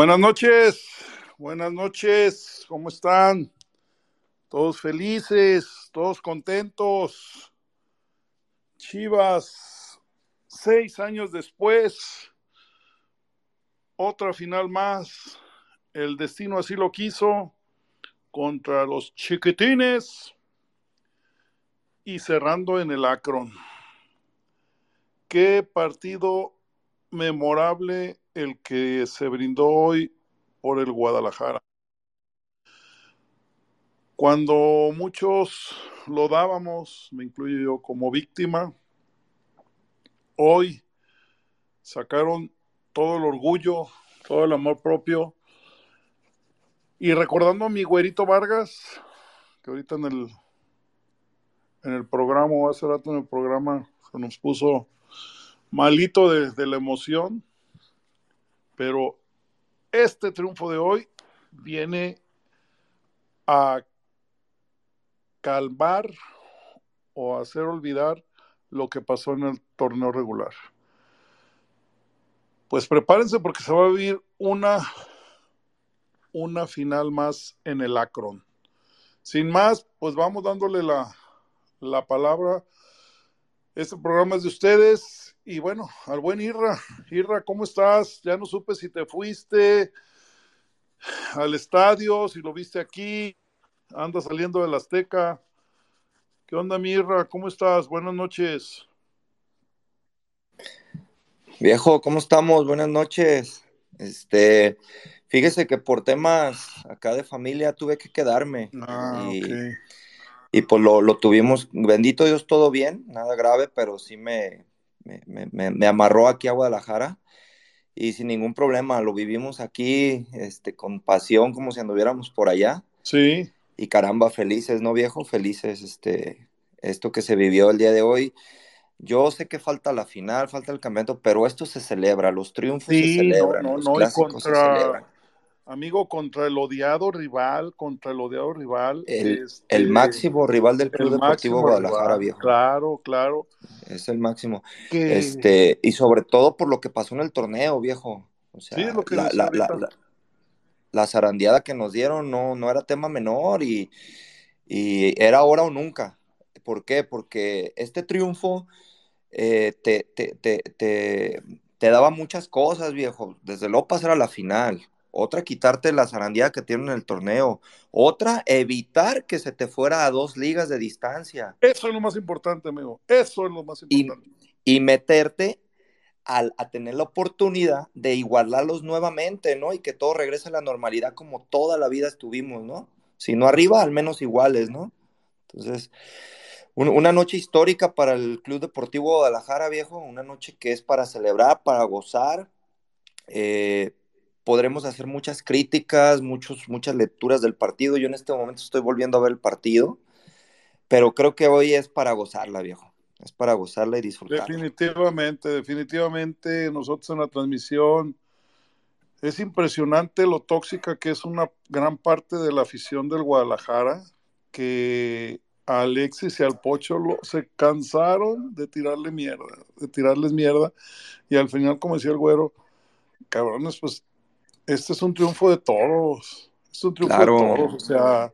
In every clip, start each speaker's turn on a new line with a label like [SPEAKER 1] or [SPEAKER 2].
[SPEAKER 1] Buenas noches, buenas noches, ¿cómo están? Todos felices, todos contentos. Chivas, seis años después, otra final más. El destino así lo quiso contra los chiquitines y cerrando en el Akron. Qué partido memorable el que se brindó hoy por el Guadalajara. Cuando muchos lo dábamos, me incluyo yo como víctima, hoy sacaron todo el orgullo, todo el amor propio. Y recordando a mi güerito Vargas, que ahorita en el, en el programa, hace rato en el programa, se nos puso malito de, de la emoción, pero este triunfo de hoy viene a calmar o hacer olvidar lo que pasó en el torneo regular. Pues prepárense porque se va a vivir una, una final más en el Akron. Sin más, pues vamos dándole la, la palabra. Este programa es de ustedes y bueno, al buen Irra. Irra, ¿cómo estás? Ya no supe si te fuiste al estadio, si lo viste aquí, anda saliendo de la Azteca. ¿Qué onda, Mirra? ¿Cómo estás? Buenas noches.
[SPEAKER 2] Viejo, ¿cómo estamos? Buenas noches. Este, fíjese que por temas acá de familia tuve que quedarme.
[SPEAKER 1] Ah,
[SPEAKER 2] y,
[SPEAKER 1] ok.
[SPEAKER 2] y pues lo, lo tuvimos, bendito Dios, todo bien, nada grave, pero sí me, me, me- me- amarró aquí a Guadalajara y sin ningún problema, lo vivimos aquí, este, con pasión, como si anduviéramos por allá.
[SPEAKER 1] Sí,
[SPEAKER 2] Y caramba, felices, ¿no, viejo? Felices, este, esto que se vivió el día de hoy. Yo sé que falta la final, falta el campeonato, pero esto se celebra, los triunfos se
[SPEAKER 1] sí,
[SPEAKER 2] celebran,
[SPEAKER 1] no,
[SPEAKER 2] los
[SPEAKER 1] no.
[SPEAKER 2] Clásicos se celebran.
[SPEAKER 1] Amigo, contra el odiado rival, contra el odiado rival,
[SPEAKER 2] El,
[SPEAKER 1] este,
[SPEAKER 2] el máximo rival del Club Deportivo Guadalajara, viejo.
[SPEAKER 1] Claro, claro.
[SPEAKER 2] Es el máximo.
[SPEAKER 1] Que
[SPEAKER 2] Este, y sobre todo por lo que pasó en el torneo, viejo. O
[SPEAKER 1] sí,
[SPEAKER 2] sea,
[SPEAKER 1] lo que
[SPEAKER 2] la, la, la, la, la zarandeada que nos dieron no, no era tema menor y, y era ahora o nunca. ¿Por qué? Porque este triunfo eh, te, te, te, te, te daba muchas cosas, viejo. Desde luego pasar a la final. Otra, quitarte la zarandeada que tienen en el torneo. Otra, evitar que se te fuera a dos ligas de distancia.
[SPEAKER 1] Eso es lo más importante, amigo. Eso es lo más
[SPEAKER 2] Y,
[SPEAKER 1] importante.
[SPEAKER 2] y meterte al, a tener la oportunidad de igualarlos nuevamente, ¿no? Y que todo regrese a la normalidad como toda la vida estuvimos, ¿no? Si no arriba, al menos iguales, ¿no? Entonces, un- una noche histórica para el Club Deportivo Guadalajara, viejo, una noche que es para celebrar, para gozar. Eh, podremos hacer muchas críticas, muchos, muchas lecturas del partido. Yo en este momento estoy volviendo a ver el partido, pero creo que hoy es para gozarla, viejo. Es para gozarla y disfrutarla.
[SPEAKER 1] Definitivamente, definitivamente, nosotros en la transmisión es impresionante lo tóxica que es una gran parte de la afición del Guadalajara, que a Alexis y al Pocho lo- se cansaron de tirarle mierda, de tirarles mierda, y al final, como decía el güero, cabrones, pues este es un triunfo de todos, es un triunfo de todos, o sea,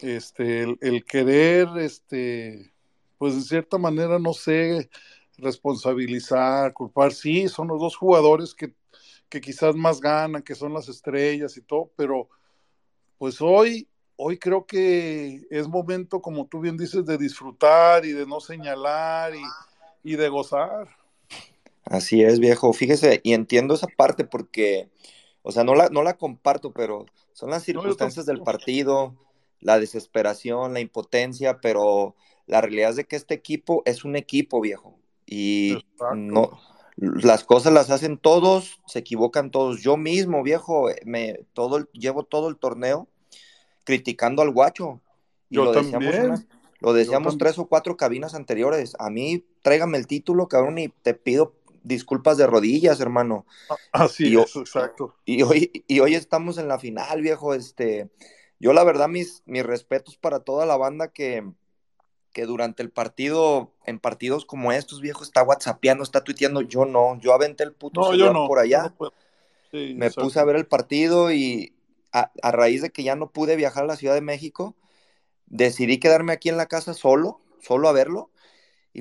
[SPEAKER 1] este, el, el querer, este, pues de cierta manera, no sé, responsabilizar, culpar, sí, son los dos jugadores que, que quizás más ganan, que son las estrellas y todo, pero pues hoy, hoy creo que es momento, como tú bien dices, de disfrutar y de no señalar y, y de gozar.
[SPEAKER 2] así es, viejo. Fíjese, y entiendo esa parte porque, o sea, no la, no la comparto, pero son las circunstancias del partido, la desesperación, la impotencia, pero la realidad es de que este equipo es un equipo, viejo. Y no, las cosas las hacen todos, se equivocan todos. Yo mismo, viejo, me, todo el- llevo todo el torneo criticando al guacho. Y
[SPEAKER 1] Yo
[SPEAKER 2] lo decíamos lo decíamos tres o cuatro cabinas anteriores. A mí, tráigame el título, cabrón, y te pido disculpas de rodillas, hermano.
[SPEAKER 1] Así
[SPEAKER 2] Y,
[SPEAKER 1] es, exacto.
[SPEAKER 2] y hoy, y hoy estamos en la final, viejo. Este, yo la verdad, mis, mis respetos para toda la banda que, que durante el partido, en partidos como estos, viejo, está whatsappeando, está tuiteando. Yo no, yo aventé el puto
[SPEAKER 1] No,
[SPEAKER 2] celular
[SPEAKER 1] no,
[SPEAKER 2] por
[SPEAKER 1] no
[SPEAKER 2] allá.
[SPEAKER 1] Sí,
[SPEAKER 2] me puse a ver el partido y a, raíz de que ya no pude viajar a la Ciudad de México, decidí quedarme aquí en la casa solo, solo a verlo.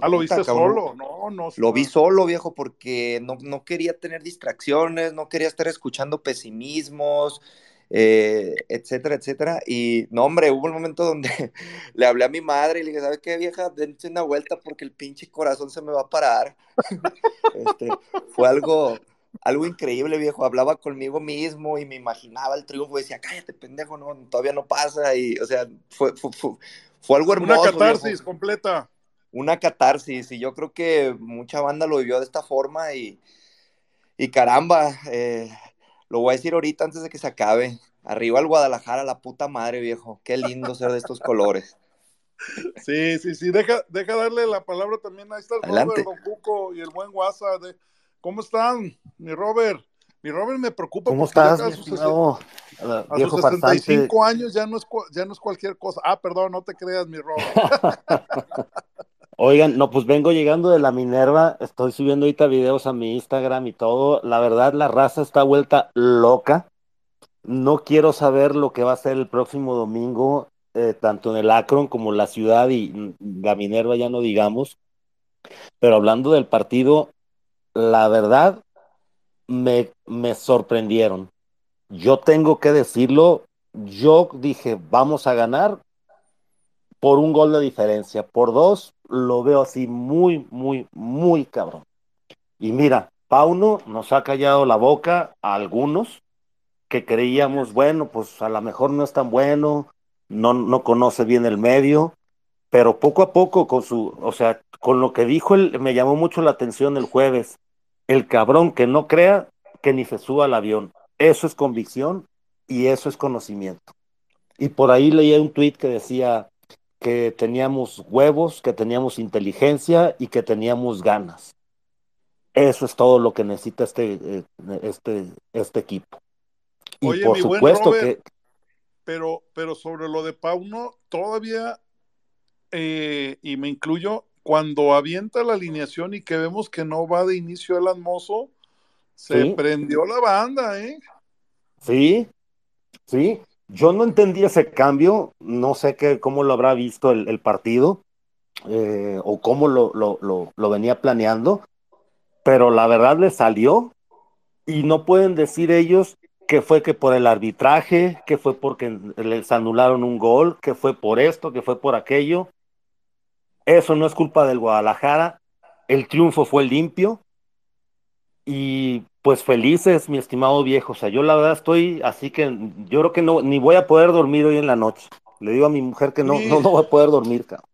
[SPEAKER 1] Ah, lo viste solo, no, no.
[SPEAKER 2] Lo vi solo, viejo, porque no, no, quería tener distracciones, no quería estar escuchando pesimismos, eh, etcétera, etcétera. Y no, hombre, hubo un momento donde le hablé a mi madre y le dije, ¿sabe qué, vieja? Dense una vuelta porque el pinche corazón se me va a parar. este, fue algo, algo increíble, viejo. Hablaba conmigo mismo y me imaginaba el triunfo. Decía, cállate, pendejo, no, todavía no pasa. Y, o sea, fue, fue, algo hermoso.
[SPEAKER 1] Una catarsis completa.
[SPEAKER 2] Una catarsis. Y yo creo que mucha banda lo vivió de esta forma. Y, y caramba, eh, lo voy a decir ahorita antes de que se acabe. Arriba al Guadalajara, la puta madre, viejo. Qué lindo ser de estos colores.
[SPEAKER 1] Sí, sí, sí. Deja, deja darle la palabra también. Ahí está el Robert, Don Cuco y el buen WhatsApp. De... ¿Cómo están, mi Robert? Mi Robert me preocupa.
[SPEAKER 3] ¿Cómo estás, a
[SPEAKER 1] sus, a sus 65 años ya no, es, ya no es cualquier cosa. Ah, perdón, no te creas, mi Robert.
[SPEAKER 3] Oigan, no, pues vengo llegando de la Minerva, estoy subiendo ahorita videos a mi Instagram y todo. La verdad, la raza está vuelta loca. No quiero saber lo que va a ser el próximo domingo, eh, tanto en el Akron como la ciudad y la Minerva, ya no digamos. Pero hablando del partido, la verdad, me, me sorprendieron. Yo tengo que decirlo, yo dije, vamos a ganar, por un gol de diferencia. Por dos, lo veo así muy, muy, muy cabrón. Y mira, Pauno nos ha callado la boca a algunos que creíamos, bueno, pues a lo mejor no es tan bueno, no, no conoce bien el medio, pero poco a poco con su, o sea, con lo que dijo él, me llamó mucho la atención el jueves. El cabrón que no crea que ni se suba al avión. Eso es convicción y eso es conocimiento. Y por ahí leía un tuit que decía, que teníamos huevos, que teníamos inteligencia y que teníamos ganas. Eso es todo lo que necesita este, eh, este, este equipo.
[SPEAKER 1] Y por supuesto que. Pero, pero sobre lo de Pauno, todavía, eh, y me incluyo, cuando avienta la alineación y que vemos que no va de inicio el Mozo, se prendió la banda, ¿eh?
[SPEAKER 3] Sí, sí. Yo no entendí ese cambio, no sé qué, cómo lo habrá visto el, partido eh, o cómo lo, lo, venía planeando, pero la verdad le salió y no pueden decir ellos que fue que por el arbitraje, que fue porque les anularon un gol, que fue por esto, que fue por aquello. Eso no es culpa del Guadalajara. El triunfo fue limpio. Y pues felices, mi estimado viejo. O sea, yo la verdad estoy así que yo creo que no, ni voy a poder dormir hoy en la noche. Le digo a mi mujer que no, no, voy a poder dormir, cabrón.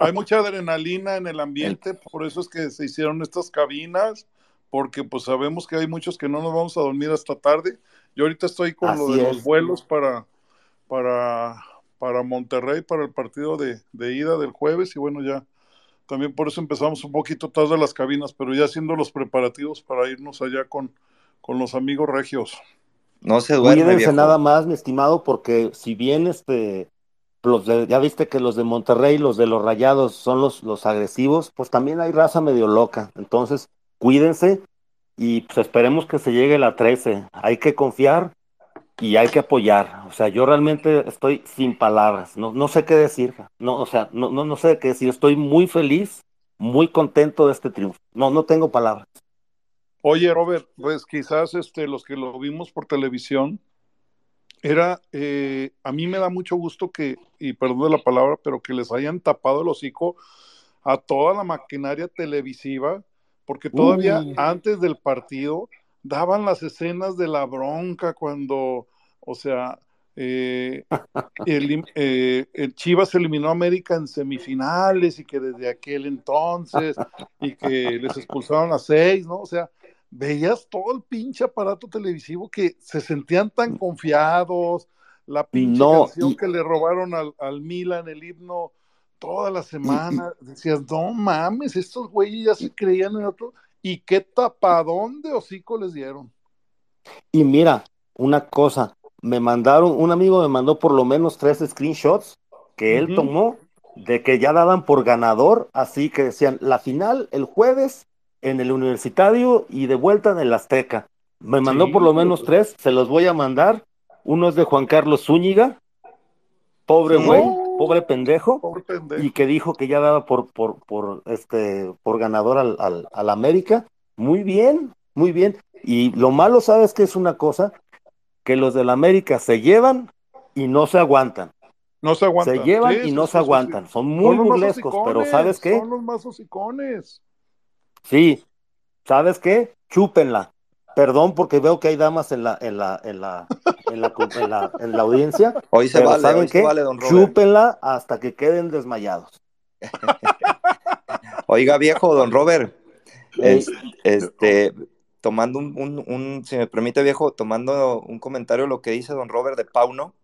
[SPEAKER 1] Hay mucha adrenalina en el ambiente, por eso es que se hicieron estas cabinas, porque pues sabemos que hay muchos que no nos vamos a dormir hasta tarde. Yo ahorita estoy con lo de los vuelos para, para, para Monterrey, para el partido de, de ida del jueves, y bueno, ya también por eso empezamos un poquito tarde las cabinas, pero ya haciendo los preparativos para irnos allá con, con los amigos regios.
[SPEAKER 3] No se duerme, Cuídense nada más, mi estimado, porque si bien este los ya viste que los de Monterrey, los de los Rayados son los, los agresivos, pues también hay raza medio loca. Entonces, cuídense y pues esperemos que se llegue la 13. Hay que confiar y hay que apoyar. O sea, yo realmente estoy sin palabras, no, no sé qué decir. No, o sea, no, no, no sé qué decir. Estoy muy feliz, muy contento de este triunfo. No, no tengo palabras.
[SPEAKER 1] Oye, Robert, pues quizás este, los que lo vimos por televisión, era, eh, a mí me da mucho gusto que, y perdón la palabra, pero que les hayan tapado el hocico a toda la maquinaria televisiva, porque todavía antes del partido daban las escenas de la bronca cuando, o sea, eh, el, eh, el, Chivas eliminó a América en semifinales y que desde aquel entonces y que les expulsaron a seis, ¿no? O sea, veías todo el pinche aparato televisivo que se sentían tan confiados, la pinche canción que le robaron al, al Milan, el himno, toda la semana, decías, no mames, estos güeyes ya se creían en otro, y qué tapadón de hocico les dieron.
[SPEAKER 3] Y mira, una cosa, me mandaron, un amigo me mandó por lo menos tres screenshots que él tomó de que ya daban por ganador, así que decían la final el jueves en el universitario y de vuelta en el Azteca. Me mandó por lo menos tres, se los voy a mandar. Uno es de Juan Carlos Zúñiga, pobre güey, pobre pendejo,
[SPEAKER 1] Pobre pendejo.
[SPEAKER 3] y que dijo que ya daba por, por, por, este, por ganador al, al, al América. Muy bien, muy bien. Y lo malo, ¿sabes qué es una cosa? Que los del América se llevan y no se aguantan.
[SPEAKER 1] No se aguantan.
[SPEAKER 3] Se llevan
[SPEAKER 1] Sí,
[SPEAKER 3] y no se aguantan. Son muy
[SPEAKER 1] Son
[SPEAKER 3] burlescos, pero ¿sabes qué?
[SPEAKER 1] Son los más hocicones.
[SPEAKER 3] Sí, ¿sabes qué? Chúpenla. Perdón porque veo que hay damas en la, en la, en la, en la, en la, en la audiencia.
[SPEAKER 2] Hoy se vale,
[SPEAKER 3] ¿saben
[SPEAKER 2] hoy
[SPEAKER 3] qué?
[SPEAKER 2] se vale, don Robert.
[SPEAKER 3] Chúpenla hasta que queden desmayados.
[SPEAKER 2] Oiga, viejo, don Robert, es- este, tomando un, un- un- si me permite, viejo, tomando un comentario lo que dice don Robert de Pauno,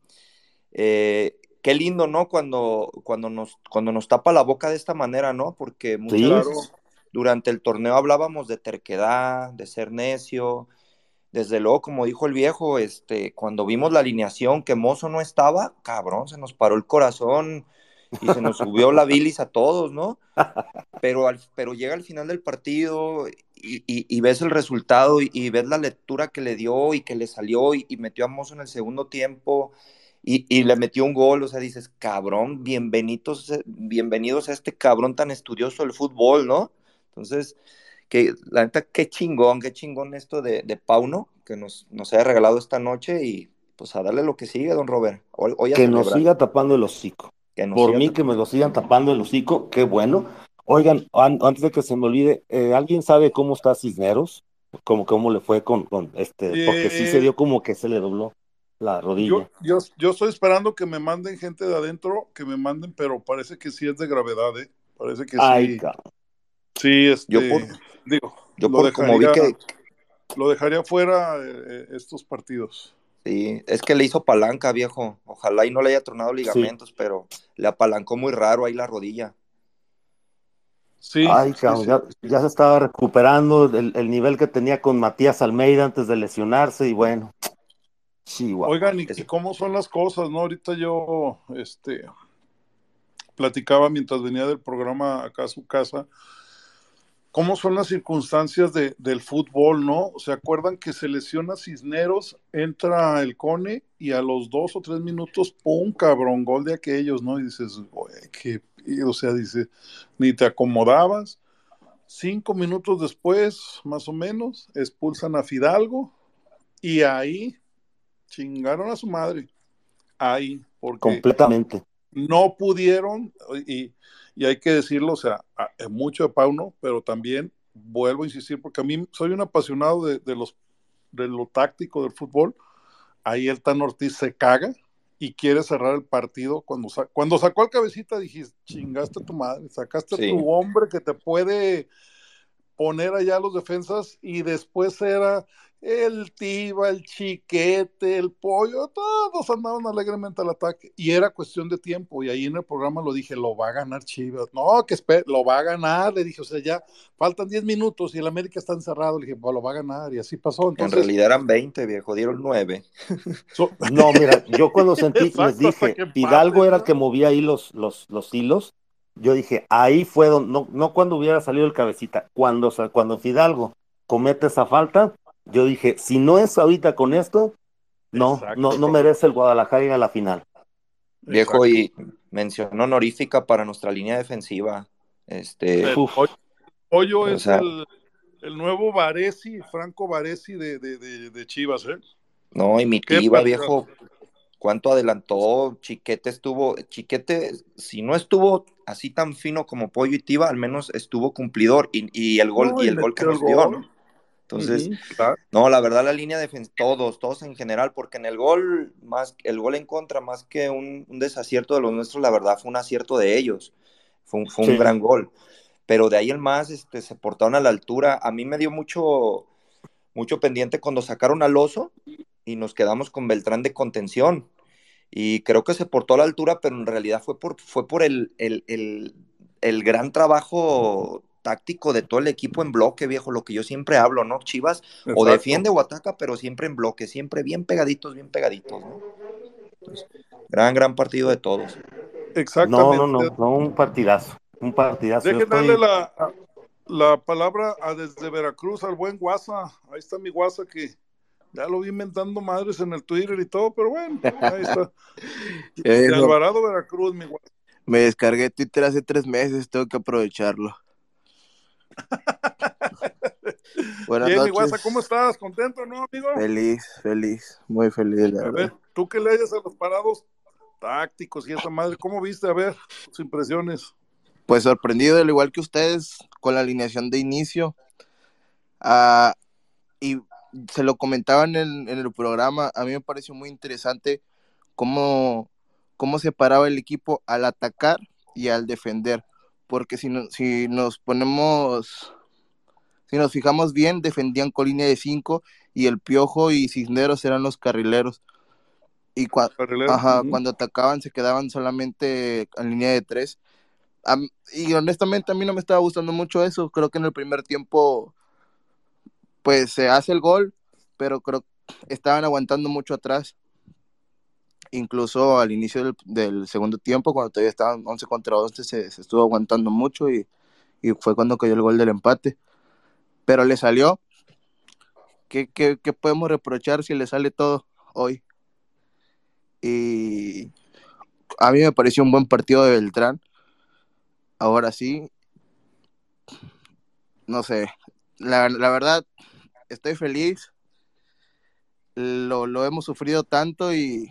[SPEAKER 2] eh, qué lindo, ¿no? Cuando, cuando nos, cuando nos tapa la boca de esta manera, ¿no? Porque muchas
[SPEAKER 3] Sí.
[SPEAKER 2] veces durante el torneo hablábamos de terquedad, de ser necio. Desde luego, como dijo el viejo, este, cuando vimos la alineación que Mozo no estaba, cabrón, se nos paró el corazón y se nos subió la bilis a todos, ¿no? Pero, al- pero llega al final del partido y, y- y ves el resultado y, ves la lectura que le dio y que le salió y, metió a Mozo en el segundo tiempo y, y le metió un gol, o sea, dices, cabrón, bienvenidos, bienvenidos a este cabrón tan estudioso del fútbol, ¿no? Entonces, que la neta, qué chingón, qué chingón esto de, de Pauno, que nos, nos haya regalado esta noche y pues a darle lo que sigue, don Robert. Hoy, hoy a
[SPEAKER 3] Que nos siga tapando el hocico.
[SPEAKER 2] que nos
[SPEAKER 3] Por mí,
[SPEAKER 2] tapando.
[SPEAKER 3] que me lo sigan tapando el hocico, qué bueno. Oigan, an- antes de que se me olvide, eh, ¿alguien sabe cómo está Cisneros? ¿Cómo, cómo le fue con, con este? Porque sí se
[SPEAKER 1] Eh,
[SPEAKER 3] vio como que se le dobló la rodilla.
[SPEAKER 1] Yo, yo, yo estoy esperando que me manden gente de adentro, que me manden, pero parece que sí es de gravedad, ¿eh? Parece que
[SPEAKER 3] Ay,
[SPEAKER 1] sí.
[SPEAKER 3] cabrón.
[SPEAKER 1] Sí, este,
[SPEAKER 2] Yo por-
[SPEAKER 1] digo,
[SPEAKER 2] Yo
[SPEAKER 1] lo
[SPEAKER 2] por como vi
[SPEAKER 1] dejaría-
[SPEAKER 2] que,
[SPEAKER 1] lo dejaría fuera eh, eh, estos partidos.
[SPEAKER 2] sí, es que le hizo palanca, viejo. Ojalá y no le haya tronado ligamentos, pero le apalancó muy raro ahí la rodilla.
[SPEAKER 1] Sí,
[SPEAKER 3] Ay, cabrón,
[SPEAKER 1] sí.
[SPEAKER 3] ya, ya se estaba recuperando el, el nivel que tenía con Matías Almeida antes de lesionarse y bueno. Chihuahua.
[SPEAKER 1] Oigan, ¿y,
[SPEAKER 2] Ese-
[SPEAKER 1] y cómo son las cosas, no? Ahorita yo, este, platicaba mientras venía del programa acá a su casa, cómo son las circunstancias de, del fútbol, ¿no? ¿Se acuerdan que se lesiona Cisneros, entra el Cone y a los dos o tres minutos, ¡pum! cabrón, gol de aquellos, ¿no? Y dices, güey, qué, pedo", o sea, dice, ni te acomodabas. Cinco minutos después, más o menos, expulsan a Fidalgo y ahí chingaron a su madre. Ahí, porque
[SPEAKER 3] Completamente.
[SPEAKER 1] no pudieron, y, y hay que decirlo, o sea, a- a- mucho de Pauno, pero también vuelvo a insistir, porque a mí soy un apasionado de, de los, de lo táctico del fútbol. Ahí el Tan Ortiz se caga y quiere cerrar el partido. Cuando, sa- cuando sacó al cabecita, dijiste, chingaste a tu madre, sacaste
[SPEAKER 2] Sí.
[SPEAKER 1] a tu hombre que te puede poner allá los defensas y después era el Tiba, el Chiquete, el Pollo, todos andaban alegremente al ataque y era cuestión de tiempo y ahí en el programa lo dije, lo va a ganar Chivas, no, que lo va a ganar, le dije, o sea, ya faltan 10 minutos y el América está encerrado, le dije, pues lo va a ganar y así pasó,
[SPEAKER 2] En realidad eran 20, viejo, dieron 9.
[SPEAKER 1] so-
[SPEAKER 3] No, mira, yo cuando sentí,
[SPEAKER 1] Exacto,
[SPEAKER 3] les dije, Fidalgo era el
[SPEAKER 1] ¿no?
[SPEAKER 3] que movía ahí los, los, los hilos. Yo dije, ahí fue donde, no, no cuando hubiera salido el cabecita, cuando, cuando Fidalgo comete esa falta, yo dije, si no es ahorita con esto, no,
[SPEAKER 1] Exacto.
[SPEAKER 3] no, no merece el Guadalajara ir a la final.
[SPEAKER 2] Viejo,
[SPEAKER 1] Exacto.
[SPEAKER 2] y mención honorífica para nuestra línea defensiva. Este,
[SPEAKER 1] El
[SPEAKER 3] Uf.
[SPEAKER 1] Pollo- es
[SPEAKER 2] sea-
[SPEAKER 1] el, el nuevo Varesi, Franco Varesi de, de, de, de Chivas, ¿eh?
[SPEAKER 2] no, y mi
[SPEAKER 1] partidazo.
[SPEAKER 2] viejo, ¿cuánto adelantó? Chiquete estuvo, Chiquete, si no estuvo así tan fino como Pollo y Tiva, al menos estuvo cumplidor y, y el gol,
[SPEAKER 1] No,
[SPEAKER 2] y
[SPEAKER 1] y
[SPEAKER 2] el gol que nos dio,
[SPEAKER 1] gol.
[SPEAKER 2] ¿no? Entonces. No, la verdad la línea defensiva, todos, todos en general, porque en el gol, más el gol en contra, más que un, un desacierto de los nuestros, la verdad fue un acierto de ellos. Fue un, fue un
[SPEAKER 3] Sí.
[SPEAKER 2] gran gol. Pero de ahí en más, este, se portaron a la altura. A mí me dio mucho, mucho pendiente cuando sacaron al oso y nos quedamos con Beltrán de contención. Y creo que se portó a la altura, pero en realidad fue por, fue por el, el, el, el gran trabajo táctico de todo el equipo en bloque, viejo, lo que yo siempre hablo, ¿no? Chivas o defiende o ataca, pero siempre en bloque, siempre bien pegaditos, bien pegaditos, ¿no? Entonces, gran, gran partido de todos.
[SPEAKER 3] No,
[SPEAKER 1] Exactamente.
[SPEAKER 3] no, no, no, un partidazo, un partidazo.
[SPEAKER 1] Dejen
[SPEAKER 3] estoy-
[SPEAKER 1] darle la, la palabra a desde Veracruz al buen Guasa. Ahí está mi Guasa que Ya lo vi inventando madres en el Twitter y todo, pero bueno, ahí está. de Alvarado, Veracruz, mi guay.
[SPEAKER 4] Me descargué Twitter hace tres meses, tengo que aprovecharlo.
[SPEAKER 1] Buenas Bien, noches. guasa, ¿cómo estás? ¿Contento, no, amigo?
[SPEAKER 4] Feliz, feliz, muy feliz,
[SPEAKER 1] a ver, tú que le hayas a los parados tácticos y esa madre, ¿cómo viste? A ver, tus impresiones.
[SPEAKER 4] Pues sorprendido, al igual que ustedes, con la alineación de inicio. Ah, y se lo comentaban en, en, el programa, a mí me pareció muy interesante cómo, cómo separaba el equipo al atacar y al defender. Porque si, no, si nos ponemos, si nos fijamos bien, defendían con línea de 5 y el Piojo y Cisneros eran los carrileros. Y cuando atacaban se quedaban solamente en línea de 3. y honestamente a mí no me estaba gustando mucho eso. Creo que en el primer tiempo pues se hace el gol, pero creo que estaban aguantando mucho atrás. Incluso al inicio del, segundo tiempo, cuando todavía estaban 11 contra 11, se, estuvo aguantando mucho y, fue cuando cayó el gol del empate. Pero le salió. ¿Qué, podemos reprochar si le sale todo hoy? Y a mí me pareció un buen partido de Beltrán. Ahora sí, no sé, la, verdad, estoy feliz. Lo, hemos sufrido tanto y,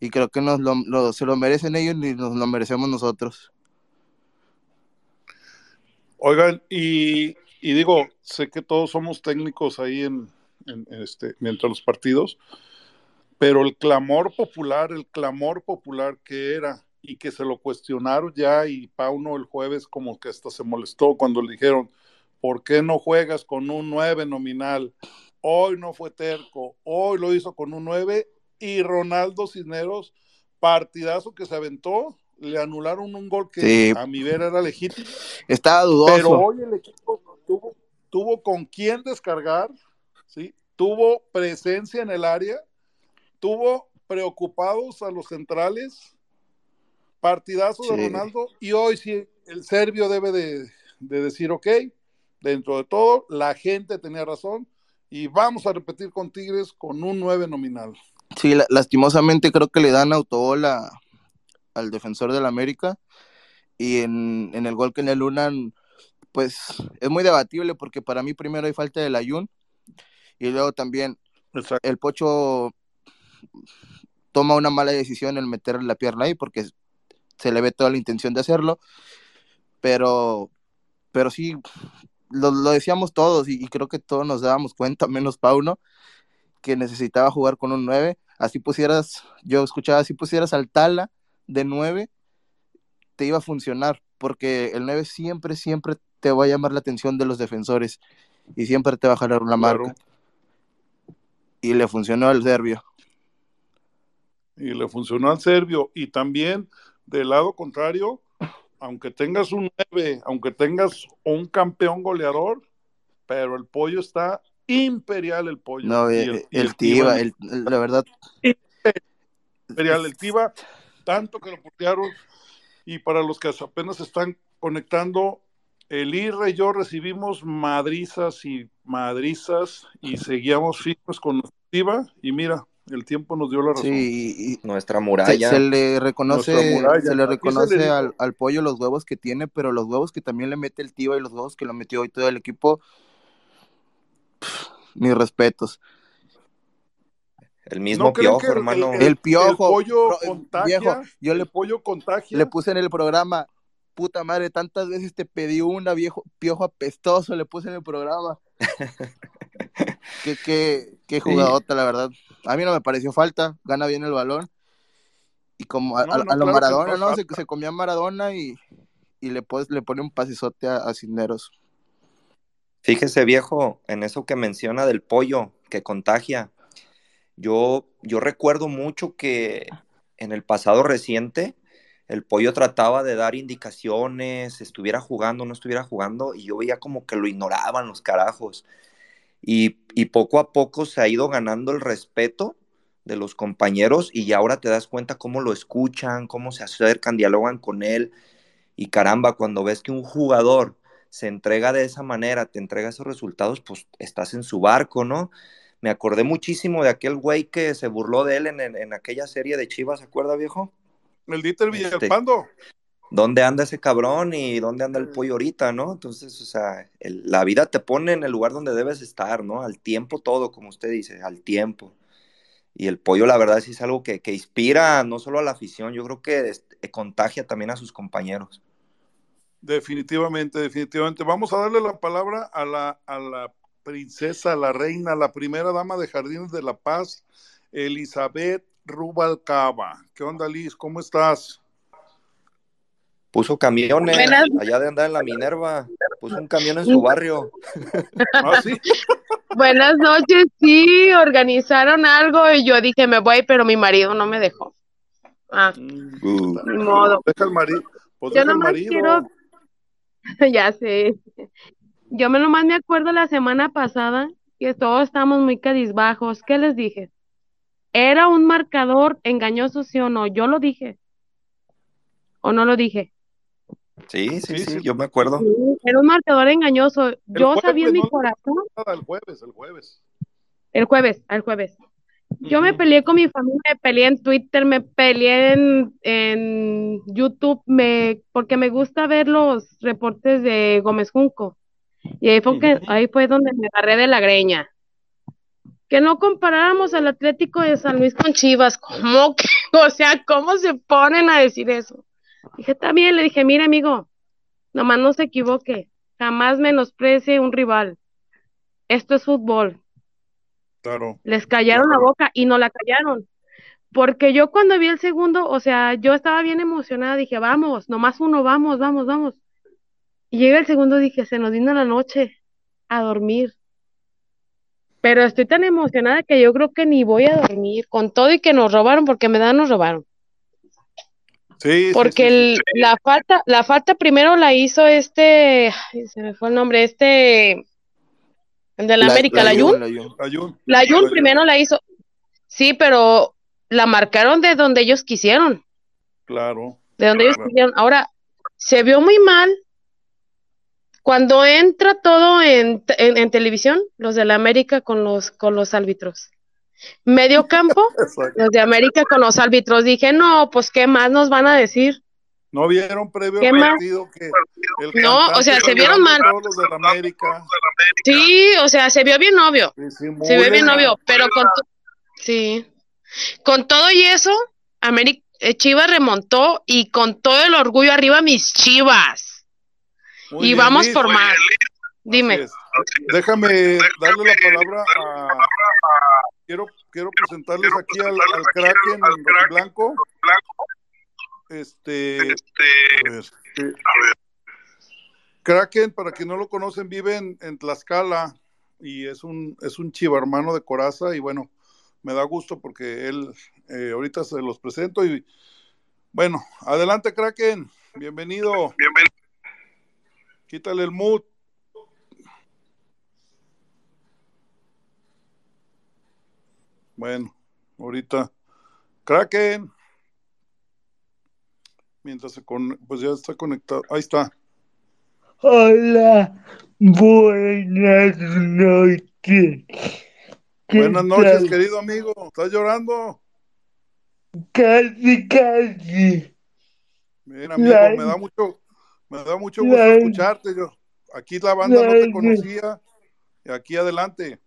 [SPEAKER 4] y creo que nos lo, se lo merecen ellos y nos lo merecemos nosotros.
[SPEAKER 1] Oigan, y, y digo, sé que todos somos técnicos ahí en, en este, mientras los partidos, pero el clamor popular, el clamor popular que era y que se lo cuestionaron ya y Pauno el jueves como que hasta se molestó cuando le dijeron, ¿por qué no juegas con un 9 nominal? Hoy no fue terco, hoy lo hizo con un 9 y Ronaldo Cisneros, partidazo que se aventó, le anularon un gol que a mi ver era legítimo.
[SPEAKER 4] Estaba dudoso.
[SPEAKER 1] Pero hoy el equipo tuvo, tuvo con quién descargar, ¿sí? tuvo presencia en el área, tuvo preocupados a los centrales, partidazo de Ronaldo, y hoy sí el serbio debe de, de decir, ok, dentro de todo, la gente tenía razón y vamos a repetir con Tigres con un 9 nominal.
[SPEAKER 4] Sí, lastimosamente creo que le dan autobola al defensor del América. Y en, el gol que en el Lunan, pues es muy debatible porque para mí primero hay falta del Ayun y luego también el Pocho toma una mala decisión en meter la pierna ahí porque se le ve toda la intención de hacerlo, pero, pero sí, lo, decíamos todos y, creo que todos nos dábamos cuenta, menos Pauno, que necesitaba jugar con un 9. Así pusieras, yo escuchaba, si pusieras al Tala de 9, te iba a funcionar, porque el 9 siempre, siempre te va a llamar la atención de los defensores y siempre te va a jalar una marca. Y le funcionó al serbio.
[SPEAKER 1] Y le funcionó al serbio. Y también del lado contrario, aunque tengas un 9, aunque tengas un campeón goleador, pero el pollo está imperial el pollo.
[SPEAKER 4] No, el, el, Tiva, la verdad.
[SPEAKER 1] Imperial, el Tiva, tanto que lo putearon. Y para los que apenas están conectando, el IRA y yo recibimos madrizas y madrizas y seguíamos firmes con Tiva. Y mira, el tiempo nos dio la razón.
[SPEAKER 2] Sí, nuestra muralla.
[SPEAKER 4] Se, le reconoce, se le reconoce al, pollo los huevos que tiene, pero los huevos que también le mete el tío y los huevos que lo metió hoy todo el equipo, mis respetos.
[SPEAKER 2] El mismo piojo, hermano.
[SPEAKER 4] El, piojo. El
[SPEAKER 1] pollo contagia. yo le, pollo contagia.
[SPEAKER 4] Le puse en el programa, puta madre, tantas veces te pedí una, viejo, piojo apestoso, le puse en el programa. qué, qué, qué jugadota, la verdad. A mí no me pareció falta, gana bien el balón. Y como a, lo Maradona, ¿no? Se, se, comía Maradona y, le, le pone un pasesote a, a Cisneros.
[SPEAKER 2] Fíjese, viejo, en eso que menciona del pollo que contagia. Yo, yo recuerdo mucho que en el pasado reciente el pollo trataba de dar indicaciones, estuviera jugando, no estuviera jugando, y yo veía como que lo ignoraban los carajos. Y, poco a poco se ha ido ganando el respeto de los compañeros y ahora te das cuenta cómo lo escuchan, cómo se acercan, dialogan con él. Y caramba, cuando ves que un jugador se entrega de esa manera, te entrega esos resultados, pues estás en su barco, ¿no? me acordé muchísimo de aquel güey que se burló de él en, en, en aquella serie de Chivas, ¿se acuerda, viejo?
[SPEAKER 1] El Dieter
[SPEAKER 2] Este,
[SPEAKER 1] Villalpando.
[SPEAKER 2] ¿Dónde anda ese cabrón y dónde anda el pollo ahorita, no? Entonces, o sea, el- la vida te pone en el lugar donde debes estar, ¿no? Al tiempo todo, como usted dice, al tiempo. Y el pollo, la verdad, sí es algo que, que inspira no solo a la afición, yo creo que este, contagia también a sus compañeros.
[SPEAKER 1] Definitivamente, definitivamente. Vamos a darle la palabra a la, a la princesa, a la reina, la primera dama de Jardines de la Paz, Elizabeth Rubalcaba. ¿Qué onda, Liz? ¿Cómo estás?
[SPEAKER 2] Puso camiones,
[SPEAKER 5] Buenas.
[SPEAKER 2] allá de andar en la Minerva, puso un camión en su barrio.
[SPEAKER 1] Ah, sí.
[SPEAKER 5] Buenas noches, sí, organizaron algo y yo dije me voy, pero mi marido no me dejó. Ah,
[SPEAKER 2] Uh,
[SPEAKER 5] ni modo.
[SPEAKER 1] Deja el marido. Pues
[SPEAKER 5] Yo
[SPEAKER 1] deja el
[SPEAKER 5] nomás
[SPEAKER 1] marido.
[SPEAKER 5] quiero- ya sé. Yo me nomás me acuerdo la semana pasada que todos estábamos muy cadizbajos. ¿Qué les dije? Era un marcador engañoso, sí o no. Yo lo dije. ¿O no lo dije?
[SPEAKER 2] sí, sí,
[SPEAKER 1] Sí,
[SPEAKER 2] sí, yo me acuerdo.
[SPEAKER 5] Sí, Era un marcador engañoso. Yo
[SPEAKER 1] jueves,
[SPEAKER 5] sabía en mi
[SPEAKER 1] ¿no?
[SPEAKER 5] corazón
[SPEAKER 1] El jueves, el jueves.
[SPEAKER 5] El jueves, el jueves. Yo me peleé con mi familia, me peleé en Twitter, me peleé en, en YouTube, me, porque me gusta ver los reportes de Gómez Junco. Y ahí fue, que, ahí fue donde me agarré de la greña. Que no comparáramos al Atlético de San Luis con Chivas. ¿Cómo que? O sea, ¿cómo se ponen a decir eso? Dije, también, le dije, mire, amigo, nomás no se equivoque. Jamás menosprecie un rival. Esto es fútbol.
[SPEAKER 1] Claro.
[SPEAKER 5] Les callaron la boca y no la callaron. Porque yo cuando vi el segundo, o sea, yo estaba bien emocionada, dije, vamos, nomás uno, vamos, vamos, vamos. Y llega el segundo, dije, se nos vino la noche a dormir. Pero estoy tan emocionada que yo creo que ni voy a dormir, con todo y que nos robaron, porque me dan, nos robaron.
[SPEAKER 1] Sí, sí,
[SPEAKER 5] Porque
[SPEAKER 1] sí, sí.
[SPEAKER 5] el- la falta, la falta primero la hizo este, ay, se me fue el nombre, este, el de la, América, la Jun.
[SPEAKER 4] la Jun.
[SPEAKER 5] La Jun primero la hizo. Sí, pero la marcaron de donde ellos quisieron,
[SPEAKER 1] Claro.
[SPEAKER 5] de donde ellos quisieron. Ahora, se vio muy mal cuando entra todo en, en, en televisión, los de la América con los, con los árbitros. Medio campo, los de América con los árbitros. Dije, no, pues, ¿qué más nos van a decir?
[SPEAKER 1] ¿No vieron previo
[SPEAKER 5] ¿Qué
[SPEAKER 1] al
[SPEAKER 5] más?
[SPEAKER 1] partido que el
[SPEAKER 5] No, o sea, se vieron mal.
[SPEAKER 1] Todos los de la América.
[SPEAKER 5] Sí, o sea, se vio bien obvio. Se ve bien obvio, pero con sí. Con todo y eso, Ameri- eh, Chivas remontó y con todo el orgullo arriba mis Chivas.
[SPEAKER 1] Muy
[SPEAKER 5] y
[SPEAKER 1] bien,
[SPEAKER 5] vamos por más. Dime.
[SPEAKER 1] Déjame darle la palabra a. Quiero, quiero presentarles aquí al, al Kraken en blanco. Este. A ver, Kraken, para quien no lo conocen, vive en, en Tlaxcala y es un, es un chiva hermano de Coraza. Y bueno, me da gusto porque él eh, ahorita se los presento. Y bueno, adelante, Kraken. Bienvenido. Quítale el mood. Bueno, ahorita. Kraken. Mientras se con... pues ya está conectado. Ahí está.
[SPEAKER 6] Hola, buenas noches. ¿Qué
[SPEAKER 1] Buenas noches,
[SPEAKER 6] tal?
[SPEAKER 1] querido amigo. ¿Estás llorando?
[SPEAKER 6] Casi, casi.
[SPEAKER 1] Bien, amigo,
[SPEAKER 6] La-
[SPEAKER 1] me da mucho, me da mucho
[SPEAKER 6] la-
[SPEAKER 1] gusto escucharte. Yo, aquí la banda no te conocía. Y aquí adelante.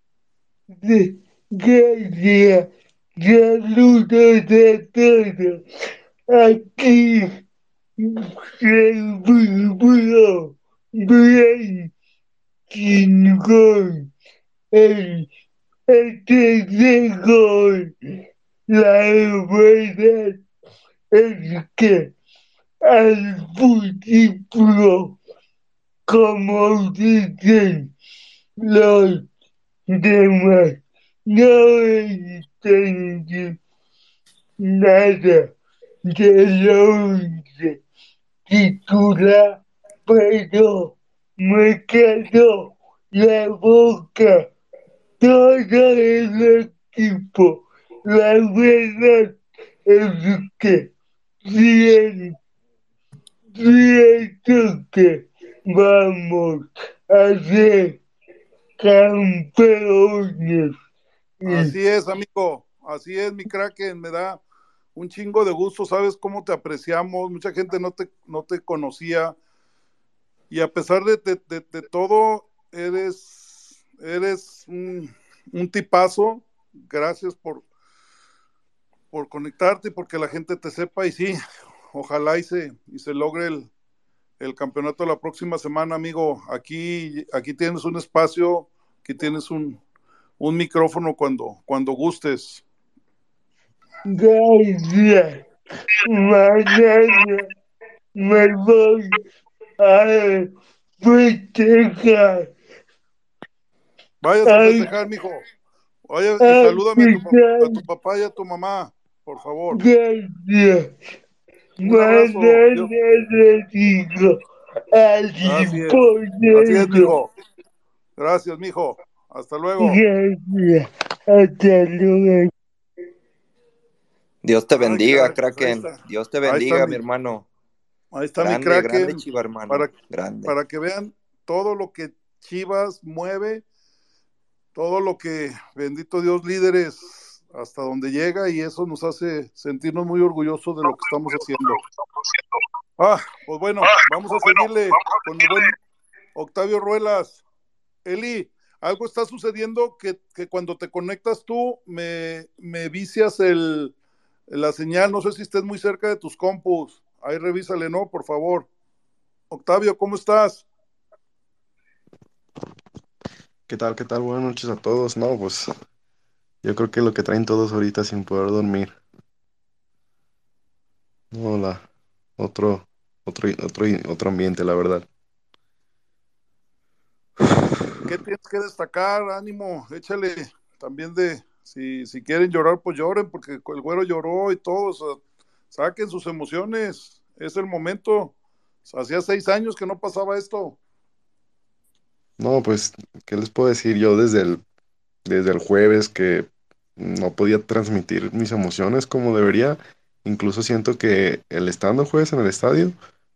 [SPEAKER 6] De- Gracias. Saludos a todos. Aquí bien chingón. El, el gol. La verdad es que al fútbol, como dicen los demás, no entendí nada de lo once titular, pero me quedó la boca todo el equipo. La verdad es que bien, siento que vamos a ser campeones
[SPEAKER 1] Así es, amigo. Así es, mi Kraken. Me da un chingo de gusto. Sabes cómo te apreciamos. Mucha gente no te, no te conocía. Y a pesar de, de, todo, eres, eres un, un, tipazo. Gracias por, por conectarte y porque la gente te sepa. Y sí, ojalá y se, y se logre el, el campeonato la próxima semana, amigo. Aquí, aquí tienes un espacio, aquí tienes un, un micrófono cuando, cuando gustes.
[SPEAKER 6] Gracias. Mañana me voy a festejar.
[SPEAKER 1] Vayas a festejar, mijo. Oye, y salúdame a tu, a tu, papá y a tu mamá, por favor.
[SPEAKER 6] Gracias. Mañana le digo
[SPEAKER 1] Así es, así es, mijo. Gracias, mijo. Hasta luego.
[SPEAKER 6] Gracias. Hasta luego.
[SPEAKER 2] Dios te bendiga, Ay, Kraken. Dios te bendiga, mi, mi, hermano.
[SPEAKER 1] Ahí está grande, mi Kraken. Grande Chiva, hermano. Para, grande. para que vean todo lo que Chivas mueve, todo lo que, bendito Dios, líderes, hasta donde llega, y eso nos hace sentirnos muy orgullosos de lo que estamos haciendo. Ah, pues bueno, vamos a seguirle con el buen Octavio Ruelas. Eli, algo está sucediendo que, que cuando te conectas tú me, me vicias el, la señal. No sé si estés muy cerca de tus compus. Ahí revísale, ¿no? Por favor. Octavio, ¿cómo estás?
[SPEAKER 7] ¿Qué tal? ¿Qué tal? Buenas noches a todos. No, pues yo creo que lo que traen todos ahorita sin poder dormir. Hola. Otro, otro, otro, otro ambiente, la verdad.
[SPEAKER 1] ¿Qué tienes que destacar? Ánimo, échale también de, si, si quieren llorar, pues lloren, porque el güero lloró y todo, saquen sus emociones, es el momento. Hacía seis años que no pasaba esto.
[SPEAKER 7] No, pues, ¿qué les puedo decir yo desde el, desde el jueves que no podía transmitir mis emociones como debería? Incluso siento que el estando jueves en el estadio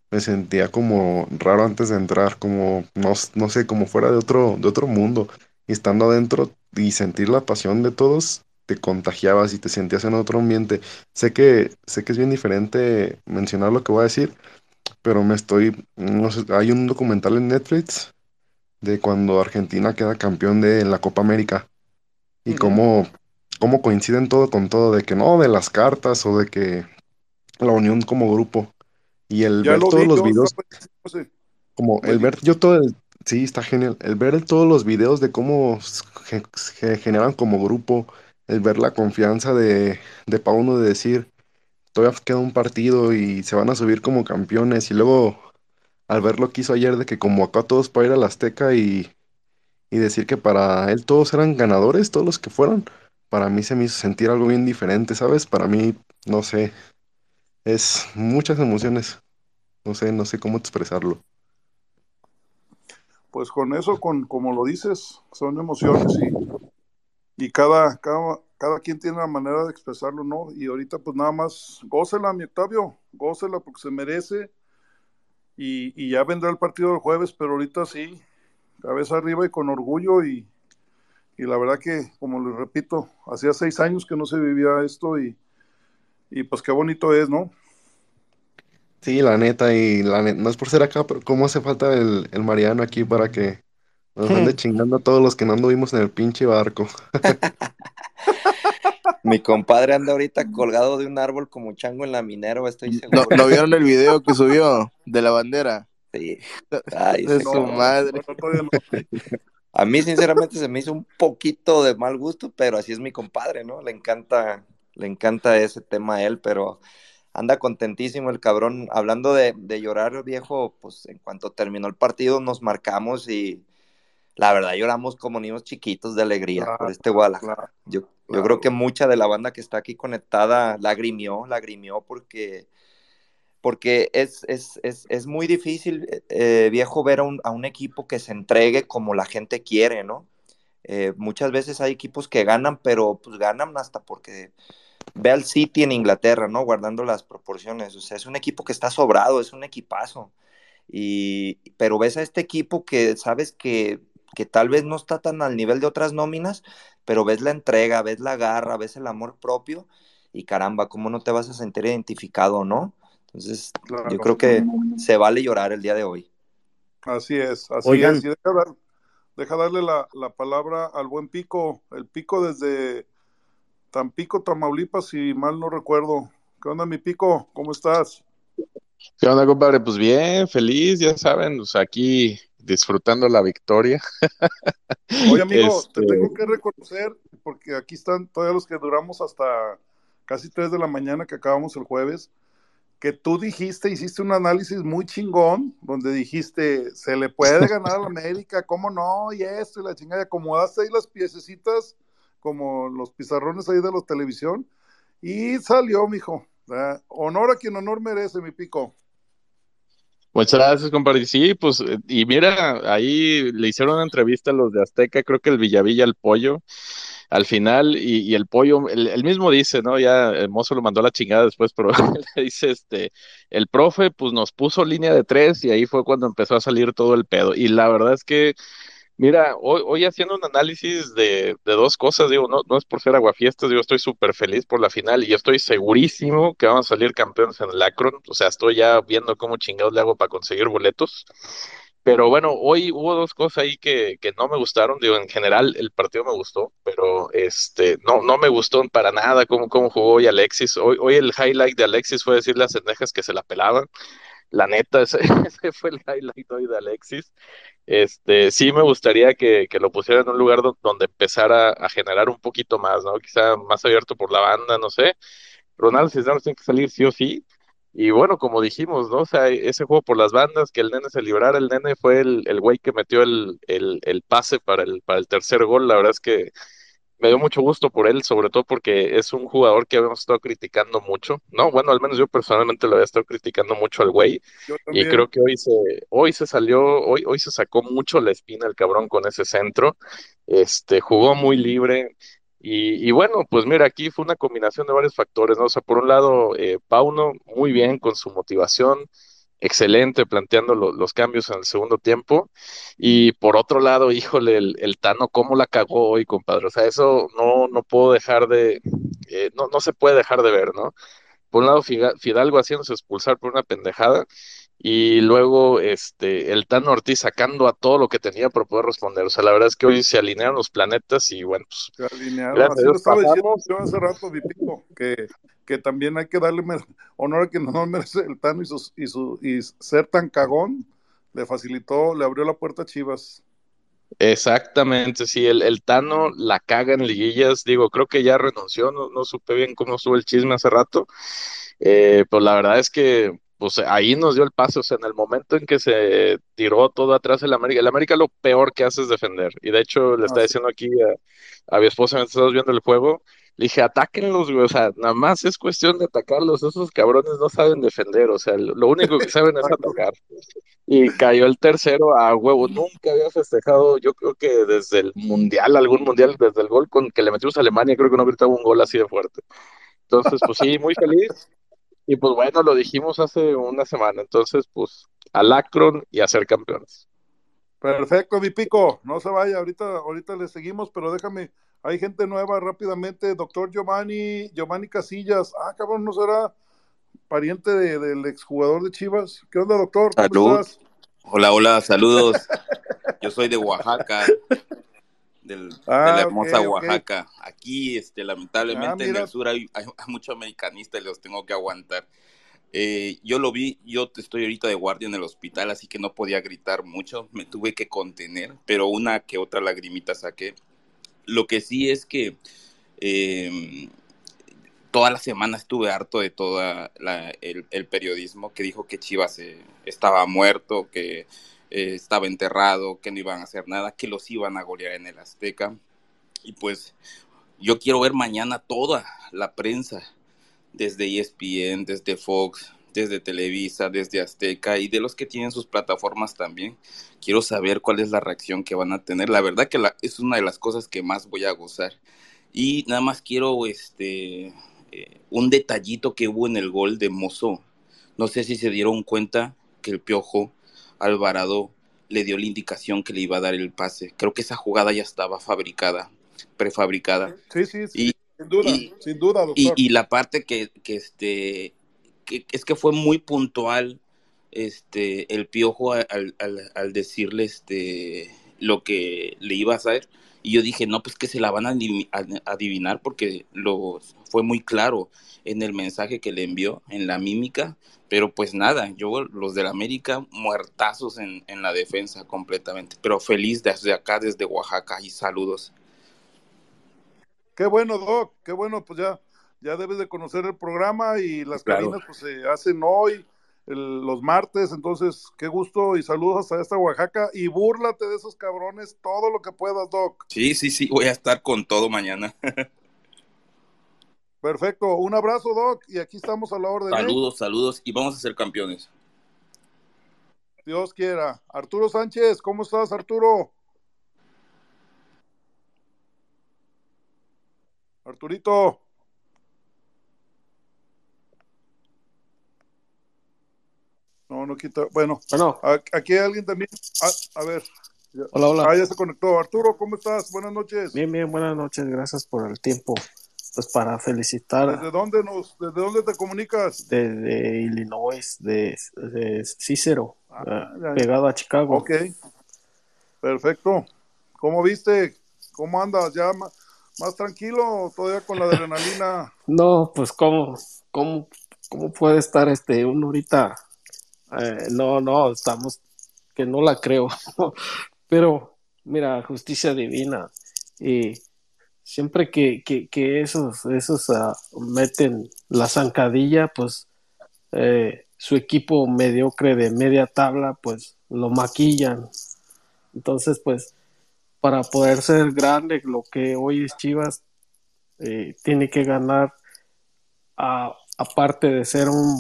[SPEAKER 7] me sentía como raro antes de entrar, como no, no sé, como fuera de otro, de otro mundo. Y estando adentro y sentir la pasión de todos, te contagiabas y te sentías en otro ambiente. Sé que, sé que es bien diferente mencionar lo que voy a decir, pero me estoy, no sé, hay un documental en Netflix de cuando Argentina queda campeón de la Copa América y uh -huh. cómo, cómo coinciden todo con todo, de que no, de las cartas o de que la unión como grupo. Y el ya ver todos vi, los videos, no sé. como el ver yo todo, el, sí, está genial, el ver todos los videos de cómo se generan como grupo, el ver la confianza de, de Pauno de decir, todavía queda un partido y se van a subir como campeones, y luego al ver lo que hizo ayer de que como acá todos para ir a la Azteca y, y decir que para él todos eran ganadores, todos los que fueron, para mí se me hizo sentir algo bien diferente, ¿sabes? Para mí, no sé, es muchas emociones. No sé, no sé cómo expresarlo.
[SPEAKER 1] Pues con eso, con como lo dices, son emociones y, y cada, cada, cada quien tiene una manera de expresarlo, ¿no? Y ahorita pues nada más, gócela, mi Octavio, gócela porque se merece y, y ya vendrá el partido del jueves, pero ahorita sí, cabeza arriba y con orgullo y, y la verdad que, como les repito, hacía seis años que no se vivía esto y, y pues qué bonito es, ¿no?
[SPEAKER 7] Sí, la neta, y la neta, no es por ser acá, pero cómo hace falta el, el Mariano aquí para que nos ande chingando a todos los que no anduvimos en el pinche barco.
[SPEAKER 2] Mi compadre anda ahorita colgado de un árbol como chango en la minera, estoy seguro.
[SPEAKER 4] ¿No, ¿no vieron el video que subió de la bandera?
[SPEAKER 2] Sí.
[SPEAKER 4] Ay, de su madre.
[SPEAKER 2] A mí, sinceramente, se me hizo un poquito de mal gusto, pero así es mi compadre, ¿no? Le encanta, le encanta ese tema a él, pero anda contentísimo el cabrón. Hablando de, de, llorar, viejo, pues en cuanto terminó el partido nos marcamos y la verdad lloramos como niños chiquitos de alegría claro, por este Guadalajara. Claro, yo, claro. yo creo que mucha de la banda que está aquí conectada lagrimió, lagrimió porque, porque es, es, es, es muy difícil, eh, viejo, ver a un, a un, equipo que se entregue como la gente quiere, ¿no? Eh, muchas veces hay equipos que ganan, pero pues ganan hasta porque ve al City en Inglaterra, ¿no? Guardando las proporciones. O sea, es un equipo que está sobrado, es un equipazo. Y, pero ves a este equipo que sabes que, que tal vez no está tan al nivel de otras nóminas, pero ves la entrega, ves la garra, ves el amor propio y caramba, ¿cómo no te vas a sentir identificado, no? Entonces,
[SPEAKER 1] Claro.
[SPEAKER 2] yo creo que se vale llorar el día de hoy.
[SPEAKER 1] Así es, así
[SPEAKER 3] Oigan.
[SPEAKER 1] es. Y deja, dar- deja darle la, la palabra al buen Pico, el Pico desde Tampico, Tamaulipas, si mal no recuerdo. ¿Qué onda, mi Pico? ¿Cómo estás?
[SPEAKER 8] ¿Qué onda, compadre? Pues bien, feliz, ya saben, pues aquí disfrutando la victoria.
[SPEAKER 1] Oye, amigo,
[SPEAKER 8] Este-
[SPEAKER 1] te tengo que reconocer, porque aquí están todavía los que duramos hasta casi 3 de la mañana que acabamos el jueves, que tú dijiste, hiciste un análisis muy chingón, donde dijiste, se le puede ganar a la América, ¿cómo no? Y esto y la chingada, y acomodaste ahí las piececitas, como los pizarrones ahí de la televisión, y salió, mijo. Honor a quien honor merece, mi pico.
[SPEAKER 8] Muchas gracias, compadre. Sí, pues, y mira, ahí le hicieron una entrevista a los de Azteca, creo que el Villavilla, el pollo, al final, y, el pollo, el mismo dice, ¿no? Ya el mozo lo mandó la chingada después, pero le dice, este, el profe, pues nos puso línea de tres y ahí fue cuando empezó a salir todo el pedo. Y la verdad es que Mira, hoy, hoy haciendo un análisis de, de dos cosas, digo, no, no es por ser aguafiestas, digo, estoy súper feliz por la final y estoy segurísimo que vamos a salir campeones en el Akron, o sea, estoy ya viendo cómo chingados le hago para conseguir boletos, pero bueno, hoy hubo dos cosas ahí que, que no me gustaron, digo, en general el partido me gustó, pero este, no, no me gustó para nada cómo, cómo jugó hoy Alexis, hoy, hoy el highlight de Alexis fue decir las cendejas que se la pelaban, la neta, ese, fue el highlight hoy de Alexis. Este, sí me gustaría que, que lo pusieran en un lugar do- donde empezara a generar un poquito más, ¿no? Quizá más abierto por la banda, no sé. Ronaldo Cisneros tiene que salir sí o sí. Y bueno, como dijimos, ¿no? O sea, ese juego por las bandas, que el nene se librara, el nene fue el, el güey que metió el, el, el pase para el, para el tercer gol. La verdad es que me dio mucho gusto por él, sobre todo porque es un jugador que habíamos estado criticando mucho, ¿no? Bueno, al menos yo personalmente lo había estado criticando mucho al güey. Y creo que hoy se, hoy se salió, hoy, hoy se sacó mucho la espina el cabrón con ese centro. Este, jugó muy libre. Y, y bueno, pues mira, aquí fue una combinación de varios factores, ¿no? O sea, por un lado, eh, Pauno muy bien con su motivación, excelente planteando lo- los cambios en el segundo tiempo. Y por otro lado, híjole, el, el Tano, cómo la cagó hoy, compadre. O sea, eso no, no puedo dejar de, eh, no, no se puede dejar de ver, ¿no? Por un lado, Fidalgo haciéndose expulsar por una pendejada y luego este, el Tano Ortiz sacando a todo lo que tenía para poder responder. O sea, la verdad es que hoy se alinearon los planetas y bueno, pues
[SPEAKER 1] Se alinearon.
[SPEAKER 8] Gracias a
[SPEAKER 1] Así lo estaba diciendo yo hace rato, mi pico, que, que también hay que darle honor a quien no merece el Tano y, sus, y, su, y ser tan cagón le facilitó, le abrió la puerta a Chivas.
[SPEAKER 8] exactamente, sí, el, el Tano la caga en liguillas. Digo, creo que ya renunció, no, no supe bien cómo estuvo el chisme hace rato. Eh, pues la verdad es que pues ahí nos dio el paso, o sea, en el momento en que se tiró todo atrás el América, el América lo peor que hace es defender, y de hecho le está
[SPEAKER 1] Así.
[SPEAKER 8] diciendo aquí a, a mi esposa mientras estamos viendo el juego, le dije, atáquenlos, güey, o sea, nada más es cuestión de atacarlos, esos cabrones no saben defender, o sea, lo, único que saben es atacar, y cayó el tercero a huevo, nunca había festejado, yo creo que desde el Mundial, algún Mundial, desde el gol con que le metimos a Alemania, creo que no gritaba un gol así de fuerte, entonces, pues sí, muy feliz, y pues bueno, lo dijimos hace una semana, entonces pues al Akron y a ser campeones.
[SPEAKER 1] Perfecto, mi pico, no se vaya, ahorita, ahorita le seguimos, pero déjame, hay gente nueva rápidamente, doctor Giovanni, Giovanni Casillas, ah, cabrón, ¿no será pariente de- del exjugador de Chivas? ¿Qué onda, doctor? ¿Cómo
[SPEAKER 9] Salud.
[SPEAKER 1] estás?
[SPEAKER 9] Hola, hola, saludos. Yo soy de Oaxaca, del-
[SPEAKER 1] Ah,
[SPEAKER 9] de la hermosa
[SPEAKER 1] ok, ok.
[SPEAKER 9] Oaxaca. Aquí, este, lamentablemente
[SPEAKER 1] Ah,
[SPEAKER 9] en el sur hay, hay, hay mucho americanista y los tengo que aguantar. Eh, yo lo vi, yo estoy ahorita de guardia en el hospital, así que no podía gritar mucho, me tuve que contener, pero una que otra lagrimita saqué. Lo que sí es que eh, toda la semana estuve harto de todo el, el, periodismo que dijo que Chivas eh, estaba muerto, que eh, estaba enterrado, que no iban a hacer nada, que los iban a golear en el Azteca. Y pues yo quiero ver mañana toda la prensa, desde ESPN, desde Fox, desde Televisa, desde Azteca y de los que tienen sus plataformas también. Quiero saber cuál es la reacción que van a tener. La verdad que es una de las cosas que más voy a gozar. Y nada más quiero este eh, un detallito que hubo en el gol de Mozo. No sé si se dieron cuenta que el Piojo Alvarado le dio la indicación que le iba a dar el pase. Creo que esa jugada ya estaba fabricada, prefabricada.
[SPEAKER 1] Sí, sí, sí,
[SPEAKER 9] Y,
[SPEAKER 1] sin duda,
[SPEAKER 9] y-
[SPEAKER 1] sin duda,
[SPEAKER 9] y,
[SPEAKER 1] doctor.
[SPEAKER 9] y la parte que, que este que, es que fue muy puntual este el piojo al, al- al decirle este lo que le iba a hacer y yo dije no pues que se la van a adivi- a- adivinar porque lo fue muy claro en el mensaje que le envió en la mímica pero pues nada yo los del América muertazos en, en la defensa completamente pero feliz desde acá desde Oaxaca y saludos
[SPEAKER 1] Qué bueno, Doc, qué bueno, pues ya, ya debes de conocer el programa y las
[SPEAKER 9] Claro.
[SPEAKER 1] cabinas pues se hacen hoy, el- los martes, entonces qué gusto y saludos hasta esta Oaxaca y búrlate de esos cabrones todo lo que puedas, Doc.
[SPEAKER 9] sí sí sí voy a estar con todo mañana
[SPEAKER 1] Perfecto, un abrazo, Doc, y aquí estamos a la orden. ¿eh?
[SPEAKER 9] Saludos, saludos y vamos a ser campeones.
[SPEAKER 1] Dios quiera. Arturo Sánchez, ¿cómo estás, Arturo? Arturito. No, no quita. Bueno,
[SPEAKER 10] Bueno,
[SPEAKER 1] aquí hay alguien también. Ah, a ver.
[SPEAKER 10] Hola, hola.
[SPEAKER 1] Ah, ya se conectó. Arturo, ¿cómo estás? Buenas noches.
[SPEAKER 10] Bien, bien, buenas noches, gracias por el tiempo. Pues para felicitar
[SPEAKER 1] ¿Desde dónde nos, desde dónde te comunicas?
[SPEAKER 10] desde Illinois, de, de Cicero,
[SPEAKER 1] Ah,
[SPEAKER 10] eh,
[SPEAKER 1] ya.
[SPEAKER 10] pegado a Chicago.
[SPEAKER 1] Ok. Perfecto. ¿Cómo viste? ¿Cómo andas? ¿Ya ma- más tranquilo todavía con la adrenalina?
[SPEAKER 10] No, pues cómo, cómo, cómo puede estar este uno ahorita. Eh, no, no, estamos que no la creo. Pero mira, justicia divina. Y siempre que, que, esos, esos ah, meten la zancadilla, pues eh, su equipo mediocre de media tabla, pues lo maquillan. Entonces, pues, para poder ser grande, lo que hoy es Chivas, eh, tiene que ganar, a- aparte de ser un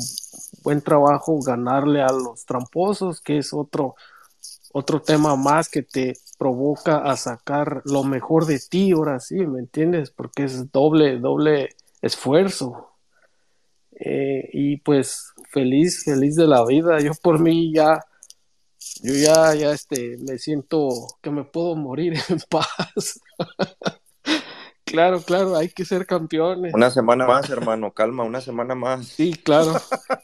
[SPEAKER 10] buen trabajo, ganarle a los tramposos, que es otro, otro tema más que te provoca a sacar lo mejor de ti, ahora sí, ¿me entiendes? Porque es doble, doble esfuerzo. Eh, y pues feliz, feliz de la vida. Yo por mí ya, yo ya, ya este, me siento que me puedo morir en paz. Claro, claro, hay que ser campeones.
[SPEAKER 2] Una semana más, hermano, calma, una semana más.
[SPEAKER 10] Sí, claro.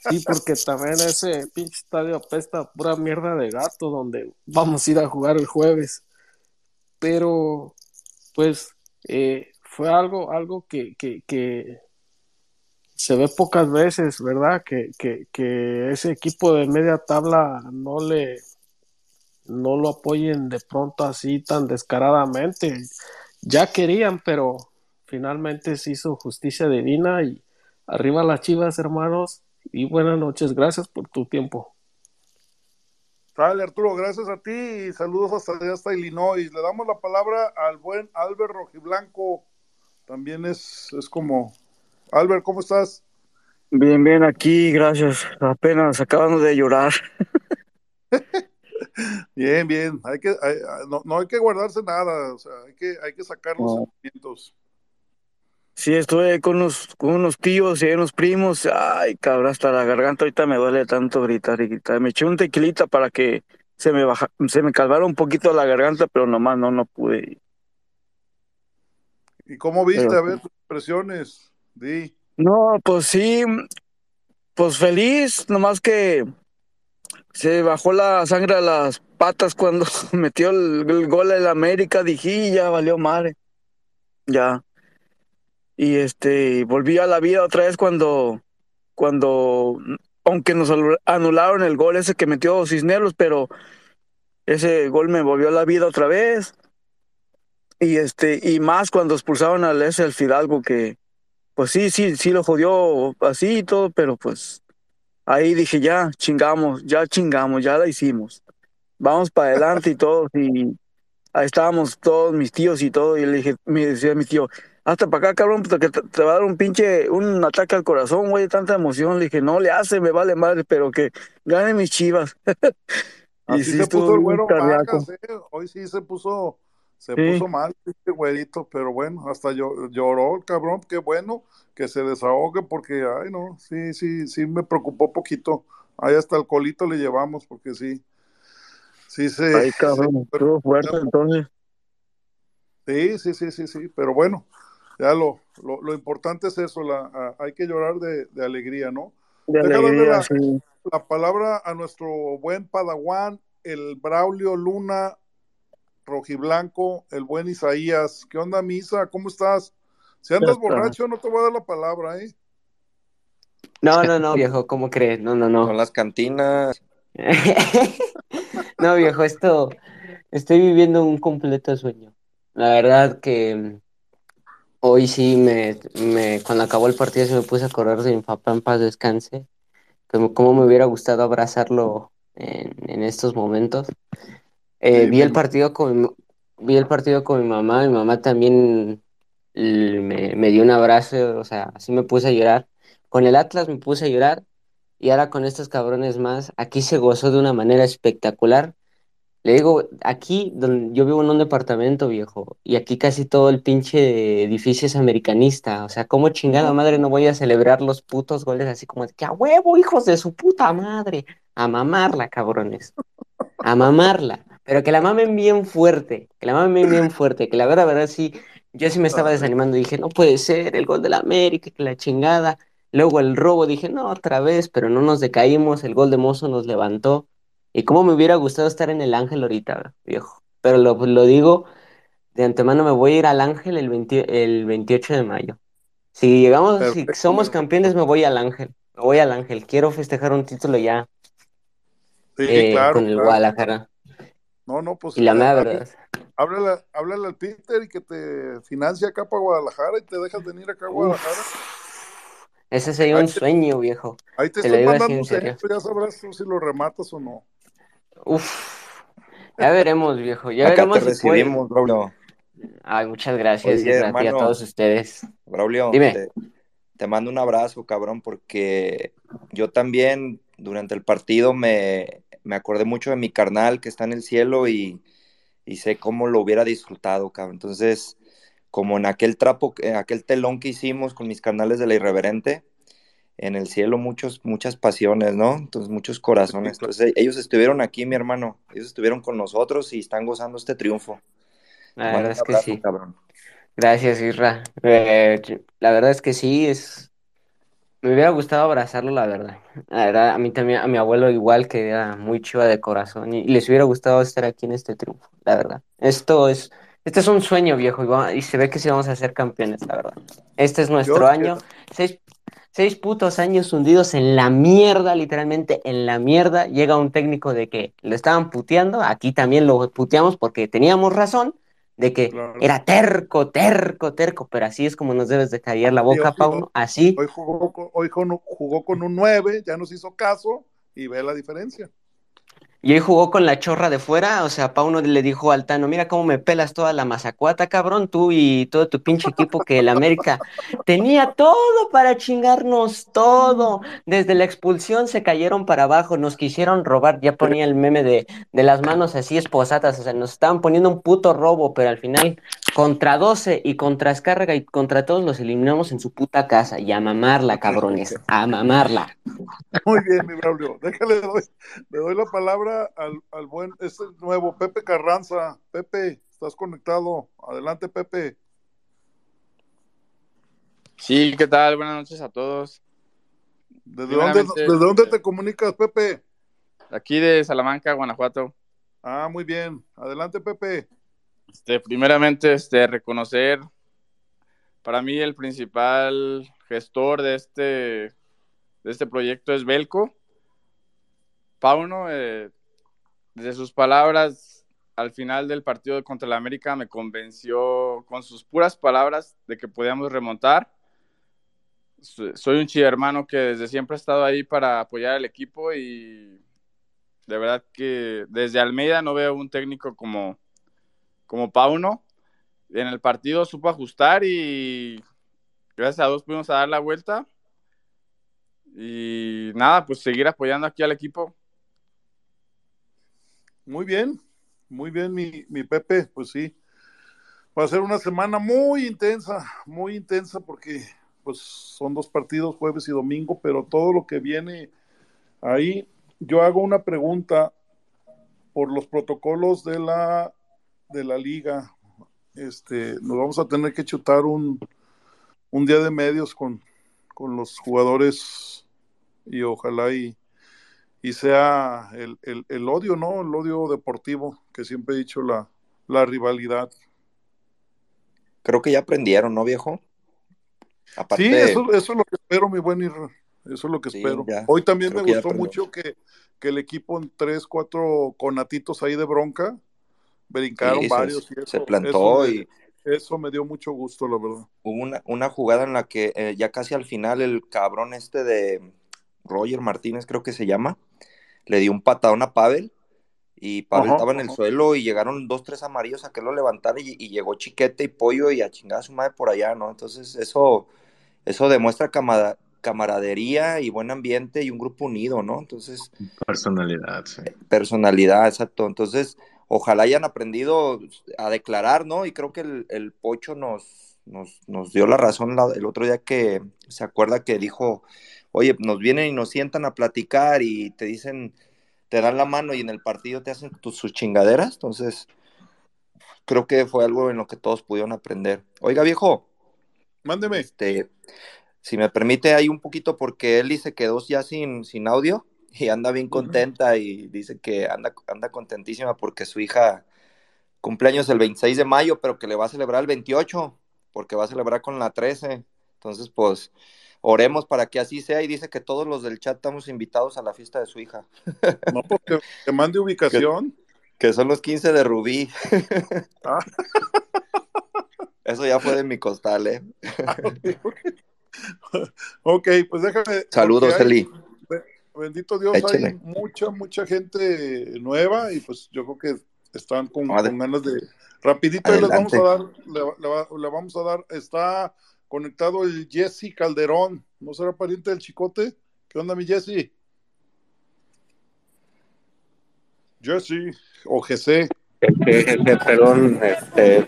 [SPEAKER 10] Sí, porque también ese pinche estadio apesta pura mierda de gato donde vamos a ir a jugar el jueves. Pero, pues, eh, fue algo, algo que, que, que se ve pocas veces, ¿verdad? Que, que, que ese equipo de media tabla no le, no lo apoyen de pronto así tan descaradamente. Ya querían, pero finalmente se hizo justicia divina y arriba las chivas, hermanos, y buenas noches. Gracias por tu tiempo.
[SPEAKER 1] Sale, Arturo, gracias a ti y saludos hasta hasta Illinois. Le damos la palabra al buen Albert Rojiblanco. También es, es como. Albert, ¿cómo estás?
[SPEAKER 11] Bien, bien, aquí, gracias. Apenas acabamos de llorar.
[SPEAKER 1] Bien, bien. Hay que, hay- no, no hay que guardarse nada, o sea, hay que, hay que sacar los
[SPEAKER 11] No.
[SPEAKER 1] sentimientos.
[SPEAKER 11] Sí, estuve con unos, con unos tíos y unos primos. Ay, cabrón, hasta la garganta ahorita me duele tanto gritar y gritar. Me eché un tequilita para que se me baja, se me calmara un poquito la garganta, pero nomás no, no pude.
[SPEAKER 1] ¿Y cómo viste?
[SPEAKER 11] Pero-
[SPEAKER 1] A ver, tus impresiones. Di.
[SPEAKER 11] No, pues sí, pues feliz, nomás que se bajó la sangre a las patas cuando metió el, el gol en América, dije, "Y ya valió madre. Ya. Y este, volví a la vida otra vez cuando, cuando, aunque nos anu- anularon el gol ese que metió Cisneros, pero ese gol me volvió a la vida otra vez. Y este, y más cuando expulsaron al ese al Fidalgo que, pues sí, sí, sí lo jodió así y todo, pero pues ahí dije, ya chingamos, ya chingamos, ya la hicimos. Vamos para adelante y todo. Y ahí estábamos todos mis tíos y todo. Y le dije, me decía mi tío, hasta para acá, cabrón, porque te, te va a dar un pinche, un ataque al corazón, güey, tanta emoción. Le dije, no le hace, me vale madre, pero que gane mis chivas. y
[SPEAKER 1] Así
[SPEAKER 11] sí,
[SPEAKER 1] se puso el güero ¿eh? Hoy sí se puso, se
[SPEAKER 11] Sí.
[SPEAKER 1] puso mal este güerito, pero bueno, hasta llo- lloró el cabrón, qué bueno que se desahogue porque, ay no, sí, sí, sí me preocupó poquito. Ahí hasta el colito le llevamos porque sí, Sí, sí.
[SPEAKER 11] Ay, cabrón,
[SPEAKER 1] sí,
[SPEAKER 11] estuvo fuerte entonces.
[SPEAKER 1] Sí, sí, sí, sí, sí, pero bueno, ya lo, lo, lo importante es eso, la, a- hay que llorar de, de alegría, ¿no?
[SPEAKER 11] De alegría,
[SPEAKER 1] la,
[SPEAKER 11] sí.
[SPEAKER 1] la palabra a nuestro buen Padawan, el Braulio Luna Rojiblanco, el buen Isaías. ¿Qué onda, Misa? ¿Cómo estás? Si andas borracho, no te voy a dar la palabra, ¿eh?
[SPEAKER 12] No, no, no, viejo, ¿cómo crees? No, no, no.
[SPEAKER 2] Son las cantinas.
[SPEAKER 12] No, viejo, esto, estoy viviendo un completo sueño. La verdad que mm, hoy sí me, me, cuando acabó el partido se me puse a correr de mi papá en paz descanse. Como, como me hubiera gustado abrazarlo en, en estos momentos. Eh,
[SPEAKER 1] Sí,
[SPEAKER 12] vi el partido con mi, vi el partido con mi mamá, mi mamá también me, me dio un abrazo, o sea, así me puse a llorar. Con el Atlas me puse a llorar y ahora con estos cabrones más, aquí se gozó de una manera espectacular. Le digo, aquí donde yo vivo en un departamento viejo y aquí casi todo el pinche edificio es americanista, o sea, ¿cómo chingada madre no voy a celebrar los putos goles así como de que a huevo, hijos de su puta madre, a mamarla, cabrones, a mamarla, pero que la mamen bien fuerte, que la mamen bien fuerte, que la verdad, verdad sí, yo sí me estaba desanimando, dije, no puede ser, el gol de la América, que la chingada, luego el robo, dije, no, otra vez, pero no nos decaímos, el gol de Mozo nos levantó, y cómo me hubiera gustado estar en el Ángel ahorita, viejo, pero lo, lo digo, de antemano me voy a ir al Ángel el 20 el 28 de mayo. Si llegamos, si somos campeones, me voy al Ángel, me voy al Ángel, quiero festejar un título ya
[SPEAKER 1] Sí,
[SPEAKER 12] eh,
[SPEAKER 1] claro,
[SPEAKER 12] con el
[SPEAKER 1] claro.
[SPEAKER 12] Guadalajara.
[SPEAKER 1] No, no, pues
[SPEAKER 12] Y la
[SPEAKER 1] eh,
[SPEAKER 12] mera
[SPEAKER 1] há-
[SPEAKER 12] verdad.
[SPEAKER 1] háblale, háblale al Peter y que te financie acá para Guadalajara y te dejas venir acá a Guadalajara.
[SPEAKER 12] Uf, ese sería
[SPEAKER 1] Ahí
[SPEAKER 12] un
[SPEAKER 1] te,
[SPEAKER 12] sueño, viejo.
[SPEAKER 1] ahí te
[SPEAKER 12] Te lo
[SPEAKER 1] estoy
[SPEAKER 12] digo así
[SPEAKER 1] mandando
[SPEAKER 12] serio.
[SPEAKER 1] ya sabrás tú si lo rematas o no.
[SPEAKER 12] Uf, ya veremos, viejo. Ya
[SPEAKER 2] Acá te
[SPEAKER 12] veremos si puede.
[SPEAKER 2] recibimos, Braulio.
[SPEAKER 12] Ay, muchas gracias,
[SPEAKER 2] Oye,
[SPEAKER 12] Isra, a ti y a
[SPEAKER 2] hermano,
[SPEAKER 12] todos ustedes.
[SPEAKER 2] Braulio,
[SPEAKER 12] Dime.
[SPEAKER 2] te, te mando un abrazo, cabrón, porque yo también durante el partido me, me acordé mucho de mi carnal que está en el cielo y, y sé cómo lo hubiera disfrutado, cabrón. Entonces, como en aquel trapo, en aquel telón que hicimos con mis carnales de la irreverente, en el cielo muchos, muchas pasiones, ¿no? Entonces, muchos corazones. Entonces, ellos estuvieron aquí, mi hermano. Ellos estuvieron con nosotros y están gozando este triunfo.
[SPEAKER 12] La verdad es que
[SPEAKER 2] abrazo,
[SPEAKER 12] sí.
[SPEAKER 2] cabrón.
[SPEAKER 12] Gracias, Isra. Eh, la verdad es que sí, es. Me hubiera gustado abrazarlo, la verdad. La verdad, a mí también, a mi abuelo igual, que era muy chiva de corazón, y, y les hubiera gustado estar aquí en este triunfo, la verdad. Esto es, este es un sueño, viejo, y, va- y se ve que sí vamos a ser campeones, la verdad. Este es nuestro
[SPEAKER 1] Dios
[SPEAKER 12] año. Seis, seis putos años hundidos en la mierda, literalmente en la mierda. Llega un técnico de que lo estaban puteando, aquí también lo puteamos porque teníamos razón, de que
[SPEAKER 1] Claro.
[SPEAKER 12] era terco, terco, terco, pero así es como nos debes de callar la boca, Pauno, así.
[SPEAKER 1] hoy jugó, con- hoy jugó con un 9, ya nos hizo caso y ve la diferencia.
[SPEAKER 12] Y hoy jugó con la chorra de fuera, o sea, Pauno le dijo al Tano, mira cómo me pelas toda la mazacuata, cabrón, tú y todo tu pinche equipo que el América tenía todo para chingarnos, todo. Desde la expulsión se cayeron para abajo, nos quisieron robar, ya ponía el meme de, de las manos así esposadas, o sea, nos estaban poniendo un puto robo, pero al final contra 12 y contra Escárraga y contra todos los eliminamos en su puta casa. Y a mamarla, cabrones, a mamarla.
[SPEAKER 1] Muy bien, mi Braulio. Déjale, le doy, le doy la palabra al, al buen, este nuevo, Pepe Carranza. Pepe, estás conectado. Adelante, Pepe.
[SPEAKER 13] Sí, ¿qué tal? Buenas noches a todos.
[SPEAKER 1] ¿Desde dónde, ¿Desde dónde te comunicas, Pepe?
[SPEAKER 13] aquí de Salamanca, Guanajuato.
[SPEAKER 1] Ah, muy bien. Adelante, Pepe.
[SPEAKER 13] Este, primeramente, este, reconocer para mí el principal gestor de este, de este proyecto es Belco. Pauno, eh, desde sus palabras al final del partido contra el América me convenció con sus puras palabras de que podíamos remontar. So- Soy un hermano que desde siempre ha estado ahí para apoyar al equipo y de verdad que desde Almeida no veo un técnico como, como Pauno. En el partido supo ajustar y gracias a Dios pudimos dar la vuelta. Y nada, pues seguir apoyando aquí al equipo.
[SPEAKER 1] Muy bien. Muy bien, mi, mi Pepe. Pues sí. Va a ser una semana muy intensa, muy intensa porque pues son dos partidos, jueves y domingo, pero todo lo que viene ahí, yo hago una pregunta por los protocolos de la, de la liga, este, nos vamos a tener que chutar un, un día de medios con, con los jugadores y ojalá y, y sea el, el, el odio, ¿no? El odio deportivo, que siempre he dicho la, la rivalidad.
[SPEAKER 2] Creo que ya aprendieron, ¿no, viejo? Aparte,
[SPEAKER 1] Sí, eso, eso es lo que espero, mi buen Irra. Eso es lo que
[SPEAKER 2] Sí,
[SPEAKER 1] espero.
[SPEAKER 2] ya.
[SPEAKER 1] Hoy también
[SPEAKER 2] Creo
[SPEAKER 1] me gustó mucho que, que el equipo en tres, cuatro conatitos ahí de bronca brincaron
[SPEAKER 2] Sí, se-
[SPEAKER 1] varios y eso,
[SPEAKER 2] se plantó
[SPEAKER 1] eso me,
[SPEAKER 2] y-
[SPEAKER 1] eso me dio mucho gusto, la verdad.
[SPEAKER 2] hubo una, una jugada en la que eh, ya casi al final el cabrón este de Roger Martínez, creo que se llama, le dio un patadón a Pavel y Pavel
[SPEAKER 1] Ajá,
[SPEAKER 2] estaba en el
[SPEAKER 1] ajá.
[SPEAKER 2] suelo y llegaron dos, tres amarillos a que lo levantara y, y llegó Chiquete y Pollo y a chingar a su madre por allá, ¿no? Entonces eso, eso demuestra camada- camaradería y buen ambiente y un grupo unido, ¿no? Entonces,
[SPEAKER 14] Personalidad, sí.
[SPEAKER 2] personalidad, exacto. Entonces, ojalá hayan aprendido a declarar, ¿no? Y creo que el, el Pocho nos, nos, nos dio la razón la- el otro día que se acuerda que dijo, oye, nos vienen y nos sientan a platicar y te dicen, te dan la mano y en el partido te hacen tus, sus chingaderas. Entonces, creo que fue algo en lo que todos pudieron aprender. Oiga, viejo,
[SPEAKER 1] Mándeme.
[SPEAKER 2] este, si me permite, hay un poquito porque Eli se quedó ya sin, sin audio y anda bien contenta y dice que anda, anda contentísima porque su hija cumpleaños el 26 de mayo, pero que le va a celebrar el 28 porque va a celebrar con la 13. Entonces, pues, oremos para que así sea y dice que todos los del chat estamos invitados a la fiesta de su hija,
[SPEAKER 1] No, porque te mande ubicación.
[SPEAKER 2] que son los 15 de Rubí.
[SPEAKER 1] Ah.
[SPEAKER 2] Eso ya fue de mi costal, ¿eh?
[SPEAKER 1] Ok, pues déjame.
[SPEAKER 2] Saludos,
[SPEAKER 1] hay-
[SPEAKER 2] Eli.
[SPEAKER 1] Be- Bendito Dios, hay mucha, mucha gente nueva y pues yo creo que están con, ganas de... Rapidito les vamos a dar, le, le va- le vamos a dar, está conectado el Jesse Calderón, ¿no será pariente del Chicote? ¿Qué onda mi Jesse? Jesse, o GC.
[SPEAKER 15] Este, este, perdón, este.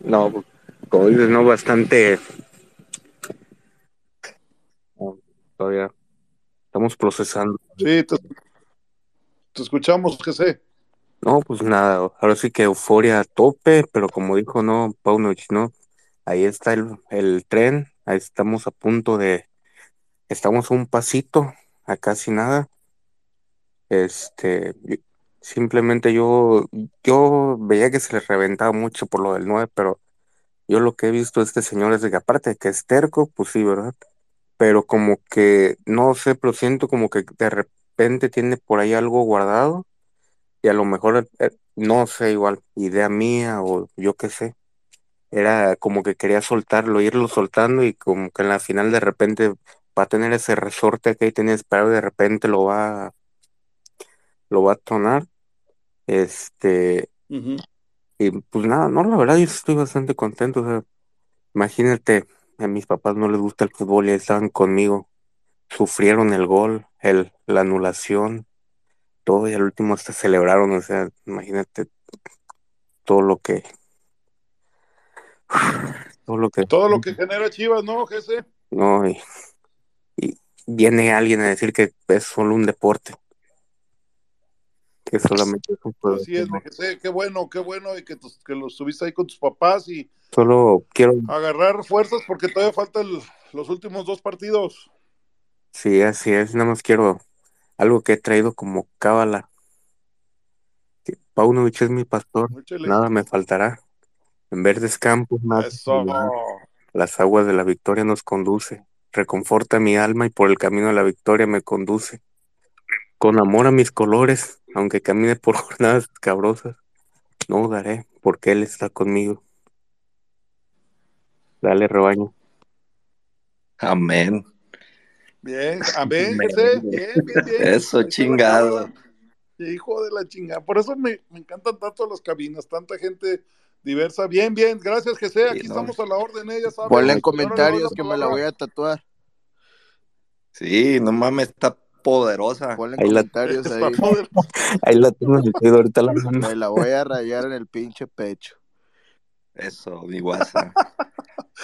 [SPEAKER 15] No, como dices, no, bastante. no, Todavía estamos procesando.
[SPEAKER 1] Sí, te, te escuchamos, GC.
[SPEAKER 15] No, pues nada, ahora sí que euforia a tope, pero como dijo, no, Paunovic, no, ahí está el, el tren, ahí estamos a punto de, estamos a un pasito, a casi nada. Este, simplemente yo, yo veía que se le reventaba mucho por lo del 9, pero yo lo que he visto de este señor es de que aparte de que es terco, pues sí, ¿verdad? Pero como que, no sé, pero siento como que de repente tiene por ahí algo guardado y a lo mejor, eh, no sé, igual, idea mía o yo qué sé, era como que quería soltarlo, irlo soltando y como que en la final de repente va a tener ese resorte que ahí tenía esperado y de repente lo va, lo va a tronar. Este, y pues nada, no, la verdad yo estoy bastante contento, o sea, imagínate, a mis papás no les gusta el fútbol y ahí estaban conmigo, sufrieron el gol, el, la anulación, todo y al último hasta celebraron, o sea, imagínate todo lo que, todo lo que,
[SPEAKER 1] Todo lo que genera Chivas, ¿no, GC?
[SPEAKER 15] no, y, y viene alguien a decir que es solo un deporte, que solamente es un juego,
[SPEAKER 1] Así es. GC, qué bueno, qué bueno y que, tus- que lo estuviste ahí con tus papás y
[SPEAKER 15] Solo quiero,
[SPEAKER 1] agarrar fuerzas porque todavía faltan los últimos dos partidos.
[SPEAKER 15] sí, así es, nada más quiero algo que he traído como cábala, Paunovic es mi pastor,
[SPEAKER 1] Échale.
[SPEAKER 15] nada me faltará, en verdes campos, nada. Las aguas de la victoria nos conduce, reconforta mi alma y por el camino de la victoria me conduce. Con amor a mis colores, aunque camine por jornadas cabrosas, no dudaré, porque Él está conmigo. Dale, rebaño.
[SPEAKER 2] Amén.
[SPEAKER 1] Bien, amén, GC. Bien, bien, bien.
[SPEAKER 2] Eso, chingado.
[SPEAKER 1] Hijo de la chingada. Por eso me, me encantan tanto las cabinas, tanta gente diversa. Bien, bien. Gracias, GC. Aquí
[SPEAKER 2] Sí, no.
[SPEAKER 1] estamos a la orden, ¿eh? ya sabes.
[SPEAKER 4] Ponle en comentarios que me la voy a tatuar.
[SPEAKER 2] Sí, no mames, está poderosa.
[SPEAKER 4] Ponle
[SPEAKER 15] Ahí la,
[SPEAKER 4] comentarios ahí.
[SPEAKER 15] ahí la tengo en el dedo, ahorita la mando.
[SPEAKER 4] Me la voy a rayar en el pinche pecho.
[SPEAKER 2] Eso, mi guasa.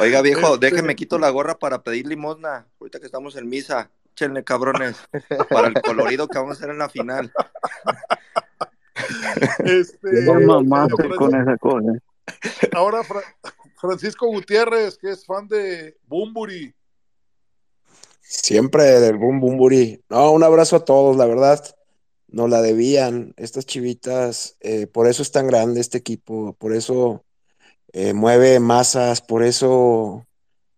[SPEAKER 2] Oiga, viejo,
[SPEAKER 1] Este-
[SPEAKER 2] déjeme quito la gorra para pedir limosna. Ahorita que estamos en misa. échenle cabrones, para el colorido que vamos a hacer en la final.
[SPEAKER 1] Este,
[SPEAKER 11] Ya mamaste con esa cosa.
[SPEAKER 1] ahora Fra- Francisco Gutiérrez, que es fan de Bumburi.
[SPEAKER 16] Siempre del Boom Bumburi. No, un abrazo a todos, la verdad. Nos la debían estas chivitas. eh, por eso es tan grande este equipo. Por eso eh, mueve masas. Por eso,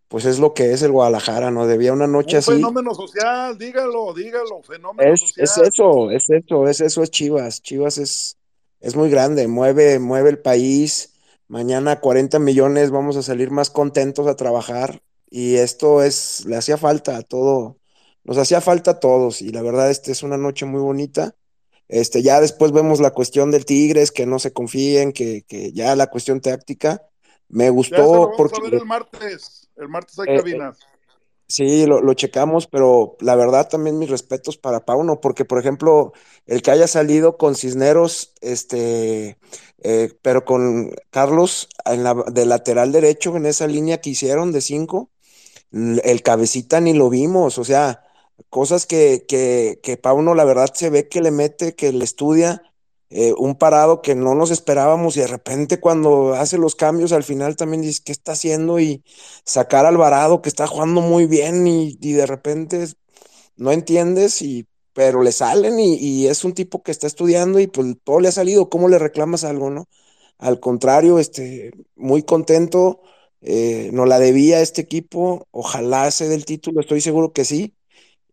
[SPEAKER 16] pues es lo que es el Guadalajara. Nos debía una noche
[SPEAKER 1] Un
[SPEAKER 16] así.
[SPEAKER 1] fenómeno social, dígalo, dígalo, fenómeno
[SPEAKER 16] Es, es
[SPEAKER 1] social.
[SPEAKER 16] eso, es eso, es eso, es Chivas. Chivas es, es muy grande, mueve, mueve el país. Mañana 40 millones, vamos a salir más contentos a trabajar. Y esto es, le hacía falta a todo, nos hacía falta a todos. Y la verdad, este es una noche muy bonita. Este, ya después vemos la cuestión del Tigres, que no se confíen, que, que ya la cuestión táctica. Me
[SPEAKER 1] Ya
[SPEAKER 16] gustó
[SPEAKER 1] vamos a
[SPEAKER 16] porque
[SPEAKER 1] ver el martes. El martes hay
[SPEAKER 16] Eh, eh,
[SPEAKER 1] cabinas.
[SPEAKER 16] Sí, lo, lo checamos, pero la verdad también mis respetos para Pauno, porque por ejemplo, el que haya salido con Cisneros, este, eh, pero con Carlos en la, de lateral derecho en esa línea que hicieron de cinco, el cabecita ni lo vimos, o sea, cosas que, que, que Pauno la verdad se ve que le mete, que le estudia, eh, un parado que no nos esperábamos y de repente cuando hace los cambios al final también dices, ¿qué está haciendo? Y sacar a Alvarado que está jugando muy bien y, y de repente no entiendes, y, pero le salen y, y es un tipo que está estudiando y pues todo le ha salido, ¿cómo le reclamas algo, no? Al contrario, este, muy contento, eh, nos la debía este equipo, ojalá se dé el título, estoy seguro que sí.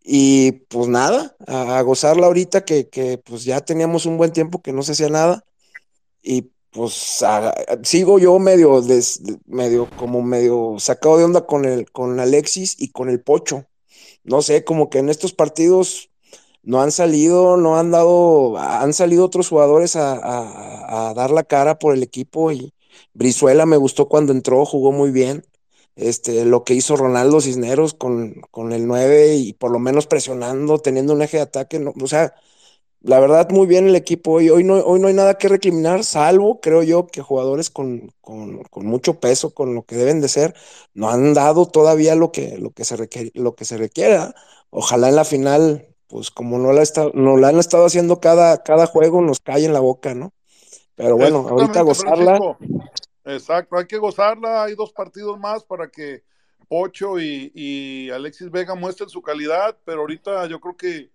[SPEAKER 16] Y pues nada, a, gozarla ahorita que, que pues ya teníamos un buen tiempo que no se hacía nada. Y pues sigo yo medio, medio, como medio sacado de onda con el, con Alexis y con el Pocho. No sé, como que en estos partidos no han salido, no han dado, han salido otros jugadores a, a- a dar la cara por el equipo y Brizuela me gustó cuando entró, jugó muy bien. Este, lo que hizo Ronaldo Cisneros con, con el 9 y por lo menos presionando, teniendo un eje de ataque, no, o sea, la verdad, muy bien el equipo hoy. Hoy no, hoy no hay nada que recriminar, salvo, creo yo, que jugadores con, con, con mucho peso, con lo que deben de ser, no han dado todavía lo que, lo que se lo que se requiera. Ojalá en la final, pues como no la, está, no la han estado haciendo cada, cada juego, nos cae en la boca, ¿no? Pero bueno, ahorita gozarla.
[SPEAKER 1] Francisco. Exacto, hay que gozarla. Hay dos partidos más para que Pocho y, y Alexis Vega muestren su calidad, pero ahorita yo creo que,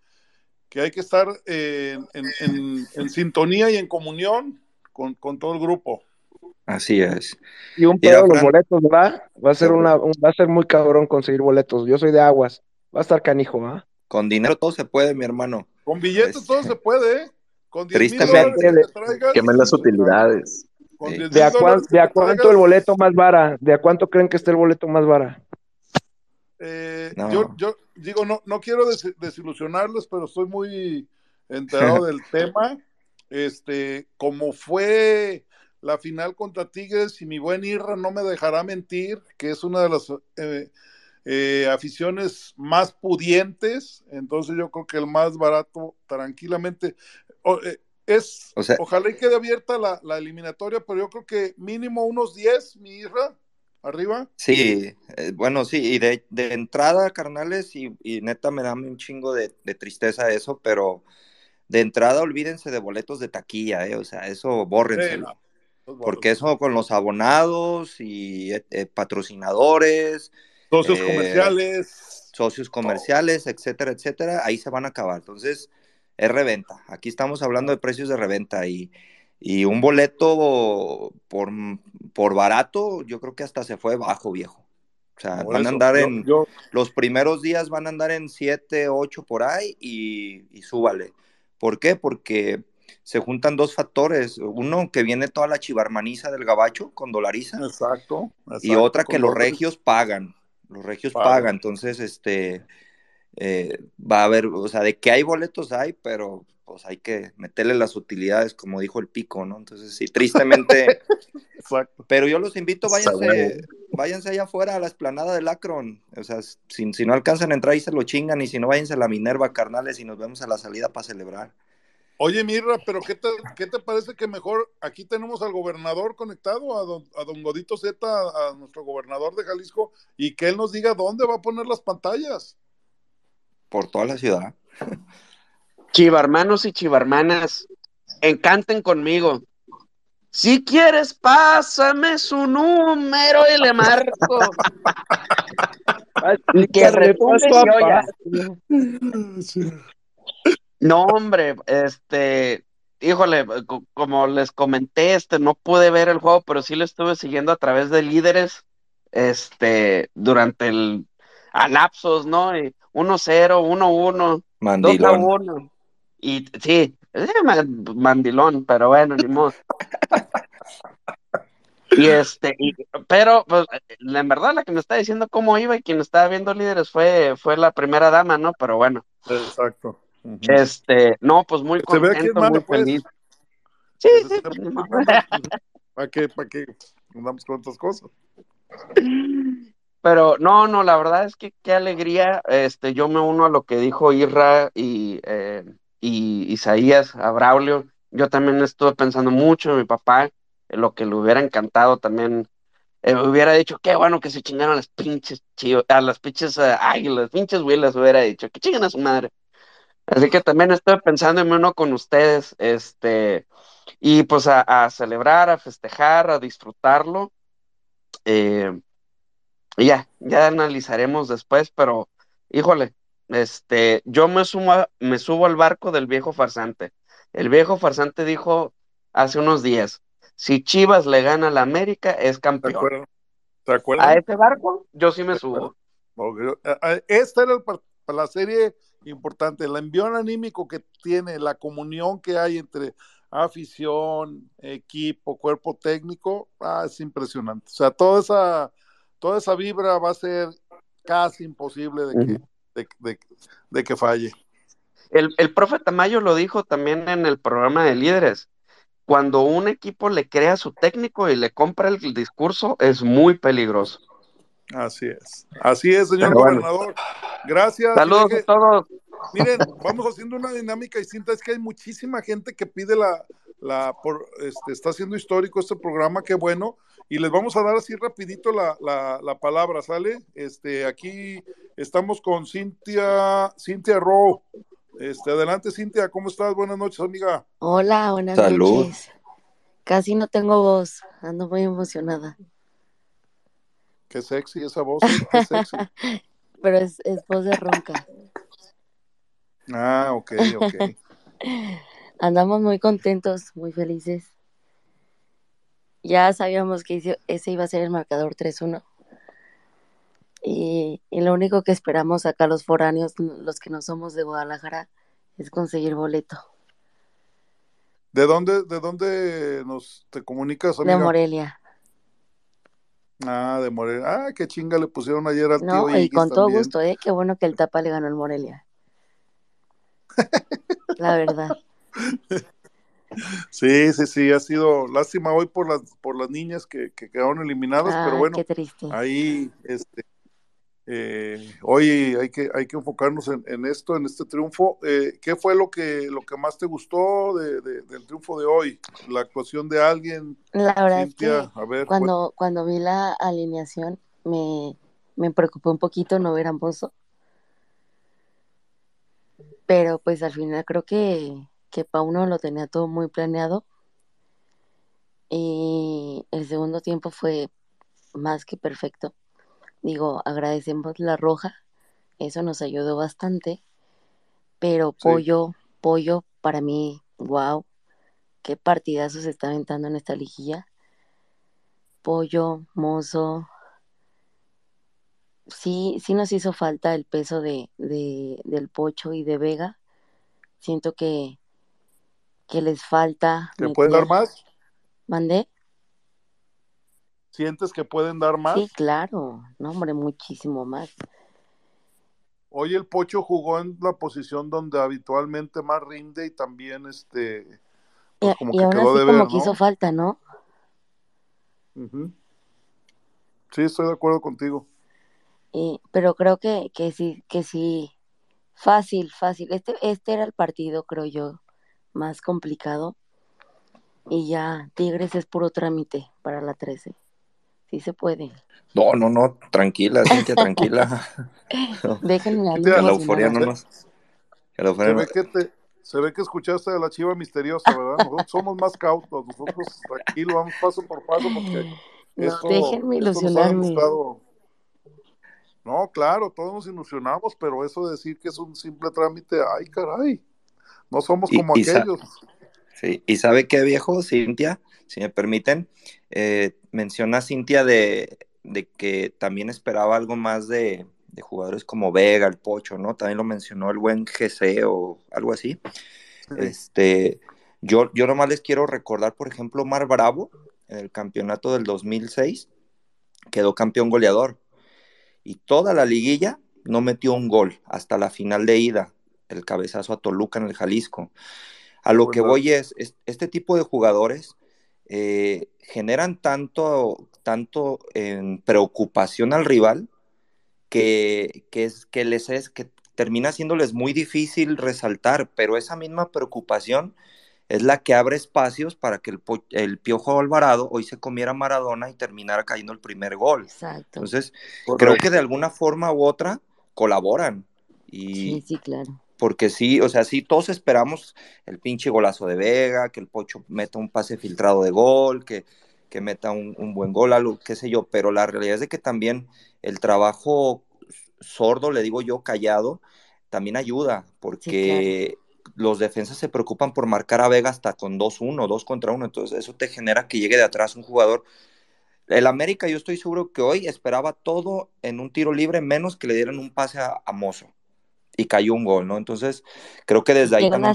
[SPEAKER 1] que hay que estar eh, en, en- en sintonía y en comunión con, con todo el grupo.
[SPEAKER 2] Así es.
[SPEAKER 16] Y un pedo de los boletos, ¿verdad? Va a ser una, un- va a ser muy cabrón conseguir boletos. Yo soy de aguas. Va a estar canijo, ¿ah?
[SPEAKER 2] Con dinero todo se puede, mi hermano.
[SPEAKER 1] Con billetes todo se puede, ¿eh? Con 10 mil
[SPEAKER 2] Tristemente,
[SPEAKER 8] Quemen las utilidades.
[SPEAKER 1] con 10
[SPEAKER 16] ¿De a, cuán- de cuánto
[SPEAKER 1] traigas,
[SPEAKER 16] el boleto más vara? ¿De a cuánto creen que esté el boleto más vara?
[SPEAKER 1] Eh,
[SPEAKER 2] No.
[SPEAKER 1] yo, yo digo, no, no quiero des- desilusionarles, pero estoy muy enterado del tema. Este, como fue la final contra Tigres, y mi buen Irra no me dejará mentir, que es una de las eh, eh, aficiones más pudientes, entonces yo creo que el más barato, tranquilamente, o- eh, es,
[SPEAKER 2] O sea-
[SPEAKER 1] ojalá y quede abierta la, la eliminatoria, pero yo creo que mínimo unos 10, mi Irra, arriba.
[SPEAKER 2] Sí, eh, bueno, sí, y de, de entrada, carnales, y, y neta me da un chingo de, de tristeza eso, pero de entrada olvídense de boletos de taquilla, eh, o sea, eso bórrenselo.
[SPEAKER 1] Sí, no,
[SPEAKER 2] Porque eso con los abonados y eh, eh, patrocinadores,
[SPEAKER 1] Socios comerciales.
[SPEAKER 2] socios comerciales, etcétera, etcétera, ahí se van a acabar. Entonces, es reventa. Aquí estamos hablando de precios de reventa y, y un boleto por, por barato, yo creo que hasta se fue bajo, viejo. O sea,
[SPEAKER 1] Por
[SPEAKER 2] van a andar
[SPEAKER 1] yo-
[SPEAKER 2] en,
[SPEAKER 1] yo-
[SPEAKER 2] los primeros días van a andar en 7, 8 por ahí y, y súbale. ¿Por qué? Porque se juntan dos factores. Uno, que viene toda la chivarmaniza del gabacho con dolariza.
[SPEAKER 1] Exacto.
[SPEAKER 2] Y otra que los regios pagan. Los regios
[SPEAKER 1] Pagan.
[SPEAKER 2] pagan. Entonces, este, eh, va a haber, o sea, de que hay boletos hay, pero pues hay que meterle las utilidades, como dijo el pico, ¿no? Entonces, sí, tristemente.
[SPEAKER 1] Exacto.
[SPEAKER 2] Pero yo los invito, váyanse, váyanse allá afuera a la esplanada del Akron. O sea, si, si no alcanzan a entrar y se lo chingan, y si no, váyanse a la Minerva, carnales, y nos vemos a la salida para celebrar.
[SPEAKER 1] Oye, Mirra, pero ¿qué te, qué te parece que mejor aquí tenemos al gobernador conectado, a don, a don Godito Z, a nuestro gobernador de Jalisco, y que él nos diga dónde va a poner las pantallas?
[SPEAKER 2] Por toda la ciudad.
[SPEAKER 17] Chivarmanos y chivarmanas, encanten conmigo. Si quieres, pásame su número y le marco. que oiga. No, hombre, este, híjole, co- como les comenté, este, no pude ver el juego, pero sí lo estuve siguiendo a través de líderes, este, durante el, a lapsos, ¿no? Y 1-0, 1-1, 2 a
[SPEAKER 2] Mandilón.
[SPEAKER 17] 1. Y sí, ma- mandilón, pero bueno, ni modo. Y este, y- pero pues la en verdad la que me está diciendo cómo iba y quien estaba viendo líderes fue, fue la primera dama, ¿no? Pero bueno,
[SPEAKER 1] Exacto. Ujú.
[SPEAKER 17] este, no, pues muy
[SPEAKER 1] Se ve aquí,
[SPEAKER 17] contento, muy
[SPEAKER 1] pues.
[SPEAKER 17] feliz. Sí, sí, pues, modo.
[SPEAKER 1] ¿Para qué? ¿Para qué? Andamos con otras cosas.
[SPEAKER 17] Pero no, no, la verdad es que qué alegría. Este, yo me uno a lo que dijo Irra y, eh, y Isaías, a Braulio. Yo también estuve pensando mucho en mi papá, en lo que le hubiera encantado también. eh, hubiera dicho, qué bueno que se chingaron las pinches chivas, a las pinches eh, águilas, pinches huilas, hubiera dicho, que chinguen a su madre. Así que también estoy pensando en uno con ustedes, este, y pues a, a celebrar, a festejar, a disfrutarlo. Eh, y ya, ya analizaremos después, pero híjole, este, yo me sumo me subo al barco del viejo farsante. El viejo farsante dijo hace unos días, si Chivas le gana a la América, es
[SPEAKER 1] ¿Se
[SPEAKER 17] campeón.
[SPEAKER 1] acuerdan? ¿Se
[SPEAKER 17] A ese barco yo sí me subo.
[SPEAKER 1] Eh, eh, Esta era el la serie importante, el envión anímico que tiene, la comunión que hay entre afición, equipo, cuerpo técnico, ah, es impresionante. O sea, toda esa, toda esa vibra va a ser casi imposible de que, de, de- de que falle.
[SPEAKER 17] El, el profe Tamayo lo dijo también en el programa de líderes. Cuando un equipo le crea a su técnico y le compra el discurso, es muy peligroso.
[SPEAKER 1] Así es. Así es, señor
[SPEAKER 17] bueno.
[SPEAKER 1] gobernador. Gracias.
[SPEAKER 17] Saludos
[SPEAKER 1] deje-
[SPEAKER 17] a todos.
[SPEAKER 1] Miren, vamos haciendo una dinámica distinta. Es que hay muchísima gente que pide la, la por, este, está haciendo histórico este programa, qué bueno. Y les vamos a dar así rapidito la, la, la palabra, ¿sale? Este, aquí estamos con Cintia, Cintia Rowe. Este, adelante, Cintia, ¿cómo estás? Buenas noches, amiga.
[SPEAKER 18] Hola, buenas
[SPEAKER 1] Salud.
[SPEAKER 18] noches. Casi no tengo voz, ando muy emocionada,
[SPEAKER 1] Qué sexy esa voz, ¿eh? qué sexy.
[SPEAKER 18] pero es, es voz de ronca.
[SPEAKER 1] Ah, ok, ok.
[SPEAKER 18] Andamos muy contentos, muy felices. Ya sabíamos que ese- iba a ser el marcador 3-1. Y, y lo único que esperamos acá los foráneos, los que no somos de Guadalajara, es conseguir boleto.
[SPEAKER 1] ¿De dónde, de dónde nos te comunicas,
[SPEAKER 18] De? Morelia.
[SPEAKER 1] Ah, de Morelia. Ah, qué chinga le pusieron ayer al tío
[SPEAKER 18] No, y
[SPEAKER 1] Iggy
[SPEAKER 18] con todo
[SPEAKER 1] también.
[SPEAKER 18] gusto, ¿eh? Qué bueno que el Tapa le ganó el Morelia. La verdad.
[SPEAKER 1] Sí, sí, sí, ha sido lástima hoy por las por las niñas que, que quedaron eliminadas, pero bueno,
[SPEAKER 18] qué triste.
[SPEAKER 1] ahí este eh, hoy hay que hay que enfocarnos en, en esto, en este triunfo. Eh, ¿Qué fue lo que lo que más te gustó de, de- del triunfo de hoy? La actuación de alguien,
[SPEAKER 18] La verdad es que
[SPEAKER 1] a ver,
[SPEAKER 18] cuando, cuando vi la alineación me, me preocupó un poquito no ver a Mozo, pero pues al final creo que, que Pauno lo tenía todo muy planeado y el segundo tiempo fue más que perfecto. Digo, agradecemos la roja, eso nos ayudó bastante, pero
[SPEAKER 1] Sí.
[SPEAKER 18] Pollo, Pollo para mí, wow, qué partidazo se está aventando en esta liguilla. Pollo, Mozo, sí, sí nos hizo falta el peso de, de- del Pocho y de Vega. Siento que, que les falta
[SPEAKER 1] ¿que pueden dar más?
[SPEAKER 18] ¿Mandé?
[SPEAKER 1] ¿Sientes que pueden dar más?
[SPEAKER 18] Sí, claro, no, hombre, muchísimo más.
[SPEAKER 1] Hoy el Pocho jugó en la posición donde habitualmente más rinde y también este pues como
[SPEAKER 18] y
[SPEAKER 1] que
[SPEAKER 18] aún
[SPEAKER 1] quedó
[SPEAKER 18] así
[SPEAKER 1] de
[SPEAKER 18] como
[SPEAKER 1] ver,
[SPEAKER 18] que hizo falta, ¿no?
[SPEAKER 1] Ujú. Sí, estoy de acuerdo contigo.
[SPEAKER 18] Y- pero creo que, que sí, que sí, fácil, fácil. Este, este era el partido, creo yo, más complicado. Y ya, Tigres es puro trámite para la 13. Sí se puede.
[SPEAKER 2] No, no, no, tranquila, Cintia, tranquila.
[SPEAKER 18] Déjenme
[SPEAKER 2] Que la euforia no nos... la euforia
[SPEAKER 1] Se
[SPEAKER 2] no-
[SPEAKER 1] ve que te, se ve que escuchaste de la chiva misteriosa, ¿verdad? Nosotros somos más cautos, nosotros tranquilos, vamos paso por paso porque
[SPEAKER 18] No,
[SPEAKER 1] esto,
[SPEAKER 18] déjenme ilusionarme.
[SPEAKER 1] No, claro, todos nos ilusionamos, pero eso de decir que es un simple trámite, ay, caray, no somos como
[SPEAKER 2] y
[SPEAKER 1] aquellos.
[SPEAKER 2] Sí, y sabe qué viejo, Cintia, si me permiten, eh, menciona Cintia de, de que también esperaba algo más de, de jugadores como Vega, el Pocho, ¿no? También lo mencionó el buen GC o algo así. Este, yo, yo nomás les quiero recordar, por ejemplo, Mar Bravo, en el campeonato del 2006, quedó campeón goleador. Y toda la liguilla no metió un gol hasta la final de ida, el cabezazo a Toluca en el Jalisco. A lo que voy es, es- este tipo de jugadores eh, generan tanto, tanto en preocupación al rival que, que, es, que les es, que termina siéndoles muy difícil resaltar, pero esa misma preocupación es la que abre espacios para que el, Po- el Piojo Alvarado hoy se comiera a Maradona y terminara cayendo el primer gol.
[SPEAKER 18] Exacto.
[SPEAKER 2] Entonces,
[SPEAKER 18] Correcto.
[SPEAKER 2] creo que de alguna forma u otra colaboran. Y,
[SPEAKER 18] Sí, sí, claro.
[SPEAKER 2] Porque sí, o sea, sí, todos esperamos el pinche golazo de Vega, que el Pocho meta un pase filtrado de gol, que, que meta un, un buen gol, algo, qué sé yo, pero la realidad es de que también el trabajo sordo, le digo yo, callado, también ayuda, porque los defensas se preocupan por marcar a Vega hasta con 2-1, 2 contra 1, entonces eso te genera que llegue de atrás un jugador. El América, yo estoy seguro que hoy esperaba todo en un tiro libre, menos que le dieran un pase a, a Mozo y cayó un gol, ¿no? Entonces, creo que desde ahí
[SPEAKER 18] Qué
[SPEAKER 2] también,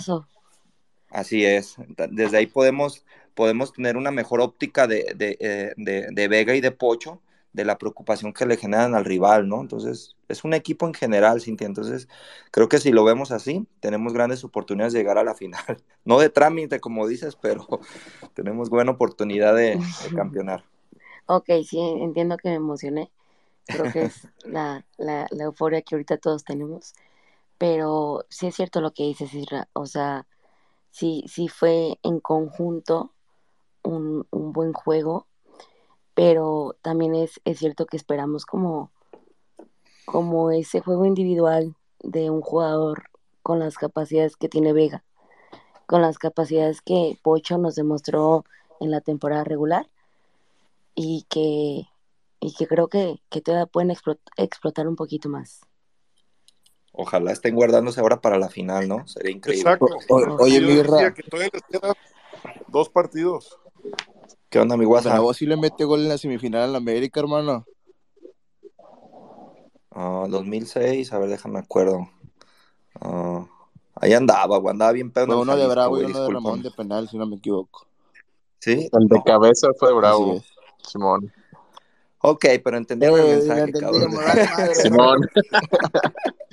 [SPEAKER 2] así es, desde ahí podemos, podemos tener una mejor óptica de, de, eh, de- de Vega y de Pocho, de la preocupación que le generan al rival, ¿no? Entonces, es un equipo en general, Cintia, entonces, creo que si lo vemos así, tenemos grandes oportunidades de llegar a la final, no de trámite, como dices, pero tenemos buena oportunidad de, de campeonar.
[SPEAKER 18] Ok, sí, entiendo que me emocioné. Creo que es la, la, la euforia que ahorita todos tenemos. Pero sí es cierto lo que dices, Isra. O sea, sí, sí fue en conjunto un, un buen juego, pero también es, es cierto que esperamos como, como ese juego individual de un jugador con las capacidades que tiene Vega, con las capacidades que Pocho nos demostró en la temporada regular y que, y que creo que, que todavía pueden explot- explotar un poquito más.
[SPEAKER 2] Ojalá estén guardándose ahora para la final, ¿no? Sería increíble.
[SPEAKER 1] Exacto.
[SPEAKER 4] oye,
[SPEAKER 1] decía que todavía les quedan dos partidos.
[SPEAKER 2] ¿Qué onda, mi WhatsApp?
[SPEAKER 4] Bravo sí le mete gol en la semifinal al América, hermano.
[SPEAKER 2] Ah, 2006, a ver, déjame acuerdo. Ah, ahí andaba, güey, andaba bien pedo en
[SPEAKER 4] Fue
[SPEAKER 2] el
[SPEAKER 4] uno de Bravo y uno de. Ramón de penal, si no me equivoco.
[SPEAKER 2] ¿Sí?
[SPEAKER 8] El de cabeza fue bravo, Simón.
[SPEAKER 2] Ok, pero entendieron el
[SPEAKER 4] Eh,
[SPEAKER 2] mensaje,
[SPEAKER 4] le
[SPEAKER 2] cabrón.
[SPEAKER 4] madre.
[SPEAKER 8] Simón.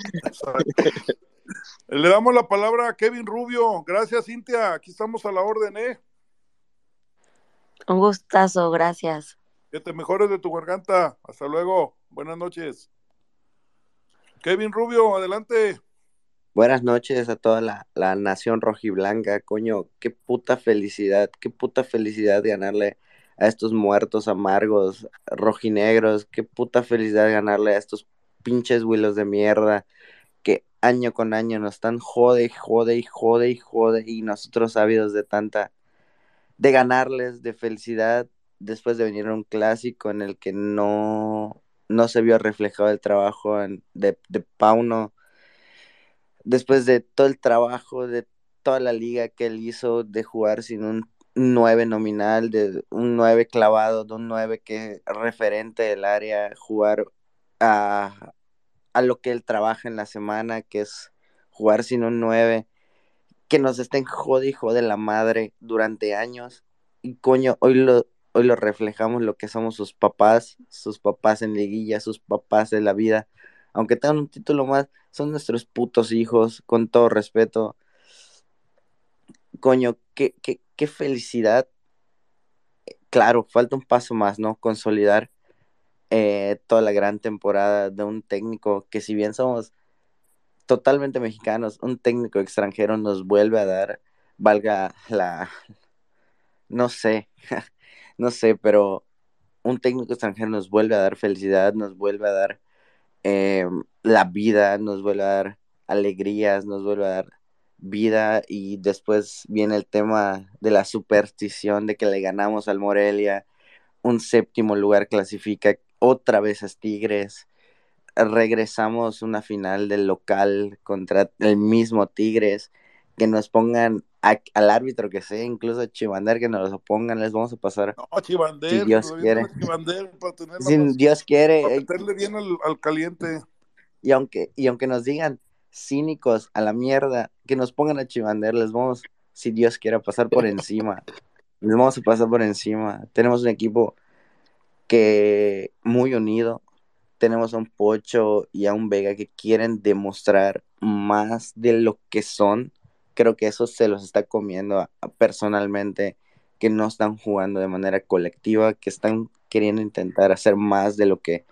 [SPEAKER 1] Le damos la palabra a Kevin Rubio. Gracias, Cintia. Aquí estamos a la orden, ¿eh?
[SPEAKER 18] Un gustazo, gracias.
[SPEAKER 1] Que te mejores de tu garganta. Hasta luego. Buenas noches. Kevin Rubio, adelante.
[SPEAKER 19] Buenas noches a toda la, la nación rojiblanca, coño, qué puta felicidad, qué puta felicidad ganarle a estos muertos amargos rojinegros, qué puta felicidad ganarle a estos pinches huilos de mierda que año con año nos están jode jode y jode y jode y nosotros ávidos de tanta, de ganarles, de felicidad, después de venir a un clásico en el que no, no se vio reflejado el trabajo de, de Pauno después de todo el trabajo, de toda la liga que él hizo, de jugar sin un 9 nominal, de un 9 clavado, de un 9 que es referente del área, jugar a, a lo que él trabaja en la semana, que es jugar sin un 9, que nos estén jode y jode la madre durante años. Y coño, hoy lo, hoy lo reflejamos lo que somos sus papás, sus papás en liguilla, sus papás de la vida. Aunque tengan un título más, son nuestros putos hijos, con todo respeto. Coño, qué, qué, qué felicidad. Claro, falta un paso más, ¿no? Consolidar eh, toda la gran temporada de un técnico que si bien somos totalmente mexicanos, un técnico extranjero nos vuelve a dar, valga la, no sé, no sé, pero un técnico extranjero nos vuelve a dar felicidad, nos vuelve a dar eh, la vida, nos vuelve a dar alegrías, nos vuelve a dar vida. Y después viene el tema de la superstición de que le ganamos al Morelia, un séptimo lugar clasifica otra vez a Tigres, regresamos una final del local contra el mismo Tigres, que nos pongan a- al árbitro que sea, incluso a Chivander que nos lo pongan, les vamos a pasar
[SPEAKER 1] No, Chivander,
[SPEAKER 19] si Dios quiere.
[SPEAKER 1] es Chivander para
[SPEAKER 19] Si
[SPEAKER 1] más-
[SPEAKER 19] Dios quiere,
[SPEAKER 1] para
[SPEAKER 19] eh,
[SPEAKER 1] meterle bien al, al caliente.
[SPEAKER 19] y aunque, y aunque nos digan cínicos a la mierda, que nos pongan a Chivander, les vamos, si Dios quiere, pasar por encima. Les vamos a pasar por encima. Tenemos un equipo que muy unido. Tenemos a un Pocho y a un Vega que quieren demostrar más de lo que son. Creo que eso se los está comiendo personalmente, que no están jugando de manera colectiva, que están queriendo intentar hacer más de lo que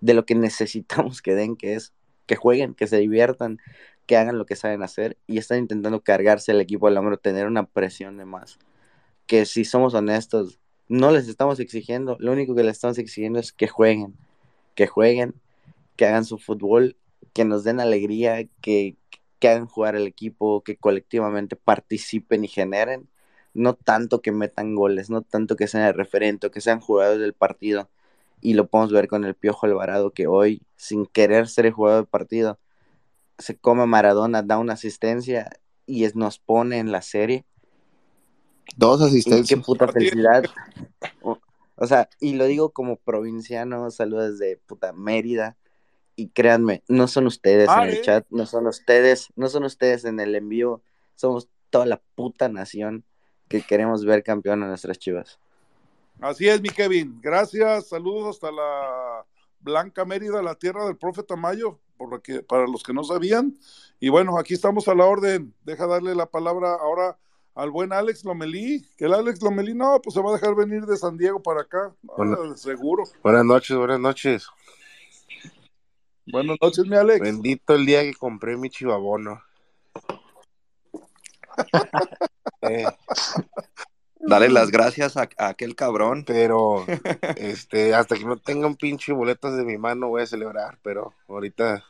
[SPEAKER 19] de lo que necesitamos que den, que es que jueguen, que se diviertan, que hagan lo que saben hacer y están intentando cargarse el equipo al hombro, tener una presión de más. Que si somos honestos, no les estamos exigiendo, lo único que les estamos exigiendo es que jueguen, que jueguen, que hagan su fútbol, que nos den alegría, que, que hagan jugar al equipo, que colectivamente participen y generen, no tanto que metan goles, no tanto que sean el referente que sean jugadores del partido. Y lo podemos ver con el Piojo Alvarado, que hoy, sin querer ser el jugador del partido, se come Maradona, da una asistencia y nos pone en la serie.
[SPEAKER 4] Dos
[SPEAKER 19] Y qué
[SPEAKER 4] asistencias.
[SPEAKER 19] puta felicidad. O, o sea, y lo digo como provinciano, saludos desde puta Mérida. Y créanme, no son ustedes
[SPEAKER 1] Ah,
[SPEAKER 19] en el
[SPEAKER 1] ¿eh?
[SPEAKER 19] chat, no son ustedes, no son ustedes en el envío, somos toda la puta nación que queremos ver campeón a nuestras chivas.
[SPEAKER 1] Así es, mi Kevin. Gracias. Saludos hasta la Blanca Mérida, la tierra del profe Tamayo, por lo que, para los que no sabían. Y bueno, aquí estamos a la orden. Deja darle la palabra ahora al buen Alex Lomelí. Que el Alex Lomelí, no, pues se va a dejar venir de San Diego para acá. Ah,
[SPEAKER 20] Bueno.
[SPEAKER 1] seguro.
[SPEAKER 20] Buenas noches, buenas noches.
[SPEAKER 1] Buenas noches, mi Alex.
[SPEAKER 20] Bendito el día que compré mi chivabono. Eh,
[SPEAKER 2] Dale las gracias a, a aquel cabrón.
[SPEAKER 20] pero este, hasta que no tenga un pinche boletos de mi mano voy a celebrar, pero ahorita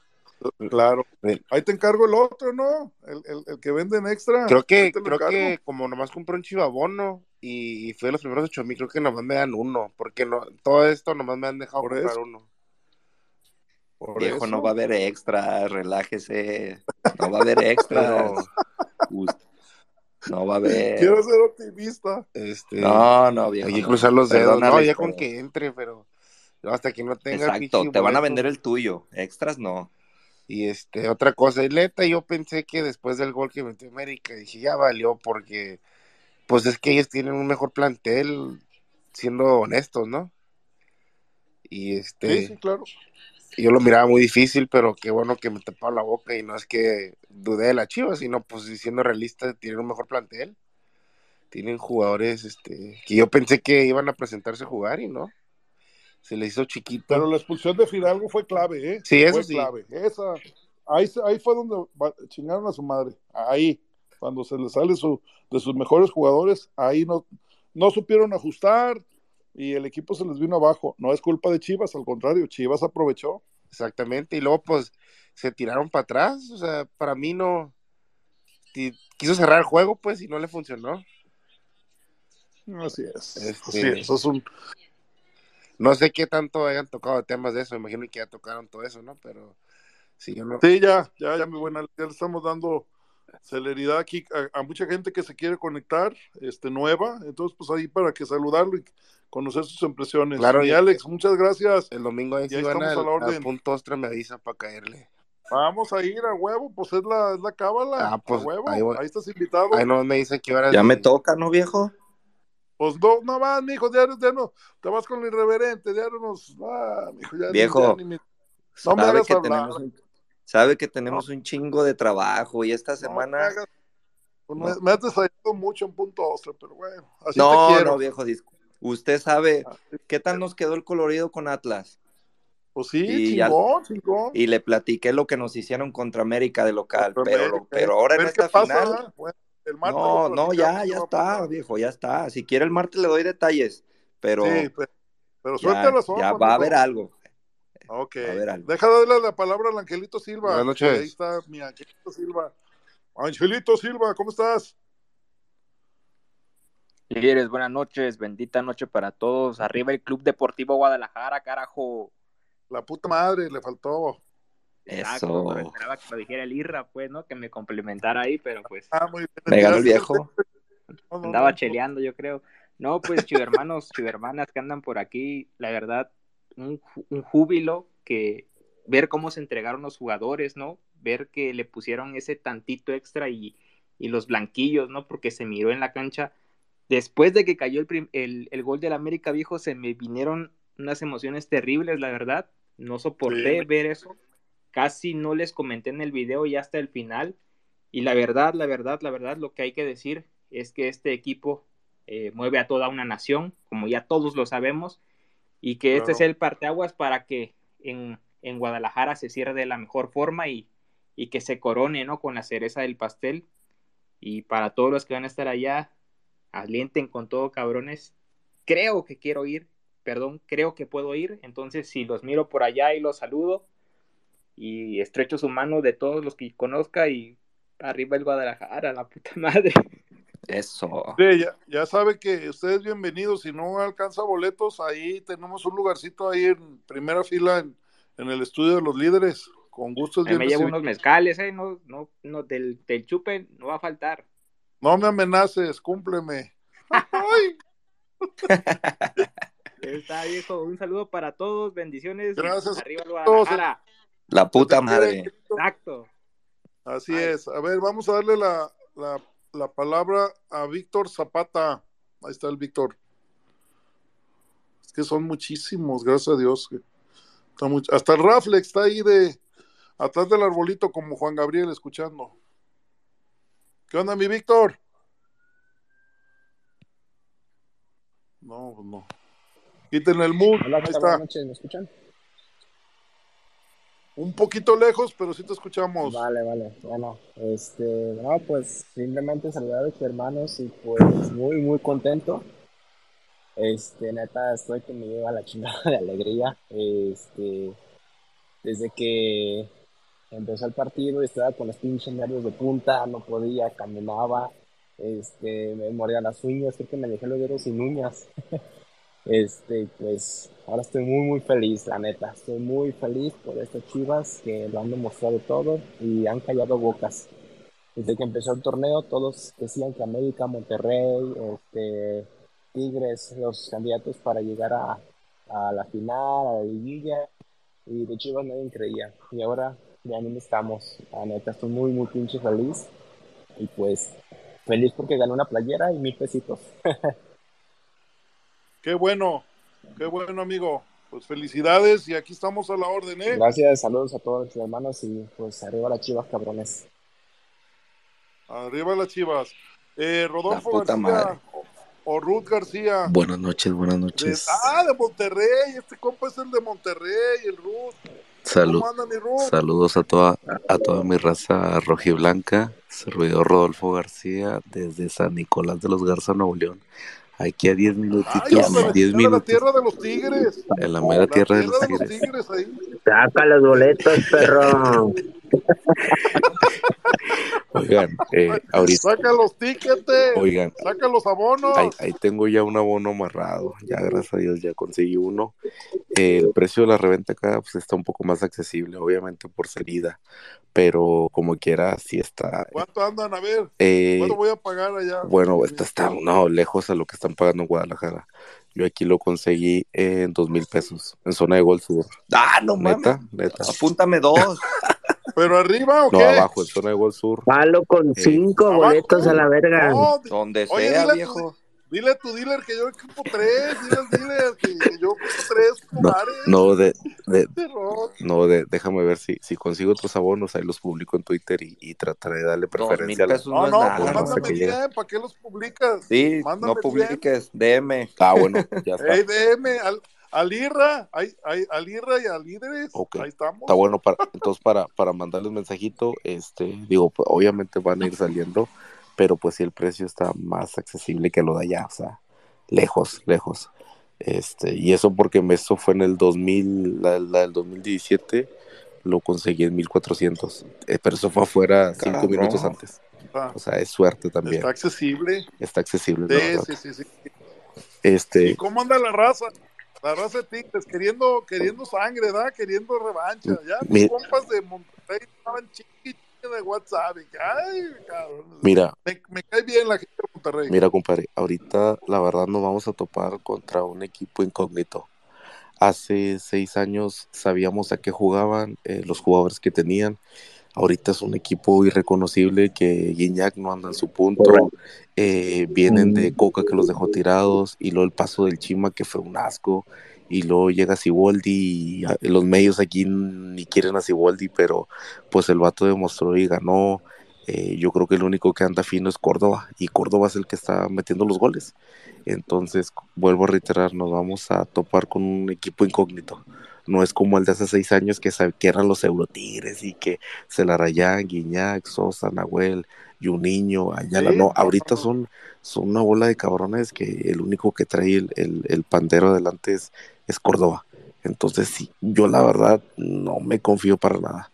[SPEAKER 1] Claro.
[SPEAKER 20] eh,
[SPEAKER 1] Ahí te encargo el otro, ¿no? El, el- el que venden extra.
[SPEAKER 20] creo que creo
[SPEAKER 1] encargo.
[SPEAKER 20] que como nomás compré un chivabono y, y fue de los primeros ocho mil, creo que nomás me dan uno, porque no todo esto nomás me han dejado
[SPEAKER 1] Por
[SPEAKER 20] comprar
[SPEAKER 1] eso.
[SPEAKER 20] uno.
[SPEAKER 1] Por
[SPEAKER 2] Viejo,
[SPEAKER 1] eso.
[SPEAKER 2] no va a haber extra, relájese. No va a haber Us- No va a haber.
[SPEAKER 1] Quiero ser optimista.
[SPEAKER 20] este
[SPEAKER 2] No, no, viejo.
[SPEAKER 20] hay que
[SPEAKER 2] no.
[SPEAKER 20] cruzar los dedos. No, ya con
[SPEAKER 2] pero-
[SPEAKER 20] que entre, pero hasta que no tenga el
[SPEAKER 2] Exacto, te van a vender el tuyo. Extras no.
[SPEAKER 20] Y este, otra cosa, y neta, yo pensé que después del gol que metió América, dije, ya valió, porque pues es que ellos tienen un mejor plantel, siendo honestos, ¿no? Y
[SPEAKER 1] Sí,
[SPEAKER 20] este,
[SPEAKER 1] sí, claro.
[SPEAKER 20] yo lo miraba muy difícil, pero qué bueno que me taparon la boca y no es que dudé de la Chivas, sino pues siendo realista, tienen un mejor plantel. Tienen jugadores este, que yo pensé que iban a presentarse a jugar y no. Se les hizo chiquito.
[SPEAKER 1] Pero la expulsión de Fidalgo fue clave, ¿eh?
[SPEAKER 20] Sí, eso
[SPEAKER 1] fue
[SPEAKER 20] sí.
[SPEAKER 1] clave. Esa, ahí, ahí fue donde chingaron a su madre. Ahí, cuando se le sale su, de sus mejores jugadores, ahí no, no supieron ajustar y el equipo se les vino abajo. No es culpa de Chivas, al contrario, Chivas aprovechó.
[SPEAKER 20] Exactamente, y luego pues se tiraron para atrás, o sea, para mí no, qui- quiso cerrar el juego pues y no le funcionó.
[SPEAKER 1] Así es.
[SPEAKER 20] Este,
[SPEAKER 1] Así es, eso es un,
[SPEAKER 20] No sé qué tanto hayan tocado temas de eso, me imagino que ya tocaron todo eso, ¿no? Pero sí, yo no.
[SPEAKER 1] Sí, ya, ya, ya, mi buena, ya le estamos dando celeridad aquí a, a mucha gente que se quiere conectar, este, nueva, entonces pues ahí para que saludarlo y conocer sus impresiones.
[SPEAKER 20] Claro,
[SPEAKER 1] y
[SPEAKER 20] y-
[SPEAKER 1] Alex, muchas gracias.
[SPEAKER 20] El domingo ahí
[SPEAKER 1] Ya
[SPEAKER 20] sí van
[SPEAKER 1] estamos
[SPEAKER 20] al,
[SPEAKER 1] a la orden.
[SPEAKER 20] punto ostra, me avisa para caerle.
[SPEAKER 1] Vamos a ir a huevo, pues es la, es la cábala,
[SPEAKER 20] Ah, pues,
[SPEAKER 1] a huevo,
[SPEAKER 20] ahí
[SPEAKER 1] estás invitado.
[SPEAKER 20] Ahí no me dicen qué horas.
[SPEAKER 2] Ya me toca, ¿no, viejo?
[SPEAKER 1] Pues no, no vas, mijo, ya, ya no, te vas con lo irreverente, ya no nos, ah, mijo, ya,
[SPEAKER 2] Viejo,
[SPEAKER 1] ya ni no me hagas
[SPEAKER 2] que
[SPEAKER 1] hablar.
[SPEAKER 2] tenemos un, sabe que tenemos un chingo de trabajo y esta
[SPEAKER 1] No
[SPEAKER 2] semana
[SPEAKER 1] hagas- pues
[SPEAKER 2] no.
[SPEAKER 1] me, me has desayunado mucho en punto ostra, pero bueno, así
[SPEAKER 2] no,
[SPEAKER 1] te quiero.
[SPEAKER 2] no, viejo, usted sabe qué tal nos quedó el colorido con Atlas.
[SPEAKER 1] Pues sí,
[SPEAKER 2] Y ya-
[SPEAKER 1] chingón, chingón.
[SPEAKER 2] Y le platiqué lo que nos hicieron contra América de local, pero,
[SPEAKER 1] América,
[SPEAKER 2] pero
[SPEAKER 1] ¿eh?
[SPEAKER 2] ahora en esta
[SPEAKER 1] pasa,
[SPEAKER 2] final,
[SPEAKER 1] ¿verdad? Bueno, el martes
[SPEAKER 2] no, no, ya, ya está, viejo, ya está. Si quiere el martes le doy detalles, pero,
[SPEAKER 1] Sí, Pero
[SPEAKER 2] Ya,
[SPEAKER 1] suelta la sopa,
[SPEAKER 2] ya va a haber algo.
[SPEAKER 1] Ok.
[SPEAKER 2] Va a haber algo.
[SPEAKER 1] Deja de darle la palabra al Angelito Silva.
[SPEAKER 21] Buenas noches.
[SPEAKER 1] Ahí está mi Angelito Silva. Angelito Silva, ¿cómo estás?
[SPEAKER 22] Líderes, buenas noches, bendita noche para todos. Arriba el Club Deportivo Guadalajara, carajo.
[SPEAKER 1] La puta madre, le faltó.
[SPEAKER 22] Exacto, pero esperaba que lo dijera el Irra, pues, ¿no? Que me complementara ahí, pero pues
[SPEAKER 1] Ah, muy bien.
[SPEAKER 2] Me ganó el viejo.
[SPEAKER 22] andaba cheleando, yo creo. No, pues, chivermanos, chivermanas que andan por aquí, la verdad, un, un júbilo que ver cómo se entregaron los jugadores, ¿no? Ver que le pusieron ese tantito extra y, y los blanquillos, ¿no? Porque se miró en la cancha. Después de que cayó el, el, el gol del América viejo, se me vinieron unas emociones terribles, la verdad. No soporté
[SPEAKER 1] Sí.
[SPEAKER 22] ver eso. Casi no les comenté en el video y hasta el final. Y la verdad, la verdad, la verdad, lo que hay que decir es que este equipo eh, mueve a toda una nación, como ya todos lo sabemos, y que este es el parteaguas para que en, en Guadalajara se cierre de la mejor forma y, y que se corone, ¿no? Con la cereza del pastel. Y para todos los que van a estar allá, alienten con todo, cabrones. Creo que quiero ir, perdón, creo que puedo ir. Entonces, si los miro por allá y los saludo, y estrecho su mano de todos los que conozca, y arriba el Guadalajara, la puta madre.
[SPEAKER 2] Eso.
[SPEAKER 1] Sí, ya, ya sabe que usted es bienvenido. Si no alcanza boletos, ahí tenemos un lugarcito ahí en primera fila en, en el estudio de los líderes. Con gusto
[SPEAKER 22] me llevo unos mezcales, ¿eh? No, no, no, del, del chupe no va a faltar.
[SPEAKER 1] No me amenaces, cúmpleme. Ay,
[SPEAKER 22] Está viejo, un saludo para todos, bendiciones. y
[SPEAKER 1] Gracias
[SPEAKER 22] Arriba el
[SPEAKER 1] todos.
[SPEAKER 2] La puta madre.
[SPEAKER 22] Exacto.
[SPEAKER 1] Así es. A ver, vamos a darle la, la, la palabra a Víctor Zapata. Ahí está el Víctor. Es que son muchísimos, gracias a Dios. está much- Hasta el Raflex está ahí de atrás del arbolito como Juan Gabriel escuchando. ¿Qué onda, mi Víctor? No, pues no. Quítenle el mood.
[SPEAKER 23] Hola,
[SPEAKER 1] Ahí está.
[SPEAKER 23] Noches, ¿me escuchan?
[SPEAKER 1] Un poquito lejos, pero sí te escuchamos.
[SPEAKER 23] Vale, vale. Bueno, este, no, pues simplemente saludar a mis hermanos y pues muy, muy contento. Este, neta, estoy que me lleva la chingada de alegría. Este, desde que empezó el partido estaba con los pinches nervios de punta, no podía, caminaba, este, me mordía las uñas, creo que me dejé los dedos sin uñas. Este, pues ahora estoy muy, muy feliz, la neta. Estoy muy feliz por estas chivas que lo han demostrado todo y han callado bocas. Desde que empezó el torneo, todos decían que América, Monterrey, este, Tigres, los candidatos para llegar a, a la final, a la liguilla, y de Chivas nadie creía. Y ahora ya no estamos. La neta, estoy muy, muy pinche feliz. Y pues, feliz porque gané una playera y mil pesitos.
[SPEAKER 1] Qué bueno, qué bueno, amigo. Pues felicidades y aquí estamos a la orden, ¿eh?
[SPEAKER 23] Gracias, saludos a todos mis hermanos y pues arriba las chivas, cabrones.
[SPEAKER 1] Arriba las chivas. Eh, Rodolfo García
[SPEAKER 2] madre.
[SPEAKER 1] o, Ruth García.
[SPEAKER 24] Buenas noches, buenas
[SPEAKER 1] De-
[SPEAKER 24] noches.
[SPEAKER 1] ah, de Monterrey. Este compa es el de Monterrey, el Ruth.
[SPEAKER 24] Salud,
[SPEAKER 1] ¿Cómo anda mi Ruth?
[SPEAKER 24] saludos a toda, a toda mi raza rojiblanca. Servidor Rodolfo García desde San Nicolás de los Garza, Nuevo León. Aquí a 10
[SPEAKER 1] Ay,
[SPEAKER 24] minutitos,
[SPEAKER 1] hasta la
[SPEAKER 24] 10
[SPEAKER 1] chingada, la
[SPEAKER 24] minutos
[SPEAKER 1] tierra de los tigres.
[SPEAKER 24] en la mera
[SPEAKER 1] La
[SPEAKER 24] tierra de los
[SPEAKER 1] de los
[SPEAKER 24] tigres.
[SPEAKER 6] Saca los boletos, perro.
[SPEAKER 24] Oigan, eh, ahorita,
[SPEAKER 1] Saca los tiquetes.
[SPEAKER 24] oigan,
[SPEAKER 1] Saca los abonos.
[SPEAKER 24] ahí, ahí tengo ya un abono amarrado. Ya, gracias a Dios, ya conseguí uno. Eh, el precio de la reventa acá pues, está un poco más accesible, obviamente por salida, pero como quiera, sí está.
[SPEAKER 1] ¿Cuánto andan? A ver.
[SPEAKER 24] Eh,
[SPEAKER 1] ¿Cuánto voy a pagar allá?
[SPEAKER 24] Bueno, esta está no, lejos a lo que están pagando en Guadalajara. Yo aquí lo conseguí en dos mil pesos, en zona de Gol Sur.
[SPEAKER 2] Ah, no
[SPEAKER 24] Neta,
[SPEAKER 2] mames.
[SPEAKER 24] neta.
[SPEAKER 2] Apúntame dos.
[SPEAKER 1] ¿Pero arriba o
[SPEAKER 24] No,
[SPEAKER 1] qué?
[SPEAKER 24] abajo, en zona de Gol Sur.
[SPEAKER 6] Palo con
[SPEAKER 24] Eh,
[SPEAKER 6] cinco boletos a la verga.
[SPEAKER 1] No,
[SPEAKER 2] Donde
[SPEAKER 1] Oye,
[SPEAKER 2] sea,
[SPEAKER 1] dile a, tu,
[SPEAKER 2] viejo.
[SPEAKER 1] dile a tu dealer que yo ocupo tres. Dile al dealer que, yo ocupo tres
[SPEAKER 24] No,
[SPEAKER 1] lugares.
[SPEAKER 24] no, de, de, no, de, déjame ver si, si consigo otros abonos, ahí los publico en Twitter y, y trataré de darle
[SPEAKER 2] Dos mil
[SPEAKER 24] preferencia a la,
[SPEAKER 2] pesos
[SPEAKER 1] No,
[SPEAKER 2] no
[SPEAKER 1] no, pues mándame
[SPEAKER 24] que
[SPEAKER 1] bien. ¿Para qué los publicas?
[SPEAKER 2] Sí,
[SPEAKER 1] Mándame
[SPEAKER 2] no
[SPEAKER 1] bien.
[SPEAKER 2] publiques, DM.
[SPEAKER 24] Ah, bueno, ya está.
[SPEAKER 1] Ey, DM, al, al IRRA, hay, hay, al IRRA y al líderes. Ahí estamos.
[SPEAKER 24] Está bueno para, entonces para, para mandarles mensajito, este, digo, pues, obviamente van a ir saliendo, pero pues si el precio está más accesible que lo de allá, o sea, lejos, lejos. Este, y eso porque eso fue en el 2000, la, la del 2017, lo conseguí en 1400. Eh, pero eso fue afuera cinco
[SPEAKER 1] Cabrón.
[SPEAKER 24] minutos antes.
[SPEAKER 1] Ah,
[SPEAKER 24] O sea, es suerte también.
[SPEAKER 1] Está accesible.
[SPEAKER 24] Está accesible,
[SPEAKER 1] Sí, sí, sí, sí. ¿Y
[SPEAKER 24] Este,
[SPEAKER 1] cómo anda la raza? La raza de Tigres, queriendo, queriendo sangre, ¿verdad? Queriendo revancha. Ya
[SPEAKER 24] Mi-
[SPEAKER 1] mis compas de Monterrey estaban chiquitos de WhatsApp. y que, Ay, cabrón.
[SPEAKER 24] mira,
[SPEAKER 1] Me, me cae bien la gente de Monterrey.
[SPEAKER 24] Mira, compadre, ahorita la verdad nos vamos a topar contra un equipo incógnito. Hace seis años sabíamos a qué jugaban, eh, los jugadores que tenían. Ahorita es un equipo irreconocible que Guiñac no anda en su punto. eh, vienen de Coca que los dejó tirados y luego el paso del Chima que fue un asco. Y luego llega Siboldi y ah, los medios aquí ni quieren a Siboldi, pero pues el vato demostró y ganó. Eh, yo creo que el único que anda fino es Córdoba y Córdoba es el que está metiendo los goles. Entonces, vuelvo a reiterar, nos vamos a topar con un equipo incógnito. No es como el de hace seis años que, que eran los Eurotigres y que se la rayan, Guiñac, Sosa, Nahuel, Juninho, Ayala.
[SPEAKER 1] Sí,
[SPEAKER 24] No, ahorita son, son una bola de cabrones que el único que trae el, el, el pandero adelante es, es Córdoba. Entonces, sí, yo la verdad no me confío para nada.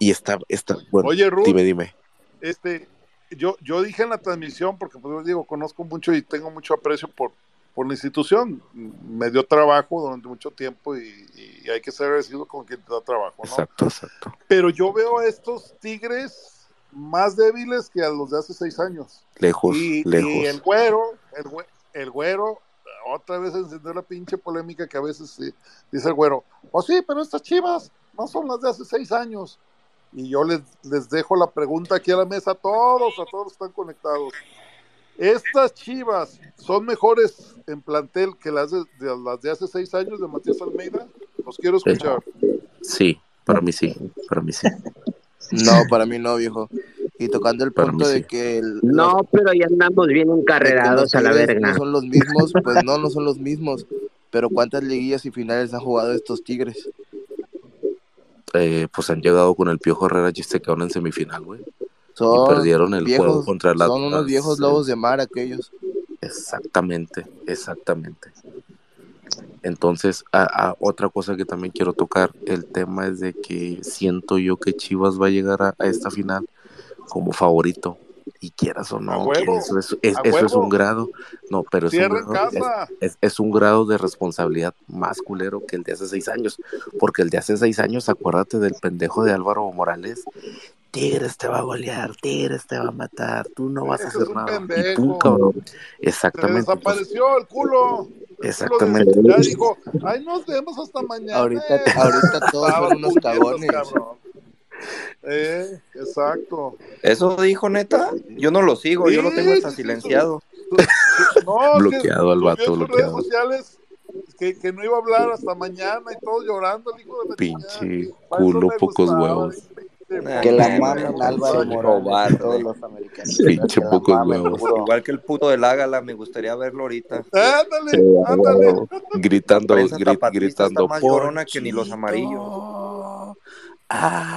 [SPEAKER 24] Y está, está, bueno,
[SPEAKER 1] Oye, Ruth,
[SPEAKER 24] dime, dime.
[SPEAKER 1] este, yo, yo dije en la transmisión, porque pues digo, conozco mucho y tengo mucho aprecio por, por la institución. Me dio trabajo durante mucho tiempo y, y hay que ser agradecido con quien te da trabajo, ¿no?
[SPEAKER 24] Exacto, exacto.
[SPEAKER 1] Pero yo veo a estos Tigres más débiles que a los de hace seis años.
[SPEAKER 24] Lejos,
[SPEAKER 1] Y,
[SPEAKER 24] lejos.
[SPEAKER 1] y el güero, el, güe- el güero, otra vez encendió la pinche polémica que a veces sí, dice el güero, oh sí, pero estas chivas no son las de hace seis años. Y yo les, les dejo la pregunta aquí a la mesa a todos, a todos los que están conectados. ¿Estas chivas son mejores en plantel que las de, de las de hace seis años de Matías Almeida? Los quiero escuchar.
[SPEAKER 24] Sí, para mí sí, para mí sí.
[SPEAKER 4] No, para mí no, viejo. Y tocando el
[SPEAKER 24] Para
[SPEAKER 4] punto de que el-
[SPEAKER 6] No, pero ya andamos bien encarrerados a la verga.
[SPEAKER 4] no son los mismos, pues no, no son los mismos. Pero ¿cuántas liguillas y finales han jugado estos Tigres?
[SPEAKER 24] Eh, pues han llegado con el Piojo Herrera y se quedaron en semifinal, güey. Y
[SPEAKER 4] Son
[SPEAKER 24] perdieron el juego contra el
[SPEAKER 4] son unos viejos lobos de mar aquellos.
[SPEAKER 24] Exactamente, exactamente. Entonces, a, a- otra cosa que también quiero tocar, el tema es de que siento yo que Chivas va a llegar a, a esta final como favorito. Y quieras o no,
[SPEAKER 1] huevo,
[SPEAKER 24] eso es, es-
[SPEAKER 1] a
[SPEAKER 24] eso es un grado, no, pero es un
[SPEAKER 1] Cierra en
[SPEAKER 24] grado, es,
[SPEAKER 1] casa.
[SPEAKER 24] es- es un grado de responsabilidad más culero que el de hace seis años. Porque el de hace seis años, acuérdate del pendejo de Álvaro Morales, Tigres te va a golear, Tigres te va a matar, tú no vas a
[SPEAKER 1] Ese
[SPEAKER 24] hacer nada. Y
[SPEAKER 1] pendejo.
[SPEAKER 24] cabrón.
[SPEAKER 1] Se
[SPEAKER 24] Exactamente. pues,
[SPEAKER 1] desapareció el culo. El culo de-
[SPEAKER 24] Exactamente.
[SPEAKER 1] ya dijo, ay, nos vemos hasta mañana.
[SPEAKER 4] Ahorita, ahorita todos son unos cagones.
[SPEAKER 1] cabrón. Eh, exacto.
[SPEAKER 2] ¿Eso dijo neta? Yo no lo sigo, yo lo tengo hasta silenciado.
[SPEAKER 24] Bloqueado al vato,
[SPEAKER 1] en sus redes
[SPEAKER 24] bloqueado.
[SPEAKER 1] sociales que, que no iba a hablar hasta mañana y todo llorando el hijo de
[SPEAKER 24] Pinche culo, pocos huevos.
[SPEAKER 4] Que la mamen Álvaro Morales todos los americanistas.
[SPEAKER 24] Pinche huevos.
[SPEAKER 2] Igual que el puto del Ágala, me gustaría verlo ahorita.
[SPEAKER 1] Ándale, ándale.
[SPEAKER 24] Gritando,
[SPEAKER 2] Prensa
[SPEAKER 24] grit-
[SPEAKER 2] tapatista está
[SPEAKER 24] gritando,
[SPEAKER 2] más llorona que ni los amarillos.
[SPEAKER 24] Ponchito.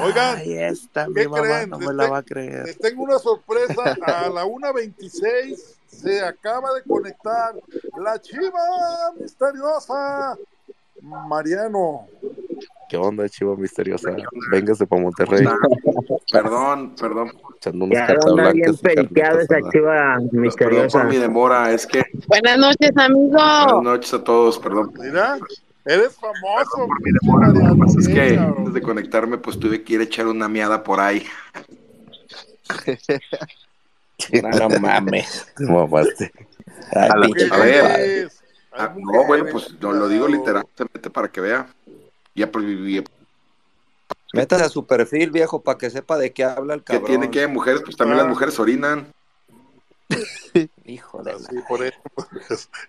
[SPEAKER 1] Oigan,
[SPEAKER 24] mi
[SPEAKER 1] ¿qué
[SPEAKER 24] mamá
[SPEAKER 1] creen?
[SPEAKER 24] no
[SPEAKER 1] Les,
[SPEAKER 24] me la va a creer.
[SPEAKER 1] les tengo una sorpresa. A la 1.26 se acaba de conectar la chiva misteriosa. Mariano.
[SPEAKER 24] ¿Qué onda, chiva misteriosa? Véngase para Monterrey.
[SPEAKER 25] Perdón, perdón.
[SPEAKER 24] Echando unas
[SPEAKER 6] Ya bien
[SPEAKER 24] carnitas
[SPEAKER 6] esa chiva
[SPEAKER 25] Perdón por
[SPEAKER 6] misteriosa.
[SPEAKER 25] mi demora, es que
[SPEAKER 26] Buenas noches, amigo.
[SPEAKER 25] buenas noches a todos, perdón.
[SPEAKER 1] Mira, eres famoso,
[SPEAKER 25] por mi demora. Lo que pasa es que antes de conectarme, pues tuve que ir a echar una miada por ahí.
[SPEAKER 2] No, no mames.
[SPEAKER 24] Te mamaste.
[SPEAKER 25] A, la-
[SPEAKER 2] pinche
[SPEAKER 25] a ver. Ah, no, bueno, pues lo, lo digo literalmente para que vea. Ya, pues, y-
[SPEAKER 2] Métase a su perfil, viejo, para que sepa de qué habla el
[SPEAKER 25] que
[SPEAKER 2] cabrón.
[SPEAKER 25] tiene que mujeres, pues también
[SPEAKER 1] Ah.
[SPEAKER 25] las mujeres orinan.
[SPEAKER 2] Hijo de la...
[SPEAKER 1] Sí, por eso.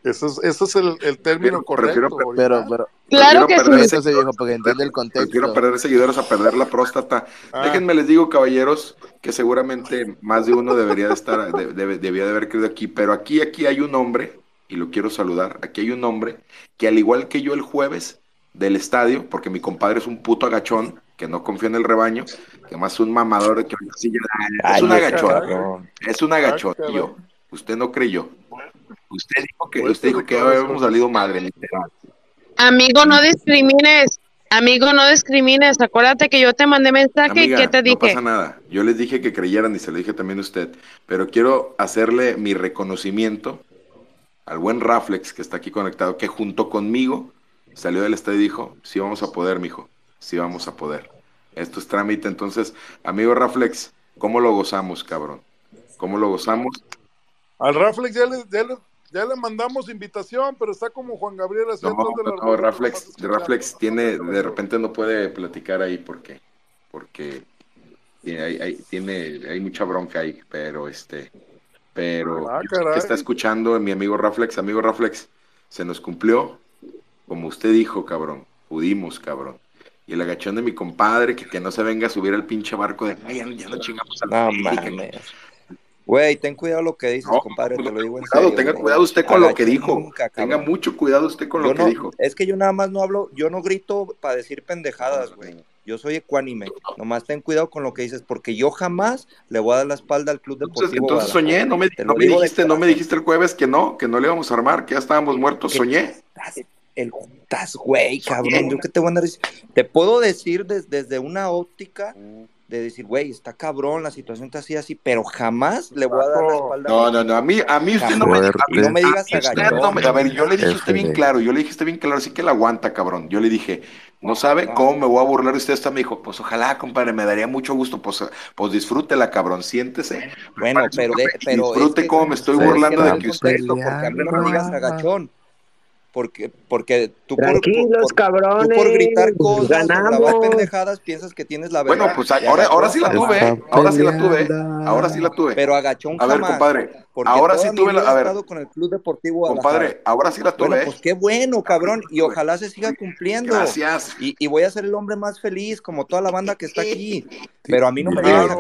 [SPEAKER 1] Es, ese es el, el término
[SPEAKER 25] Prefiero-
[SPEAKER 1] correcto.
[SPEAKER 4] Pero,
[SPEAKER 1] orinar.
[SPEAKER 4] pero,
[SPEAKER 26] Claro que
[SPEAKER 25] Prefiero
[SPEAKER 26] sí.
[SPEAKER 4] eso se dijo porque entiende el
[SPEAKER 25] Prefiero
[SPEAKER 4] contexto.
[SPEAKER 25] perder seguidores a perder la próstata.
[SPEAKER 1] Ah.
[SPEAKER 25] Déjenme les digo, caballeros, que seguramente más de uno debería de estar, de- de- debía de haber querido aquí, pero aquí, aquí hay un hombre, y lo quiero saludar, aquí hay un hombre que al igual que yo el jueves del estadio, porque mi compadre es un puto agachón, que no confía en el rebaño, que más un mamador, que sí ya- es un agachón, es un agachón, yo, usted no creyó. Usted dijo que, usted dijo que habíamos salido madre, literal.
[SPEAKER 27] Amigo, no discrimines. Amigo, no discrimines. Acuérdate que yo te mandé mensaje
[SPEAKER 25] Amiga,
[SPEAKER 27] y ¿qué te
[SPEAKER 25] no
[SPEAKER 27] dije?
[SPEAKER 25] pasa nada. Yo les dije que creyeran y se lo dije también a usted. Pero quiero hacerle mi reconocimiento al buen Raflex que está aquí conectado, que junto conmigo salió del estadio y dijo, sí vamos a poder, mijo, sí vamos a poder. Esto es trámite. Entonces, amigo Raflex, ¿cómo lo gozamos, cabrón? ¿Cómo lo gozamos?
[SPEAKER 1] Al Raflex ya le, ya le, ya le mandamos invitación, pero está como Juan Gabriel así
[SPEAKER 25] No. Raflex, Raflex tiene, de repente no puede platicar ahí porque, porque tiene, hay, hay- tiene, hay mucha bronca ahí, pero este, pero
[SPEAKER 1] Ah,
[SPEAKER 25] que está escuchando mi amigo Raflex, amigo Raflex, se nos cumplió, como usted dijo, cabrón, pudimos, cabrón. Y el agachón de mi compadre, que, que no se venga a subir al pinche barco de, ay, ya, no- ya no chingamos a
[SPEAKER 2] No mames. Güey, ten cuidado lo que dices, compadre, te lo digo en
[SPEAKER 25] Cuidado,
[SPEAKER 2] serio.
[SPEAKER 25] tenga
[SPEAKER 2] güey.
[SPEAKER 25] cuidado usted con lo que dijo.
[SPEAKER 2] nunca,
[SPEAKER 25] Tenga mucho cuidado usted con
[SPEAKER 2] Yo
[SPEAKER 25] lo que
[SPEAKER 2] no-
[SPEAKER 25] dijo.
[SPEAKER 2] Es que yo nada más no hablo, yo no grito para decir pendejadas, güey. Yo soy ecuánime. Nomás ten cuidado con lo que dices, porque yo jamás le voy a dar la espalda al Club
[SPEAKER 25] Entonces,
[SPEAKER 2] Deportivo
[SPEAKER 25] entonces soñé,
[SPEAKER 2] Guadalajara.
[SPEAKER 25] no me, no me dijiste, no me dijiste el jueves que no, que no le íbamos a armar, que ya estábamos muertos, soñé.
[SPEAKER 2] El juntas, güey, cabrón. Yo qué te voy a andar diciendo. Te puedo decir des- desde una óptica de decir, güey, está cabrón, la situación está así, así, pero jamás le voy a dar la espalda.
[SPEAKER 25] No, no, no, a mí, a mí usted no me, a mí-
[SPEAKER 2] no me digas
[SPEAKER 25] a mí usted
[SPEAKER 2] agachón.
[SPEAKER 25] no me- a ver, yo le dije a usted bien claro, yo le dije a usted bien claro, así que la aguanta, cabrón. Yo le dije, no sabe cómo me voy a burlar de usted, hasta me dijo, pues ojalá, compadre, me daría mucho gusto, pues, pues disfrútela, cabrón, siéntese.
[SPEAKER 2] Bueno, pero, de, pero es
[SPEAKER 25] disfrute
[SPEAKER 2] que-
[SPEAKER 25] cómo me estoy
[SPEAKER 2] es que
[SPEAKER 25] burlando de que usted.
[SPEAKER 2] porque a mí no me digas agachón. Porque, porque tú por,
[SPEAKER 6] Tranquilos,
[SPEAKER 2] por- tú
[SPEAKER 6] cabrones.
[SPEAKER 2] por gritar cosas grabar
[SPEAKER 6] Ganamos.
[SPEAKER 2] pendejadas piensas que tienes la verdad.
[SPEAKER 25] Bueno, pues ahora, ahora sí la tuve, ¿eh? ahora sí la tuve, ahora sí la tuve.
[SPEAKER 2] Pero agachón
[SPEAKER 25] A ver,
[SPEAKER 2] jamás.
[SPEAKER 25] compadre,
[SPEAKER 2] Porque
[SPEAKER 25] ahora sí tuve la, a ver,
[SPEAKER 2] con el Club Deportivo
[SPEAKER 25] compadre, ahora sí la tuve.
[SPEAKER 2] Bueno,
[SPEAKER 25] ¿eh?
[SPEAKER 2] pues qué bueno, cabrón. Y ojalá se siga cumpliendo.
[SPEAKER 25] Gracias.
[SPEAKER 2] Y, y voy a ser el hombre más feliz, como toda la banda que está aquí. Pero a mí no me
[SPEAKER 24] dile
[SPEAKER 2] en la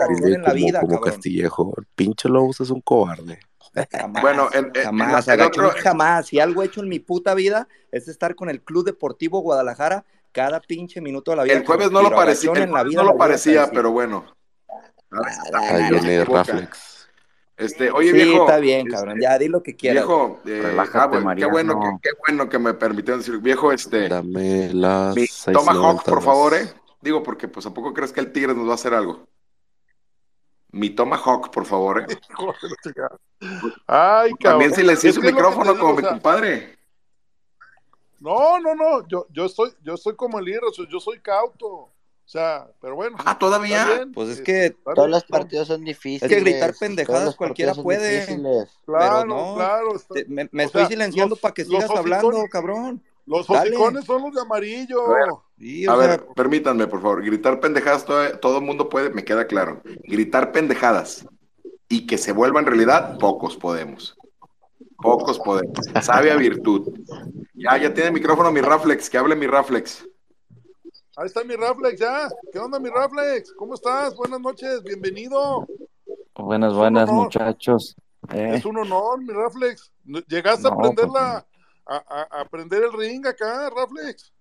[SPEAKER 24] como,
[SPEAKER 2] vida,
[SPEAKER 24] como
[SPEAKER 2] cabrón.
[SPEAKER 24] Castillejo, el pinche Lobos es un cobarde.
[SPEAKER 2] Jamás,
[SPEAKER 25] Bueno, en- en-
[SPEAKER 2] jamás,
[SPEAKER 25] en otro-
[SPEAKER 2] jamás. Si algo he hecho en mi puta vida es estar con el Club Deportivo Guadalajara cada pinche minuto de la vida.
[SPEAKER 25] El jueves no lo parecía, el
[SPEAKER 2] la vida
[SPEAKER 25] no lo pero bueno.
[SPEAKER 24] Ahí viene Raflex.
[SPEAKER 25] Este, oye,
[SPEAKER 2] sí,
[SPEAKER 25] viejo.
[SPEAKER 2] está bien,
[SPEAKER 25] este,
[SPEAKER 2] cabrón. Ya, di lo que quieras.
[SPEAKER 25] Viejo, eh,
[SPEAKER 24] Relájate,
[SPEAKER 25] ah, bueno, qué bueno, que, qué bueno que me permitieron decir, viejo, este,
[SPEAKER 24] Dame las
[SPEAKER 25] mi
[SPEAKER 24] 6.92.
[SPEAKER 25] Tomahawk, por favor, eh. Digo, porque pues a poco crees que el Tigre nos va a hacer algo. Mi Tomahawk, por favor, eh.
[SPEAKER 1] Ay, cabrón.
[SPEAKER 25] También silencié
[SPEAKER 1] Es
[SPEAKER 25] su
[SPEAKER 1] que es lo que
[SPEAKER 25] micrófono
[SPEAKER 1] digo,
[SPEAKER 25] como
[SPEAKER 1] o
[SPEAKER 25] mi
[SPEAKER 1] sea,
[SPEAKER 25] compadre.
[SPEAKER 1] No, no, no. Yo, yo estoy, yo estoy como el Irra, yo soy cauto. O sea, pero bueno.
[SPEAKER 25] Ah, todavía.
[SPEAKER 2] Pues es que
[SPEAKER 1] Está
[SPEAKER 19] Todos los partidos son difíciles.
[SPEAKER 2] Es que gritar pendejadas cualquiera puede.
[SPEAKER 1] Claro,
[SPEAKER 2] pero no.
[SPEAKER 1] claro. está-
[SPEAKER 2] Te- me estoy
[SPEAKER 1] sea,
[SPEAKER 2] silenciando para que sigas hablando, cabrón.
[SPEAKER 1] Los hocicones son los de amarillo.
[SPEAKER 25] A ver,
[SPEAKER 2] Sí,
[SPEAKER 25] a
[SPEAKER 2] o
[SPEAKER 25] ver,
[SPEAKER 2] sea,
[SPEAKER 25] permítanme, por favor. Gritar pendejadas, todo, todo el mundo puede, me queda claro. Gritar pendejadas y que se vuelvan realidad, pocos podemos. Pocos podemos. Sabe a virtud. Ya, ya tiene micrófono mi Raflex, que hable mi Raflex.
[SPEAKER 1] Ahí está mi Raflex, ya. ¿Qué onda, mi Raflex? ¿Cómo estás? Buenas noches, bienvenido.
[SPEAKER 26] Buenas, buenas, muchachos. Eh,
[SPEAKER 1] Es un honor, mi Raflex. Llegaste a
[SPEAKER 26] No,
[SPEAKER 1] prender
[SPEAKER 26] pues,
[SPEAKER 1] la, a, a, a prender el ring acá, Raflex.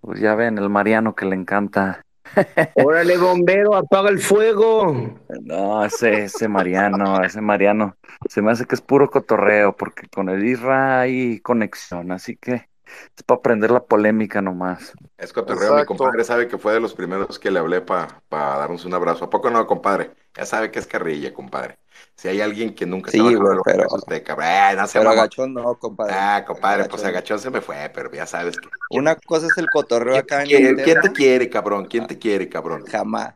[SPEAKER 26] pues ya ven, el Mariano que le encanta.
[SPEAKER 6] Órale, bombero, apaga el fuego.
[SPEAKER 26] No, ese, ese Mariano, ese Mariano, se me hace que es puro cotorreo, porque con el Isra hay conexión, así que es para aprender la polémica nomás.
[SPEAKER 25] Es cotorreo, mi compadre sabe que fue de los primeros que le hablé para darnos un abrazo. ¿A poco no, compadre? Ya sabe que es carrilla, compadre. Si hay alguien que nunca
[SPEAKER 2] Sí,
[SPEAKER 25] se va a
[SPEAKER 2] pero-
[SPEAKER 25] es usted, cabrón. Eh, no se
[SPEAKER 2] pero agachón no, compadre.
[SPEAKER 25] Ah, compadre, pues
[SPEAKER 2] Agachón.
[SPEAKER 25] agachón se me fue, pero ya sabes que.
[SPEAKER 2] Una cosa es el cotorreo
[SPEAKER 25] ¿Quién
[SPEAKER 2] acá en
[SPEAKER 25] quiere, quién te quiere, cabrón? ¿Quién te quiere, cabrón?
[SPEAKER 2] Jamás.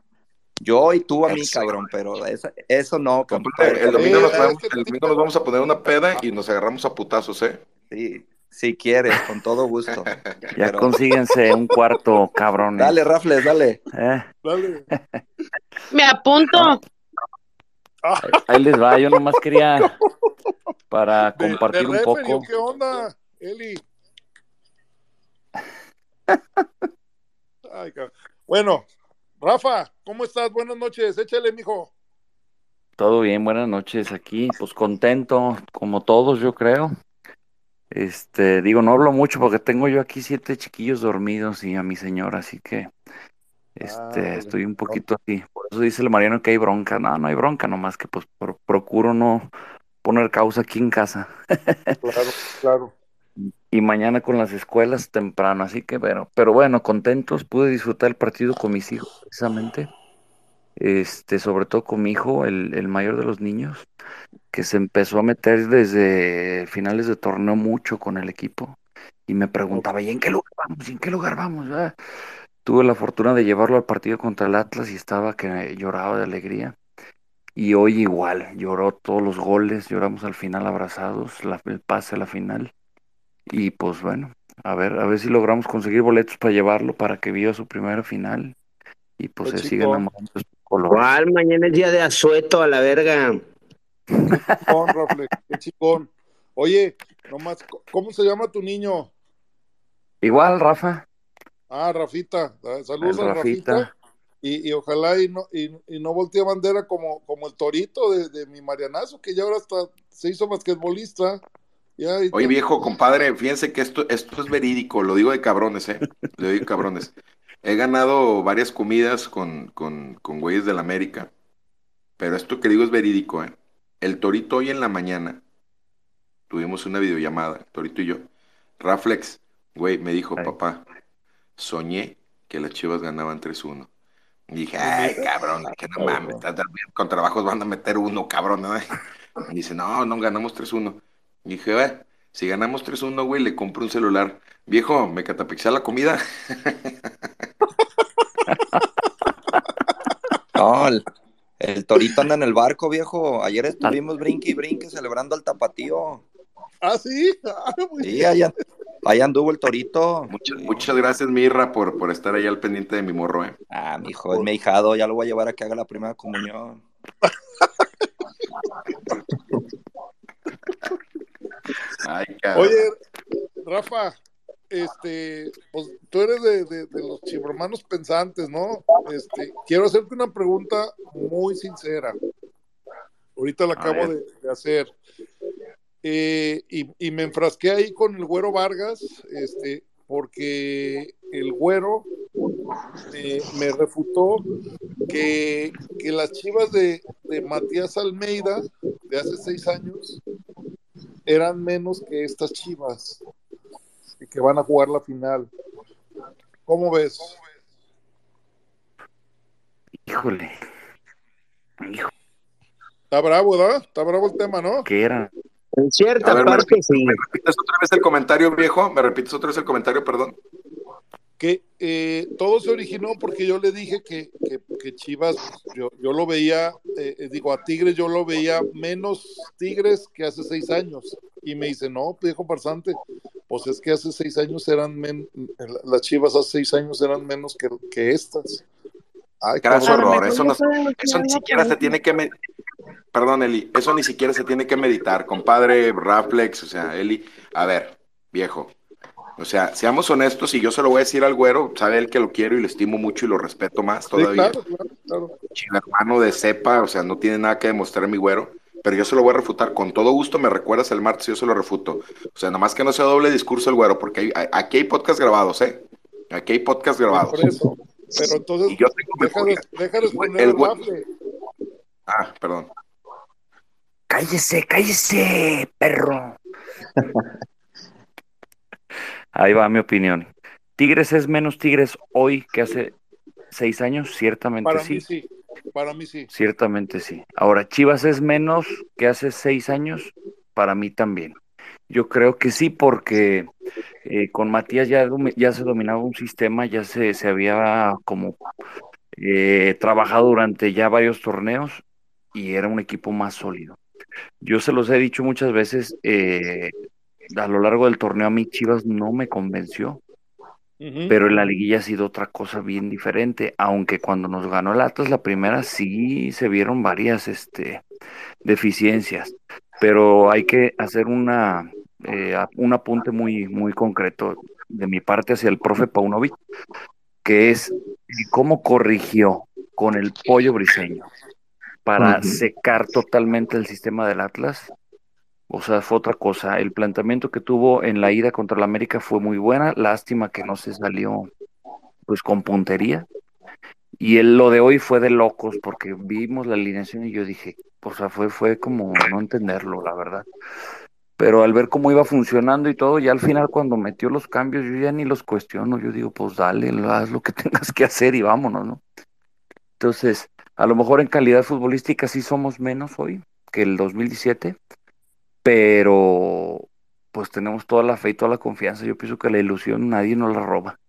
[SPEAKER 2] Yo y tú a mí,
[SPEAKER 25] Eso.
[SPEAKER 2] cabrón, pero eso, eso no,
[SPEAKER 25] Compadre, el domingo, nos vamos, el domingo nos vamos a poner una peda y nos agarramos a putazos, ¿eh?
[SPEAKER 2] Sí, si quieres, con todo gusto.
[SPEAKER 26] Ya
[SPEAKER 2] Pero-
[SPEAKER 26] consíguense un cuarto, cabrones.
[SPEAKER 2] Dale, Rafles, dale.
[SPEAKER 26] Eh,
[SPEAKER 1] Dale.
[SPEAKER 27] Me apunto.
[SPEAKER 26] ahí les va, yo nomás quería para compartir
[SPEAKER 1] de
[SPEAKER 26] un
[SPEAKER 1] referee, ¿o
[SPEAKER 26] poco.
[SPEAKER 1] ¿qué onda, Eli? Ay, cabrón. bueno, Rafa, ¿cómo estás? Buenas noches. Échale, mijo.
[SPEAKER 26] Todo bien, buenas noches aquí, pues contento, como todos yo creo. Este, digo, no hablo mucho porque tengo yo aquí siete chiquillos dormidos y a mi señora, así que este,
[SPEAKER 1] Ándale.
[SPEAKER 26] estoy un poquito así. Por eso dice el Mariano que hay bronca. No, no hay bronca, nomás que pues pro- procuro no poner causa aquí en casa.
[SPEAKER 1] Claro, claro.
[SPEAKER 26] y mañana con las escuelas temprano, así que bueno, pero bueno, contentos, pude disfrutar el partido con mis hijos precisamente, este, sobre todo con mi hijo, el, el mayor de los niños, que se empezó a meter desde finales de torneo mucho con el equipo y me preguntaba, ¿y en qué lugar vamos? ¿Y en qué lugar vamos? Ah, Tuve la fortuna de llevarlo al partido contra el Atlas y estaba que lloraba de alegría. Y hoy igual, lloró todos los goles, lloramos al final abrazados, la- el pase a la final. Y pues bueno, a ver, a ver si logramos conseguir boletos para llevarlo para que viva su primera final y pues
[SPEAKER 1] Qué
[SPEAKER 26] se
[SPEAKER 1] chingón.
[SPEAKER 26] enamorando de sus colores.
[SPEAKER 6] ¿Cuál? Mañana es día de asueto a la verga.
[SPEAKER 1] Rafle, qué chingón. Oye, nomás, ¿cómo se llama tu niño?
[SPEAKER 26] Igual, Rafa,
[SPEAKER 1] Ah, Rafita. Ah, Saludos a Rafita.
[SPEAKER 26] Rafita.
[SPEAKER 1] Y, y ojalá y no, y, y no voltee bandera como, como el torito de, de mi Marianazo, que ya ahora hasta se hizo basquetbolista. Ya,
[SPEAKER 25] Oye, viejo compadre, fíjense que esto, esto es verídico, lo digo de cabrones, ¿eh? Lo digo de cabrones. He ganado varias comidas con, con, con güeyes de la América, pero esto que digo es verídico, ¿eh? El Torito hoy en la mañana, tuvimos una videollamada, Torito y yo. Raflex, güey, me dijo, papá, soñé que las chivas ganaban 3-1. Y dije, ay, cabrón, que no mames, con trabajos van a meter uno, cabrón. ¿no?". Y dice, no, no, ganamos 3-1. Y dije, "Eh, si ganamos 3-1, güey, le compro un celular. Viejo, me catapixé la comida.
[SPEAKER 2] No, el, el torito anda en el barco, viejo. Ayer estuvimos brinque y brinque celebrando al tapatío.
[SPEAKER 1] Ah, sí. Ah, muy
[SPEAKER 2] Sí,
[SPEAKER 1] bien.
[SPEAKER 2] allá, allá anduvo el torito.
[SPEAKER 25] Muchas, muchas gracias, Mirra, por, por estar ahí al pendiente de mi morro, ¿eh?
[SPEAKER 2] Ah, mi hijo, es mi hijado, ya lo voy a llevar a que haga la primera comunión.
[SPEAKER 25] Ay.
[SPEAKER 1] Oye, Rafa, este, pues tú eres de, de- de los chibromanos pensantes, ¿no? Este, quiero hacerte una pregunta muy sincera. Ahorita la acabo de, de hacer. Eh, y, y me enfrasqué ahí con el güero Vargas, este, porque el güero eh, me refutó que, que las chivas de, de Matías Almeida de hace seis años eran menos que estas chivas y que van a jugar la final. ¿Cómo ves?
[SPEAKER 26] híjole, hijo,
[SPEAKER 1] Está bravo, ¿verdad? Está bravo el tema, ¿no?
[SPEAKER 26] que era.
[SPEAKER 6] En cierta
[SPEAKER 25] me
[SPEAKER 6] parte
[SPEAKER 25] repites,
[SPEAKER 6] sí.
[SPEAKER 25] me repites otra vez el comentario, viejo. Me repites otra vez el comentario, perdón.
[SPEAKER 1] Que eh, todo se originó porque yo le dije que, que- que Chivas, yo, yo lo veía, eh, eh, digo, a Tigres yo lo veía menos Tigres que hace seis años. Y me dice, no, viejo farsante, pues es que hace seis años eran, men- las Chivas hace seis años eran menos que, que estas. Ay,
[SPEAKER 25] Graso
[SPEAKER 1] cabrón.
[SPEAKER 25] error. Eso, no, eso ni siquiera se tiene que. me- Perdón, Eli. Eso ni siquiera se tiene que meditar, compadre, Raflex. O sea, Eli. A ver, viejo. O sea, seamos honestos, y yo se lo voy a decir al güero, sabe él que lo quiero y lo estimo mucho y lo respeto más
[SPEAKER 1] Sí,
[SPEAKER 25] todavía.
[SPEAKER 1] claro, claro, claro.
[SPEAKER 25] Hermano de cepa, o sea, no tiene nada que demostrar mi güero, pero yo se lo voy a refutar. Con todo gusto me recuerdas el martes, yo se lo refuto. O sea, nomás que no sea doble discurso el güero, porque hay- hay- aquí hay podcast grabados, ¿eh? Aquí hay podcast grabados.
[SPEAKER 1] Por eso. Pero entonces,
[SPEAKER 25] Y yo tengo
[SPEAKER 1] déjales, déjales
[SPEAKER 25] El
[SPEAKER 1] poner el bafle.
[SPEAKER 25] Ah, perdón.
[SPEAKER 26] Cállese, cállese, perro. Ahí va mi opinión. Tigres es menos Tigres hoy que hace seis años, ciertamente
[SPEAKER 1] Para
[SPEAKER 26] sí.
[SPEAKER 1] mí sí, para mí sí.
[SPEAKER 26] Ciertamente sí. Ahora, Chivas es menos que hace seis años, para mí también. Yo creo que sí, porque eh, con Matías ya, ya se dominaba un sistema, ya se, se había como eh, trabajado durante ya varios torneos y era un equipo más sólido. Yo se los he dicho muchas veces, eh, a lo largo del torneo a mí Chivas no me convenció, pero en la liguilla ha sido otra cosa bien diferente, aunque cuando nos ganó el Atlas la primera sí se vieron varias este, deficiencias, pero hay que hacer una, eh, un apunte muy, muy concreto de mi parte hacia el profe Paunovic, que es cómo corrigió con el pollo briseño para secar totalmente el sistema del Atlas. O sea, fue otra cosa. El planteamiento que tuvo en la ida contra el América fue muy buena. Lástima que no se salió pues con puntería. Y el, lo de hoy fue de locos porque vimos la alineación y yo dije, o sea, fue, fue como no entenderlo, la verdad. Pero al ver cómo iba funcionando y todo, ya al final cuando metió los cambios, yo ya ni los cuestiono, yo digo, pues dale, haz lo que tengas que hacer y vámonos, ¿no? Entonces, a lo mejor en calidad futbolística sí somos menos hoy que el 2017, pero pues tenemos toda la fe y toda la confianza. Yo pienso que la ilusión nadie nos la roba.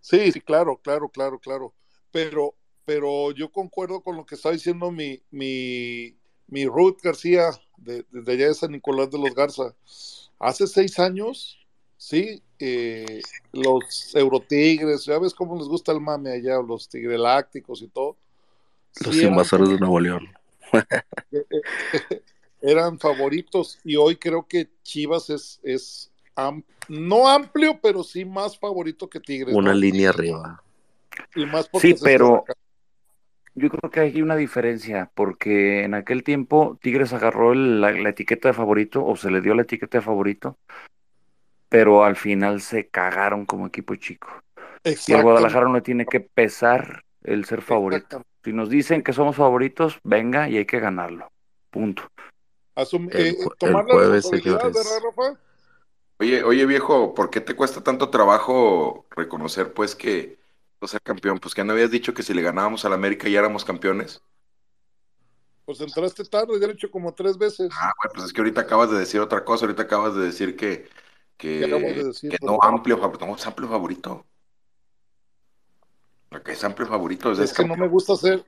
[SPEAKER 1] Sí, sí, claro, claro, claro, claro. Pero, pero yo concuerdo con lo que está diciendo mi, mi, mi Ruth García, de, de allá de San Nicolás de los Garza. Hace seis años, sí, eh, los Eurotigres, ya ves cómo les gusta el mame allá, los tigrelácticos y todo.
[SPEAKER 24] Los
[SPEAKER 1] sí eran
[SPEAKER 24] invasores de Nuevo León.
[SPEAKER 1] eran favoritos y hoy creo que Chivas es, es am- no amplio, pero sí más favorito que Tigres.
[SPEAKER 24] Una
[SPEAKER 1] ¿no?
[SPEAKER 24] línea arriba.
[SPEAKER 1] Y más porque
[SPEAKER 26] Sí, pero yo creo que hay una diferencia, porque en aquel tiempo Tigres agarró el- la, la etiqueta de favorito o se le dio la etiqueta de favorito, pero al final se cagaron como equipo chico. Y al
[SPEAKER 1] Exactamente.
[SPEAKER 26] Guadalajara no le tiene que pesar el ser favorito. Si nos dicen que somos favoritos, venga y hay que ganarlo. Punto.
[SPEAKER 1] Asum-
[SPEAKER 24] El
[SPEAKER 1] eh,
[SPEAKER 24] jue-
[SPEAKER 1] tomar
[SPEAKER 24] el
[SPEAKER 1] la
[SPEAKER 24] jueves, señores.
[SPEAKER 1] ¿verdad, Rafa?
[SPEAKER 25] Oye, oye viejo, ¿por qué te cuesta tanto trabajo reconocer pues que no ser campeón? Pues que no habías dicho que si le ganábamos al América ya éramos campeones.
[SPEAKER 1] Pues entraste tarde, ya lo he hecho como tres veces.
[SPEAKER 25] Ah, güey, pues es que ahorita acabas de decir otra cosa, ahorita acabas de decir que,
[SPEAKER 1] ¿Qué acabo de
[SPEAKER 25] que,
[SPEAKER 1] decir?
[SPEAKER 25] que no amplio favorito, no es amplio favorito. Lo que es amplio favorito es,
[SPEAKER 1] que no me gusta ser,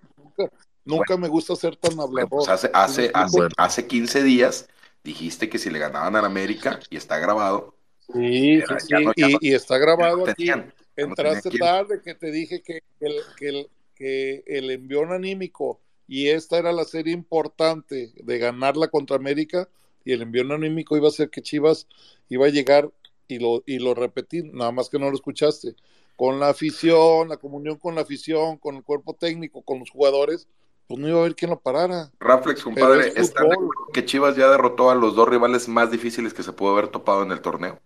[SPEAKER 1] nunca, me gusta ser tan hablador.
[SPEAKER 25] Pues hace,
[SPEAKER 1] ¿Sí me
[SPEAKER 25] hace,
[SPEAKER 1] explico?
[SPEAKER 25] hace, hace 15 días dijiste que si le ganaban al América, y está grabado,
[SPEAKER 1] Sí,
[SPEAKER 25] era-
[SPEAKER 1] sí,
[SPEAKER 25] ya
[SPEAKER 1] sí,
[SPEAKER 25] no- ya no-
[SPEAKER 1] y, está grabado aquí.
[SPEAKER 25] tenían, ya no tenían
[SPEAKER 1] Entraste tarde que te dije que el, que, el, que el envión anímico y esta era la serie importante de ganarla contra América y el envión anímico iba a ser que Chivas iba a llegar y lo, y lo repetí, nada más que no lo escuchaste, con la afición, la comunión con la afición, con el cuerpo técnico, con los jugadores, pues no iba a haber quien lo parara.
[SPEAKER 25] Raflex, compadre,
[SPEAKER 1] es
[SPEAKER 25] ¿están de
[SPEAKER 1] fútbol.
[SPEAKER 25] acuerdo que Chivas ya derrotó a los dos rivales más difíciles que se pudo haber topado en el torneo?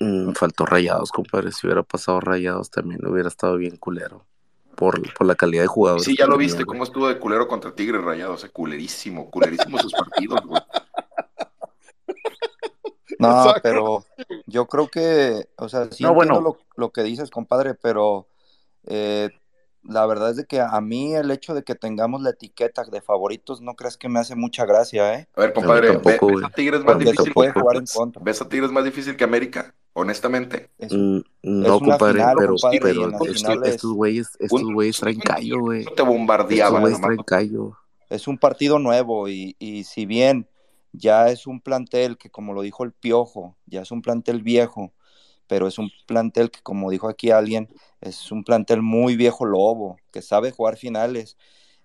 [SPEAKER 24] Mm, faltó rayados, compadre. Si hubiera pasado rayados también hubiera estado bien culero. Por, por la calidad de jugadores.
[SPEAKER 25] Sí, ya lo viste, cómo estuvo de culero contra Tigres Rayados, eh, culerísimo, culerísimo sus partidos, güey.
[SPEAKER 2] No,
[SPEAKER 1] Exacto.
[SPEAKER 2] pero yo creo que, o sea, sí
[SPEAKER 26] No,
[SPEAKER 2] entiendo
[SPEAKER 26] bueno.
[SPEAKER 2] lo, lo que dices, compadre, pero eh, la verdad es de que a mí el hecho de que tengamos la etiqueta de favoritos no crees que me hace mucha gracia, ¿eh?
[SPEAKER 25] A ver, compadre, ¿ve-
[SPEAKER 24] tampoco,
[SPEAKER 25] ¿ves a Tigres más difícil
[SPEAKER 2] puede
[SPEAKER 25] que
[SPEAKER 2] jugar en
[SPEAKER 25] Atlas?
[SPEAKER 2] contra.
[SPEAKER 25] ¿Ves a Tigres más difícil que América? Honestamente.
[SPEAKER 2] Es,
[SPEAKER 24] Mm, No, compadre,
[SPEAKER 2] final,
[SPEAKER 24] pero,
[SPEAKER 2] compadre,
[SPEAKER 24] pero estos, estos güeyes, estos
[SPEAKER 25] Un,
[SPEAKER 24] güeyes traen callo, güey.
[SPEAKER 25] te
[SPEAKER 24] Estos
[SPEAKER 25] bombardeaban,
[SPEAKER 24] güeyes
[SPEAKER 25] nomás.
[SPEAKER 24] traen callo.
[SPEAKER 2] es un partido nuevo y, y si bien ya es un plantel que, como lo dijo el Piojo, ya es un plantel viejo, pero es un plantel que, como dijo aquí alguien, es un plantel muy viejo lobo, que sabe jugar finales.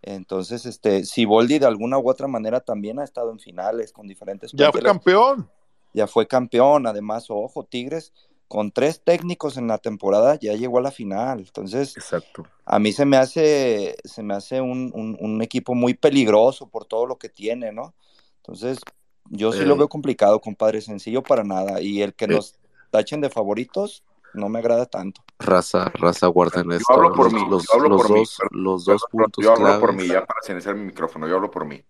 [SPEAKER 2] Entonces, este, Siboldi de alguna u otra manera también ha estado en finales con diferentes
[SPEAKER 1] Ya fue campeón.
[SPEAKER 2] Ya fue campeón, además, ojo, Tigres con tres técnicos en la temporada ya llegó a la final. Entonces,
[SPEAKER 24] Exacto.
[SPEAKER 2] a mí se me hace, se me hace un, un- un equipo muy peligroso por todo lo que tiene, ¿no? Entonces, yo sí lo
[SPEAKER 24] Eh,
[SPEAKER 2] veo complicado, compadre, sencillo para nada. Y el que
[SPEAKER 24] eh,
[SPEAKER 2] nos tachen de favoritos no me agrada tanto.
[SPEAKER 24] raza, raza, guarden
[SPEAKER 25] Yo
[SPEAKER 24] esto.
[SPEAKER 25] hablo por
[SPEAKER 24] Los,
[SPEAKER 25] mí,
[SPEAKER 24] los,
[SPEAKER 25] yo hablo
[SPEAKER 24] los
[SPEAKER 25] por mí,
[SPEAKER 24] dos,
[SPEAKER 25] perdón,
[SPEAKER 24] los dos
[SPEAKER 25] perdón,
[SPEAKER 24] puntos
[SPEAKER 25] yo hablo por mí, ya para silenciar mi micrófono, yo hablo por mí.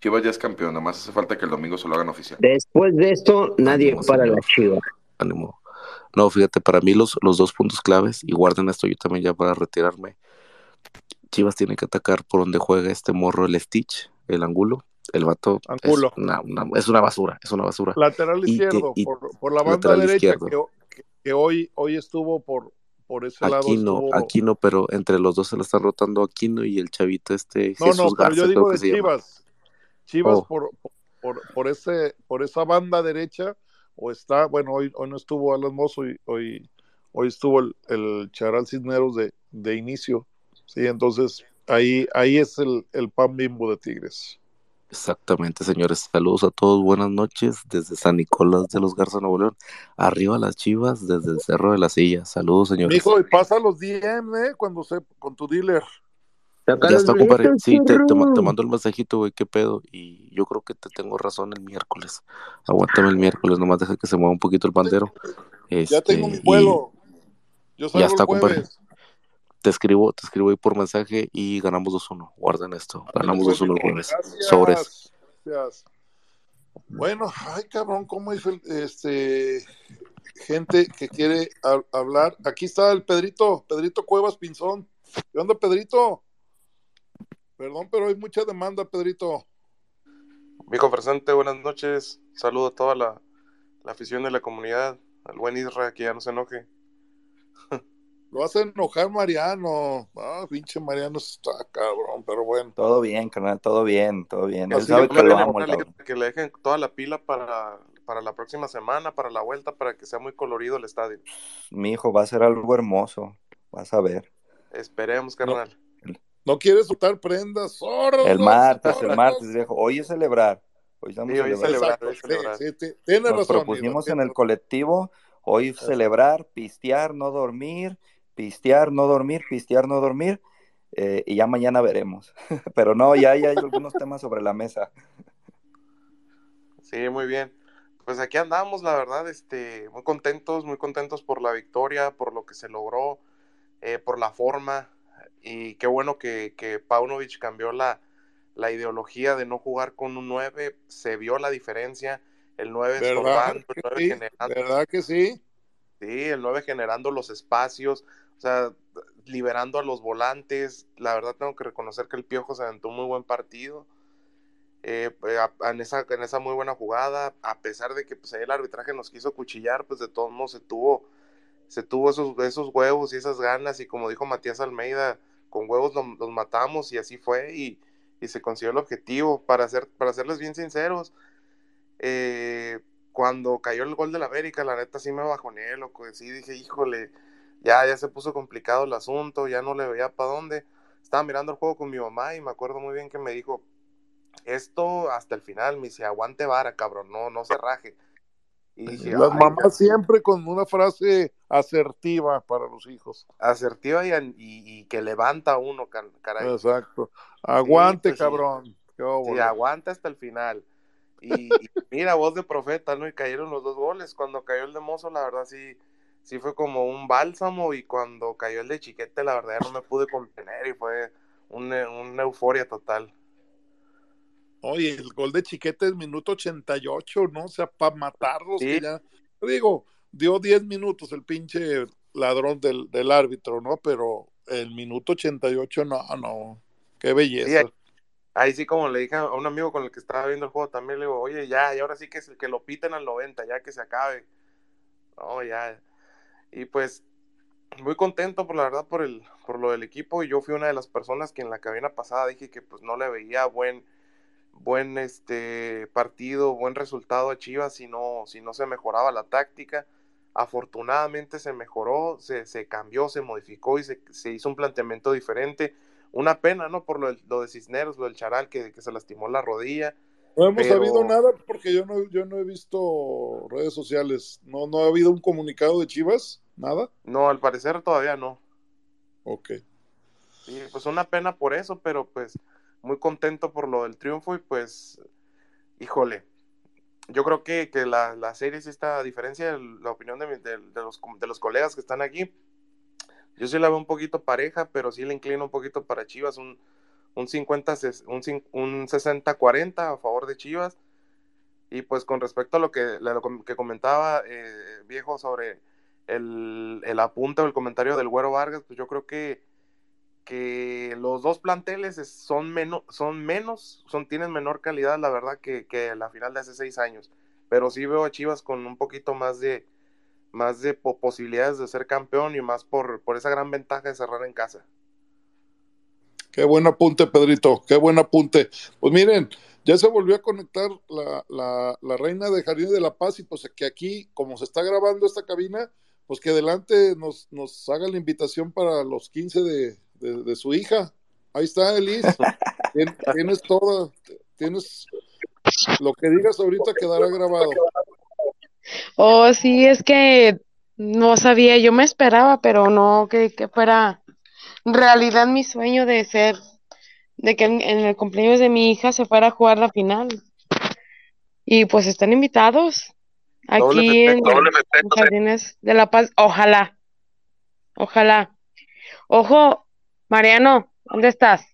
[SPEAKER 25] Chivas ya es campeón, nada más hace falta que el domingo se lo hagan oficial.
[SPEAKER 6] Después de esto, nadie
[SPEAKER 24] Ánimo,
[SPEAKER 6] para la
[SPEAKER 24] señor.
[SPEAKER 6] chiva.
[SPEAKER 24] Ánimo. No, fíjate, para mí los, los dos puntos claves, y guarden esto yo también ya para retirarme. Chivas tiene que atacar por donde juega este morro, el Stitch, el Angulo. El vato es una, una- es una basura, es una basura.
[SPEAKER 1] Lateral
[SPEAKER 24] Y te-
[SPEAKER 1] izquierdo,
[SPEAKER 24] y
[SPEAKER 1] por, por la banda derecha, que, que- que hoy, hoy estuvo por, por ese lado.
[SPEAKER 24] Aquino,
[SPEAKER 1] Estuvo...
[SPEAKER 24] Aquino, pero entre los dos se la están rotando Aquino y el chavito este
[SPEAKER 1] No,
[SPEAKER 24] Jesús
[SPEAKER 1] no, pero yo digo de. Chivas. Chivas
[SPEAKER 24] Oh,
[SPEAKER 1] por, por, por, ese, por esa banda derecha, o está, bueno, hoy, hoy no estuvo Alan Mozo, hoy, hoy, hoy estuvo el, el Charal Cisneros de, de inicio. Sí, entonces ahí, ahí es el, el pan bimbo de Tigres.
[SPEAKER 24] Exactamente, señores. Saludos a todos, buenas noches desde San Nicolás de los Garza, Nuevo León. Arriba las Chivas desde el Cerro de la Silla. Saludos, señores.
[SPEAKER 1] Mijo, y pasa los DM, ¿eh? Cuando se, con tu dealer.
[SPEAKER 24] Ya está, compadre. Sí, te, te, te mando el mensajito, güey, qué pedo. Y yo creo que te tengo razón el miércoles. Aguántame el miércoles, nomás deja que se mueva un poquito el pandero.
[SPEAKER 1] Ya tengo mi
[SPEAKER 24] Este, y
[SPEAKER 1] vuelo. Yo
[SPEAKER 24] ya
[SPEAKER 1] salgo
[SPEAKER 24] está,
[SPEAKER 1] el
[SPEAKER 24] compadre. Te escribo, te escribo ahí por mensaje y ganamos 2-1. Guarden esto, ganamos
[SPEAKER 1] pues,
[SPEAKER 24] 2-1 el jueves.
[SPEAKER 1] Gracias.
[SPEAKER 24] Sobres.
[SPEAKER 1] Gracias. Bueno, ay cabrón, ¿cómo dice el- este gente que quiere ha- hablar? Aquí está el Pedrito, Pedrito Cuevas Pinzón. ¿Qué onda, Pedrito? Perdón, pero hay mucha demanda, Pedrito.
[SPEAKER 28] Mijo presente, buenas noches. Saludo a toda la, la afición de la comunidad. Al buen Isra, que ya no se enoje.
[SPEAKER 1] Lo hace enojar Mariano. Ah, pinche Mariano está cabrón, pero bueno.
[SPEAKER 2] Todo bien, carnal, todo bien, todo bien. Él
[SPEAKER 28] Así
[SPEAKER 2] sabe
[SPEAKER 28] que
[SPEAKER 2] que lo amo, el
[SPEAKER 28] que le dejen toda la pila para, para la próxima semana, para la vuelta, para que sea muy colorido el estadio.
[SPEAKER 2] Mi hijo va a ser algo hermoso. Vas a ver.
[SPEAKER 28] Esperemos, carnal.
[SPEAKER 1] No quiere soltar prendas, zorros.
[SPEAKER 2] El martes, el
[SPEAKER 1] zorros.
[SPEAKER 2] martes, viejo. Hoy es celebrar. Hoy estamos
[SPEAKER 28] Sí, hoy celebrar, hoy es celebrar.
[SPEAKER 1] Sí, sí, tiene
[SPEAKER 2] Nos
[SPEAKER 1] razón.
[SPEAKER 2] propusimos
[SPEAKER 1] Miguel,
[SPEAKER 2] en el colectivo hoy celebrar, pistear, no dormir, pistear, no dormir, pistear, no dormir, eh, y ya mañana veremos. Pero no, ya, ya hay algunos temas sobre la mesa.
[SPEAKER 28] Sí, muy bien. Pues aquí andamos, la verdad, este, muy contentos, muy contentos por la victoria, por lo que se logró, eh, por la forma. Y qué bueno que, que Paunovic cambió la, la ideología de no jugar con un 9. Se vio la diferencia. El 9
[SPEAKER 1] ¿Verdad
[SPEAKER 28] estorbando, el
[SPEAKER 1] que
[SPEAKER 28] 9
[SPEAKER 1] sí?
[SPEAKER 28] generando.
[SPEAKER 1] ¿Verdad que sí?
[SPEAKER 28] Sí, el 9 generando los espacios, o sea, liberando a los volantes. La verdad tengo que reconocer que el Piojo se aventó un muy buen partido. eh, eh, en, esa, en esa muy buena jugada, a pesar de que pues, el arbitraje nos quiso cuchillar, pues de todos modos se tuvo, se tuvo esos, esos huevos y esas ganas, y como dijo Matías Almeida, con huevos lo- los matamos y así fue, y, y se consiguió el objetivo. Para, ser, para serles bien sinceros, eh, cuando cayó el gol del América, la neta sí me bajoneé, loco, sí dije, híjole, ya, ya se puso complicado el asunto, ya no le veía para dónde. Estaba mirando el juego con mi mamá y me acuerdo muy bien que me dijo, esto hasta el final, me dice, aguante vara, cabrón, no, no se raje. Y dije,
[SPEAKER 1] Las
[SPEAKER 28] "Ay,
[SPEAKER 1] mamás siempre con una frase asertiva para los hijos.
[SPEAKER 28] asertiva y, y- y que levanta a uno, caray.
[SPEAKER 1] Exacto. Aguante,
[SPEAKER 28] pues sí.
[SPEAKER 1] cabrón. Qué
[SPEAKER 28] Sí, aguanta hasta el final. Y, y mira, voz de profeta, ¿no? Y cayeron los dos goles. Cuando cayó el de Mozo, la verdad sí, sí fue como un bálsamo. Y cuando cayó el de Chiquete, la verdad ya no me pude contener y fue una, una euforia total.
[SPEAKER 1] Oye, el gol de Chiquete es minuto 88, ¿no? O sea, para matarlos,
[SPEAKER 28] Sí.
[SPEAKER 1] que ya. Digo, dio 10 minutos el pinche ladrón del, del árbitro, ¿no? Pero el minuto 88, no, no. Qué belleza.
[SPEAKER 28] Ahí sí, como le dije a un amigo con el que estaba viendo el juego, también le digo, oye, ya, y ahora sí que, es el que lo piten al 90, ya que se acabe. No, ya. Y pues, muy contento por la verdad por el, por lo del equipo. Y yo fui una de las personas que en la cabina pasada dije que pues no le veía buen, buen este partido, buen resultado a Chivas si no, si no se mejoraba la táctica. Afortunadamente se mejoró, se, se cambió, se modificó y se, se hizo un planteamiento diferente. Una pena, ¿no? Por lo, del- lo de Cisneros, lo del Charal, que, que se lastimó la rodilla.
[SPEAKER 1] No hemos
[SPEAKER 28] pero-
[SPEAKER 1] sabido nada porque yo no, yo no he visto redes sociales. No, no ha habido un comunicado de Chivas, nada.
[SPEAKER 28] No, al parecer todavía no.
[SPEAKER 1] Ok.
[SPEAKER 28] Sí, pues una pena por eso, pero pues muy contento por lo del triunfo y pues, híjole, yo creo que, que la, la serie sí está, a diferencia de la opinión de, mi- de- de los, de los colegas que están aquí, yo sí la veo un poquito pareja, pero sí le inclino un poquito para Chivas, un, un 50, ses- un, un 60-40 a favor de Chivas. Y pues con respecto a lo que, lo que comentaba eh, viejo sobre el, el apunte o el comentario del Güero Vargas, pues yo creo que, que los dos planteles es- son, menos son menos, son, tienen menor calidad, la verdad, que, que la final de hace seis años. Pero sí veo a Chivas con un poquito más de, más de po- posibilidades de ser campeón y más por, por esa gran ventaja de cerrar en casa.
[SPEAKER 1] Qué buen apunte, Pedrito, qué buen apunte. Pues miren, ya se volvió a conectar la, la, la reina de Jardín de la Paz y pues que aquí, como se está grabando esta cabina, pues que adelante nos, nos haga la invitación para los 15 de, de, de su hija. Ahí está, Elis. Tien- tienes toda, tienes lo que digas ahorita quedará grabado.
[SPEAKER 27] Oh, sí, es que no sabía, yo me esperaba, pero no que, que fuera realidad mi sueño de ser, de que en, en el cumpleaños de mi hija se fuera a jugar la final. Y pues están invitados
[SPEAKER 28] Doble
[SPEAKER 27] aquí en.
[SPEAKER 28] Doble
[SPEAKER 27] en Jardines de la Paz. Ojalá, ojalá.
[SPEAKER 5] Ojo, Mariano, ¿dónde estás?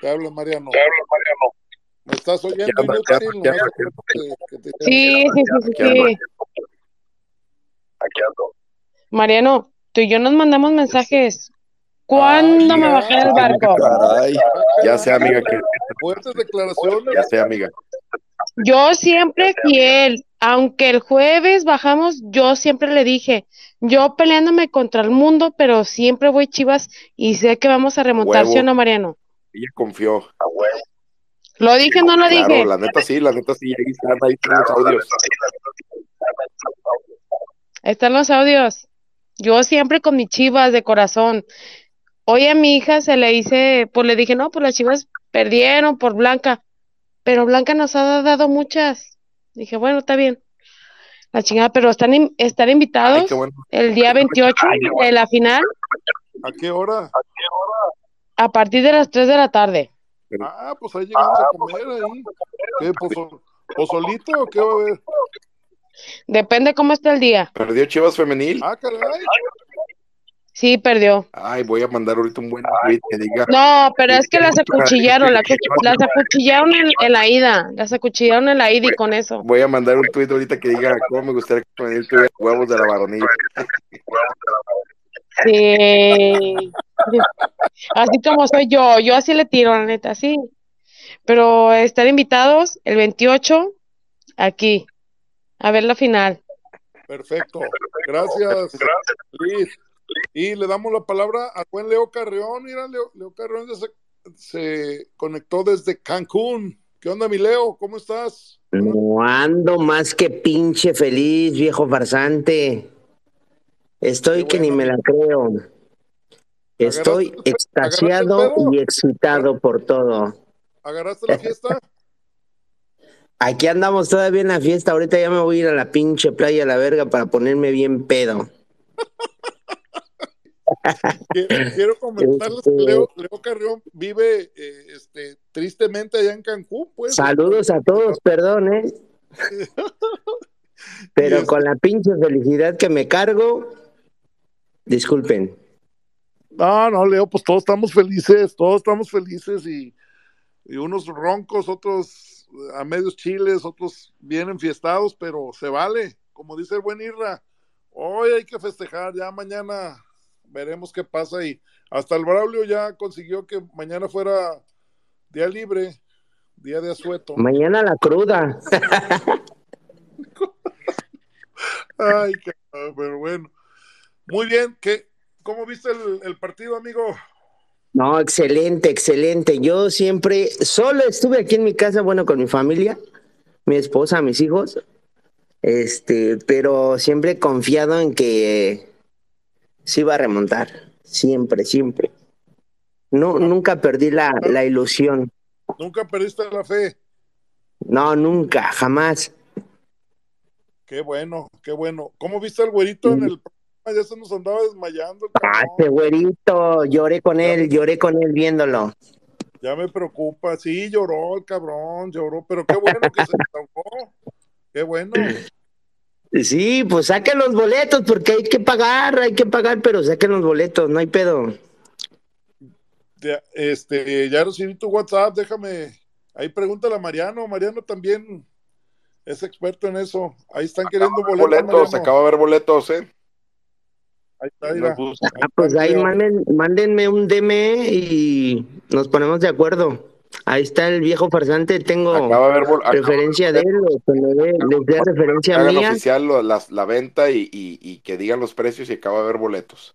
[SPEAKER 1] Te hablo, Mariano.
[SPEAKER 29] Te hablo, Mariano.
[SPEAKER 1] ¿Me estás oyendo?
[SPEAKER 5] Sí, sí, sí, sí,
[SPEAKER 29] Aquí ando.
[SPEAKER 5] sí.
[SPEAKER 29] Aquí ando.
[SPEAKER 5] Mariano, tú y yo nos mandamos mensajes. ¿Cuándo me bajé del barco?
[SPEAKER 25] Caray. Ya sé, amiga, que
[SPEAKER 1] Fuertes declaraciones.
[SPEAKER 25] ya sé, amiga.
[SPEAKER 5] Yo siempre fiel, aunque el jueves bajamos, yo siempre le dije, yo peleándome contra el mundo, pero siempre voy Chivas y sé que vamos a remontar, ¿sí o no, Mariano?
[SPEAKER 25] Ella confió.
[SPEAKER 5] ¿Lo dije o no lo
[SPEAKER 25] Claro,
[SPEAKER 5] dije?
[SPEAKER 25] la neta sí, la neta sí, ahí están, ahí están los audios.
[SPEAKER 5] Ahí están los audios. Yo siempre con mis chivas de corazón. Hoy a mi hija se le hice, pues le dije, no, pues las chivas perdieron por Blanca, pero Blanca nos ha dado muchas. Dije, bueno, está bien. La chingada, pero están, in- están invitados
[SPEAKER 1] Ay, qué bueno.
[SPEAKER 5] el día 28 de la final
[SPEAKER 1] ¿A qué hora?
[SPEAKER 5] a partir de las 3 de la tarde.
[SPEAKER 1] Ah, pues ahí llegamos a comer ahí. ¿Qué? pozo- ¿Pozolito o qué va a haber?
[SPEAKER 5] Depende cómo esté el día.
[SPEAKER 25] Perdió Chivas Femenil.
[SPEAKER 1] Ah, caray.
[SPEAKER 5] Sí, perdió.
[SPEAKER 25] Ay, voy a mandar ahorita un buen tweet que diga.
[SPEAKER 5] No, pero es que las acuchillaron, las, las acuchillaron en, en la ida, las acuchillaron en la ida y con eso.
[SPEAKER 25] Voy a mandar un tweet ahorita que diga cómo me gustaría que Femenil tuviera huevos de la varonil.
[SPEAKER 5] Sí. Así como soy yo, yo así le tiro, la neta, sí. Pero están invitados el 28 aquí a ver la final.
[SPEAKER 1] Perfecto. Gracias, Liz. Y le damos la palabra a buen Leo Carreón. Mira, Leo, Leo Carreón ya se, se conectó desde Cancún. ¿Qué onda, mi Leo? ¿Cómo estás?
[SPEAKER 19] No ando más que pinche feliz, viejo farsante. Estoy que ni me la creo. Estoy extasiado y excitado por todo.
[SPEAKER 1] ¿Agarraste la fiesta?
[SPEAKER 19] Aquí andamos todavía en la fiesta. Ahorita ya me voy a ir a la pinche playa a la verga para ponerme bien pedo.
[SPEAKER 1] Quiero, comentarles que Leo, Leo Carreón vive eh, este, tristemente allá en Cancún, pues.
[SPEAKER 19] Saludos a todos, perdón, ¿eh? Pero con la pinche felicidad que me cargo, disculpen.
[SPEAKER 1] No, no, Leo, pues todos estamos felices, todos estamos felices y, y unos roncos, otros a medios chiles, otros bien enfiestados, pero se vale, como dice el buen Irra, hoy hay que festejar, ya mañana veremos qué pasa y hasta el Braulio ya consiguió que mañana fuera día libre, día de asueto.
[SPEAKER 19] Mañana la cruda.
[SPEAKER 1] Ay, pero bueno. Muy bien, ¿qué, ¿cómo viste el, el partido, amigo?
[SPEAKER 19] No, excelente, excelente. Yo siempre, solo estuve aquí en mi casa, bueno, con mi familia, mi esposa, mis hijos, este, pero siempre he confiado en que sí iba a remontar, siempre, siempre. No, nunca perdí la, la ilusión.
[SPEAKER 1] Nunca perdiste la fe.
[SPEAKER 19] No, nunca, jamás.
[SPEAKER 1] Qué bueno, qué bueno. ¿Cómo viste al güerito en el? Ya se nos andaba desmayando.
[SPEAKER 19] Ah, ese güerito, lloré con él, lloré con él viéndolo.
[SPEAKER 1] Ya me preocupa. Sí, lloró el cabrón, lloró, pero qué bueno que se desahogó. Qué bueno.
[SPEAKER 19] Sí, pues saquen los boletos porque hay que pagar, hay que pagar, pero saquen los boletos, no hay pedo.
[SPEAKER 1] Ya, este, ya recibí tu WhatsApp, déjame. Ahí pregúntale a Mariano. Mariano también es experto en eso. Ahí están queriendo boletos.
[SPEAKER 25] Boletos,
[SPEAKER 1] Mariano.
[SPEAKER 25] acaba de ver boletos, ¿eh?
[SPEAKER 1] Ahí está, mira.
[SPEAKER 19] Ah, pues ahí manden, mándenme un DM y nos ponemos de acuerdo. Ahí está el viejo farsante, tengo
[SPEAKER 25] Acaba de ver bol- acaba de
[SPEAKER 19] referencia de él, dé- les dé referencia
[SPEAKER 25] Hagan
[SPEAKER 19] mía.
[SPEAKER 25] oficial lo- las- la venta y, y- y que digan los precios y acaba de ver boletos.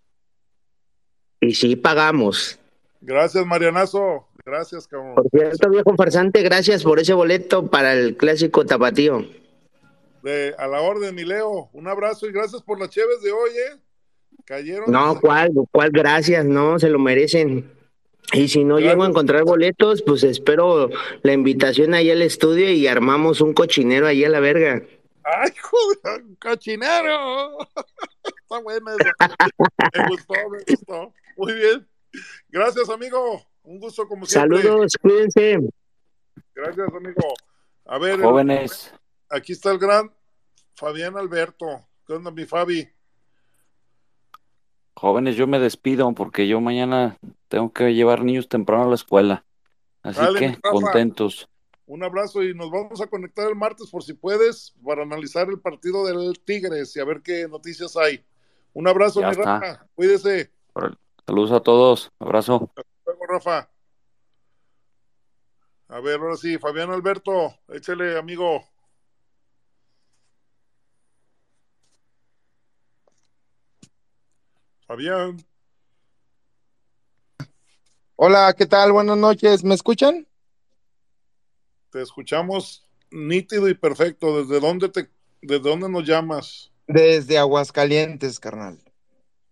[SPEAKER 19] Y sí pagamos.
[SPEAKER 1] Gracias, Marianazo. Gracias, cabrón.
[SPEAKER 19] Por cierto, viejo farsante, gracias por ese boleto para el clásico tapatío.
[SPEAKER 1] De, a la orden, mi Leo. Un abrazo y gracias por las cheves de hoy, ¿eh? Cayeron.
[SPEAKER 19] No, ¿cuál? ¿Cuál? Gracias, no, se lo merecen. Y si no llego a encontrar boletos, pues espero la invitación ahí al estudio y armamos un cochinero ahí a la verga.
[SPEAKER 1] ¡Ay, joder! ¡Un cochinero! Está buena esa. Me gustó, me gustó. Muy bien. Gracias, amigo. Un gusto como siempre.
[SPEAKER 19] Saludos, cuídense.
[SPEAKER 1] Gracias, amigo. A ver, el-
[SPEAKER 26] Jóvenes.
[SPEAKER 1] aquí está el gran Fabián Alberto. ¿Qué onda, mi Fabi?
[SPEAKER 26] Jóvenes, yo me despido porque yo mañana tengo que llevar niños temprano a la escuela. Así
[SPEAKER 1] Dale,
[SPEAKER 26] que
[SPEAKER 1] Rafa.
[SPEAKER 26] contentos.
[SPEAKER 1] Un abrazo y nos vamos a conectar el martes por si puedes para analizar el partido del Tigres y a ver qué noticias hay. Un abrazo,
[SPEAKER 26] Ya
[SPEAKER 1] mi
[SPEAKER 26] está.
[SPEAKER 1] Rafa. Cuídese.
[SPEAKER 26] Saludos a todos. Abrazo.
[SPEAKER 1] Hasta luego, Rafa. A ver, ahora sí, Fabián Alberto, échale, amigo. Fabián,
[SPEAKER 30] Hola, ¿qué tal? Buenas noches. ¿Me escuchan?
[SPEAKER 1] te escuchamos nítido y perfecto. ¿Desde dónde te, desde dónde nos llamas?
[SPEAKER 30] Desde Aguascalientes, carnal.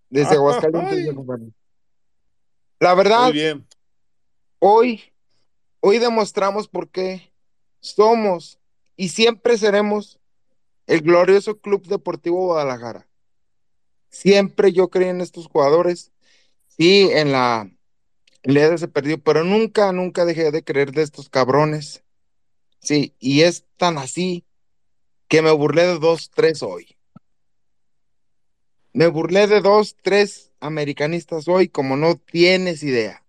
[SPEAKER 30] Desde
[SPEAKER 1] Ay.
[SPEAKER 30] Aguascalientes. Juan. La verdad,
[SPEAKER 1] Muy bien.
[SPEAKER 30] hoy, hoy demostramos por qué somos y siempre seremos el glorioso Club Deportivo Guadalajara. Siempre yo creí en estos jugadores. Sí, en la edad se perdió, pero nunca, nunca dejé de creer de estos cabrones. Sí, y es tan así que me burlé de dos, tres hoy. Me burlé de dos, tres americanistas hoy, como no tienes idea.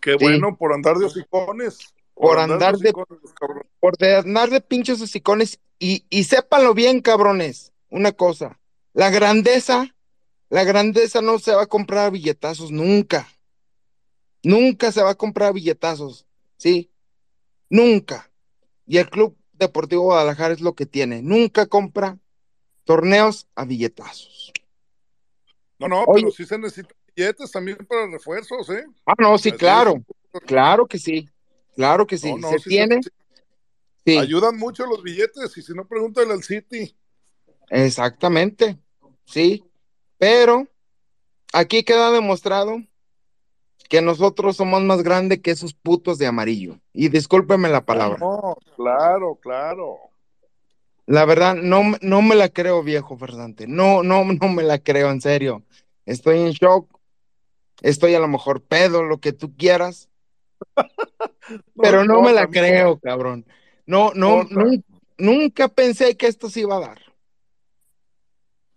[SPEAKER 1] Qué
[SPEAKER 30] Sí.
[SPEAKER 1] bueno por andar de hocicones.
[SPEAKER 30] Por andar de,
[SPEAKER 1] hocicones,
[SPEAKER 30] por de andar de pinches hocicones. Y, y sépanlo bien, cabrones, una cosa. La grandeza, la grandeza no se va a comprar a billetazos nunca. Nunca se va a comprar a billetazos, ¿sí? Nunca. Y el Club Deportivo Guadalajara es lo que tiene. Nunca compra torneos a billetazos.
[SPEAKER 1] No, no,
[SPEAKER 30] Oye.
[SPEAKER 1] pero sí se necesitan billetes también para refuerzos, ¿eh?
[SPEAKER 30] Ah, no, sí,
[SPEAKER 1] Así
[SPEAKER 30] claro.
[SPEAKER 1] es.
[SPEAKER 30] Claro que sí. Claro que sí.
[SPEAKER 1] No, no,
[SPEAKER 30] se
[SPEAKER 1] sí se
[SPEAKER 30] tiene. Sí.
[SPEAKER 1] Ayudan mucho los billetes y si no, pregúntale al City.
[SPEAKER 30] Exactamente, sí, pero aquí queda demostrado que nosotros somos más grandes que esos putos de amarillo. Y discúlpeme la palabra.
[SPEAKER 1] No, claro, claro.
[SPEAKER 30] La verdad, no, me- no me la creo, viejo Fernante. No, no, no me la creo, en serio. Estoy en shock. Estoy a lo mejor pedo, lo que tú quieras. pero no me la creo, cabrón. No, no, nunca pensé que esto se iba a dar.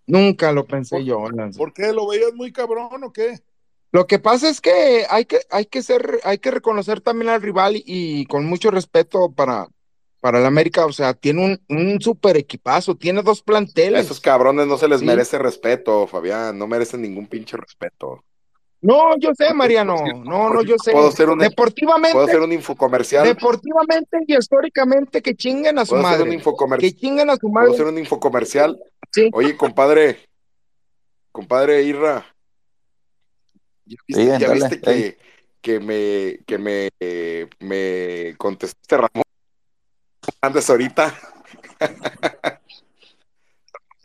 [SPEAKER 30] Nunca lo pensé yo. Lance.
[SPEAKER 1] ¿Por qué? ¿Lo veías muy cabrón o qué?
[SPEAKER 30] Lo que pasa es que hay que, hay que ser, hay que reconocer también al rival y, y con mucho respeto para, para el América, o sea, tiene un, un super equipazo, tiene dos
[SPEAKER 25] A
[SPEAKER 30] planteles.
[SPEAKER 25] esos cabrones no se les
[SPEAKER 30] Sí.
[SPEAKER 25] merece respeto, Fabián. No merecen ningún pinche respeto.
[SPEAKER 30] No, yo sé, Mariano, no, no, yo sé.
[SPEAKER 25] Puedo ser un,
[SPEAKER 30] Deportivamente,
[SPEAKER 25] puedo hacer un infocomercial.
[SPEAKER 30] deportivamente y históricamente que chinguen a su
[SPEAKER 25] Puedo hacer un
[SPEAKER 30] madre.
[SPEAKER 25] infocomercial.
[SPEAKER 30] Que chinguen a su
[SPEAKER 25] Puedo
[SPEAKER 30] madre.
[SPEAKER 25] hacer un infocomercial.
[SPEAKER 30] Sí.
[SPEAKER 25] Oye, compadre. Compadre Irra. ¿Ya viste,
[SPEAKER 26] Sí,
[SPEAKER 25] ya
[SPEAKER 26] dale,
[SPEAKER 25] viste que, que me, que me, me contestaste Ramón Andes ahorita?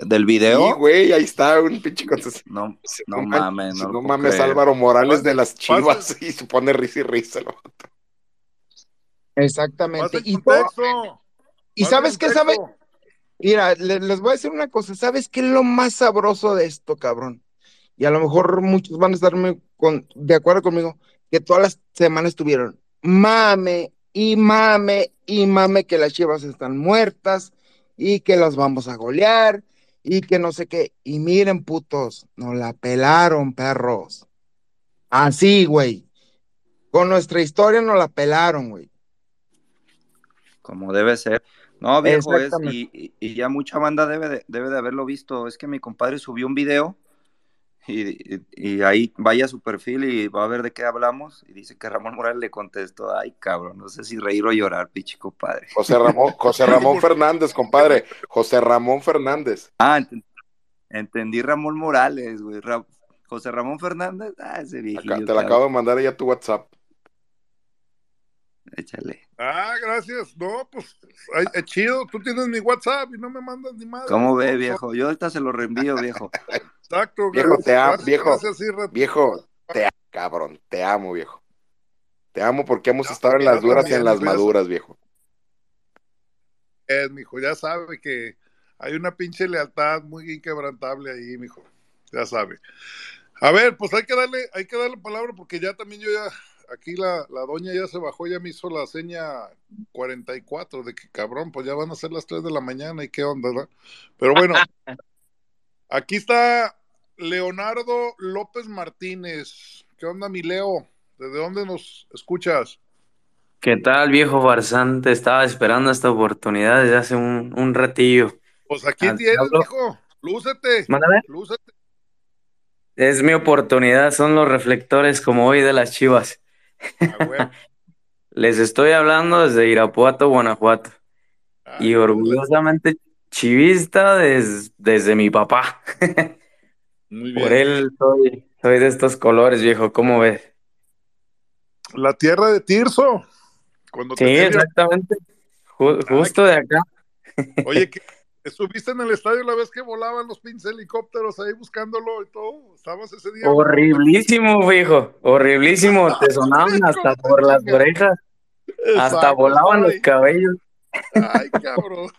[SPEAKER 14] ¿Del
[SPEAKER 25] Sí,
[SPEAKER 14] video?
[SPEAKER 25] güey, ahí está un pinche.
[SPEAKER 14] No, no mames, no lo
[SPEAKER 25] no mames,
[SPEAKER 14] creer.
[SPEAKER 25] Álvaro Morales de las Chivas y se pone risa y risa. ¿no?
[SPEAKER 30] Exactamente. Y, todo- y sabes qué sabe. Mira, le- les voy a decir una cosa, ¿sabes qué es lo más sabroso de esto, cabrón? Y a lo mejor muchos van a estar muy con- de acuerdo conmigo, que todas las semanas estuvieron mame y mame y mame que las chivas están muertas y que las vamos a golear y que no sé qué. Y miren, putos, nos la pelaron, perros. Así, güey. Con nuestra historia nos la pelaron, güey.
[SPEAKER 14] Como debe ser. No, viejo, es, y, y- y ya mucha banda debe de, debe de haberlo visto. Es que mi compadre subió un video y, ahí vaya a su perfil y va a ver de qué hablamos. Y dice que Ramón Morales le contestó, ay cabrón, no sé si reír o llorar, pinche compadre.
[SPEAKER 25] José Ramón, José Ramón Fernández, compadre. José Ramón Fernández.
[SPEAKER 14] Ah, ent- entendí Ramón Morales, güey. Ra- José Ramón Fernández, ah, ese viejillo.
[SPEAKER 25] Acá- te la acabo de mandar ahí a tu WhatsApp.
[SPEAKER 14] Échale.
[SPEAKER 1] Ah, gracias. No, pues es chido. Tú tienes mi WhatsApp y no me mandas ni más.
[SPEAKER 14] ¿Cómo ve, viejo? Yo ahorita se lo reenvío, viejo.
[SPEAKER 1] Exacto.
[SPEAKER 25] Viejo, te amo, viejo. Viejo, te amo, cabrón. Te amo, viejo. Te amo porque hemos estado en las duras y en las maduras, viejo.
[SPEAKER 1] Es, mijo, ya sabe que hay una pinche lealtad muy inquebrantable ahí, mijo. Ya sabe. A ver, pues hay que darle, hay que darle palabra porque ya también yo ya, aquí la, la doña ya se bajó, ya me hizo la seña 44 de que cabrón, pues ya van a ser las 3 de la mañana y qué onda, ¿verdad? Pero bueno, aquí está Leonardo López Martínez. ¿Qué onda, mi Leo? ¿Desde dónde nos escuchas?
[SPEAKER 31] ¿Qué tal, viejo farsante? Estaba esperando esta oportunidad desde hace un, un ratillo.
[SPEAKER 1] Pues aquí
[SPEAKER 31] Ah,
[SPEAKER 1] tienes,
[SPEAKER 31] hablo-
[SPEAKER 1] hijo. Lúcete.
[SPEAKER 31] Mándame.
[SPEAKER 1] Lúcete.
[SPEAKER 31] Es mi oportunidad, son los reflectores como hoy de las chivas. Les estoy hablando desde Irapuato, Guanajuato. Y orgullosamente chivista des- desde mi papá.
[SPEAKER 1] Muy
[SPEAKER 31] Por él soy, soy de estos colores, viejo. ¿Cómo ves?
[SPEAKER 1] La tierra de Tirso. Cuando
[SPEAKER 31] Sí, exactamente. Ju- justo de acá.
[SPEAKER 1] Oye, ¿qué- ¿estuviste en el estadio la vez que volaban los pinches helicópteros ahí buscándolo y todo? ¿Estabas ese día?
[SPEAKER 31] Horriblísimo, viejo. Horriblísimo. Te sonaban hasta por las orejas. Hasta volaban los cabellos.
[SPEAKER 1] Ay, cabrón.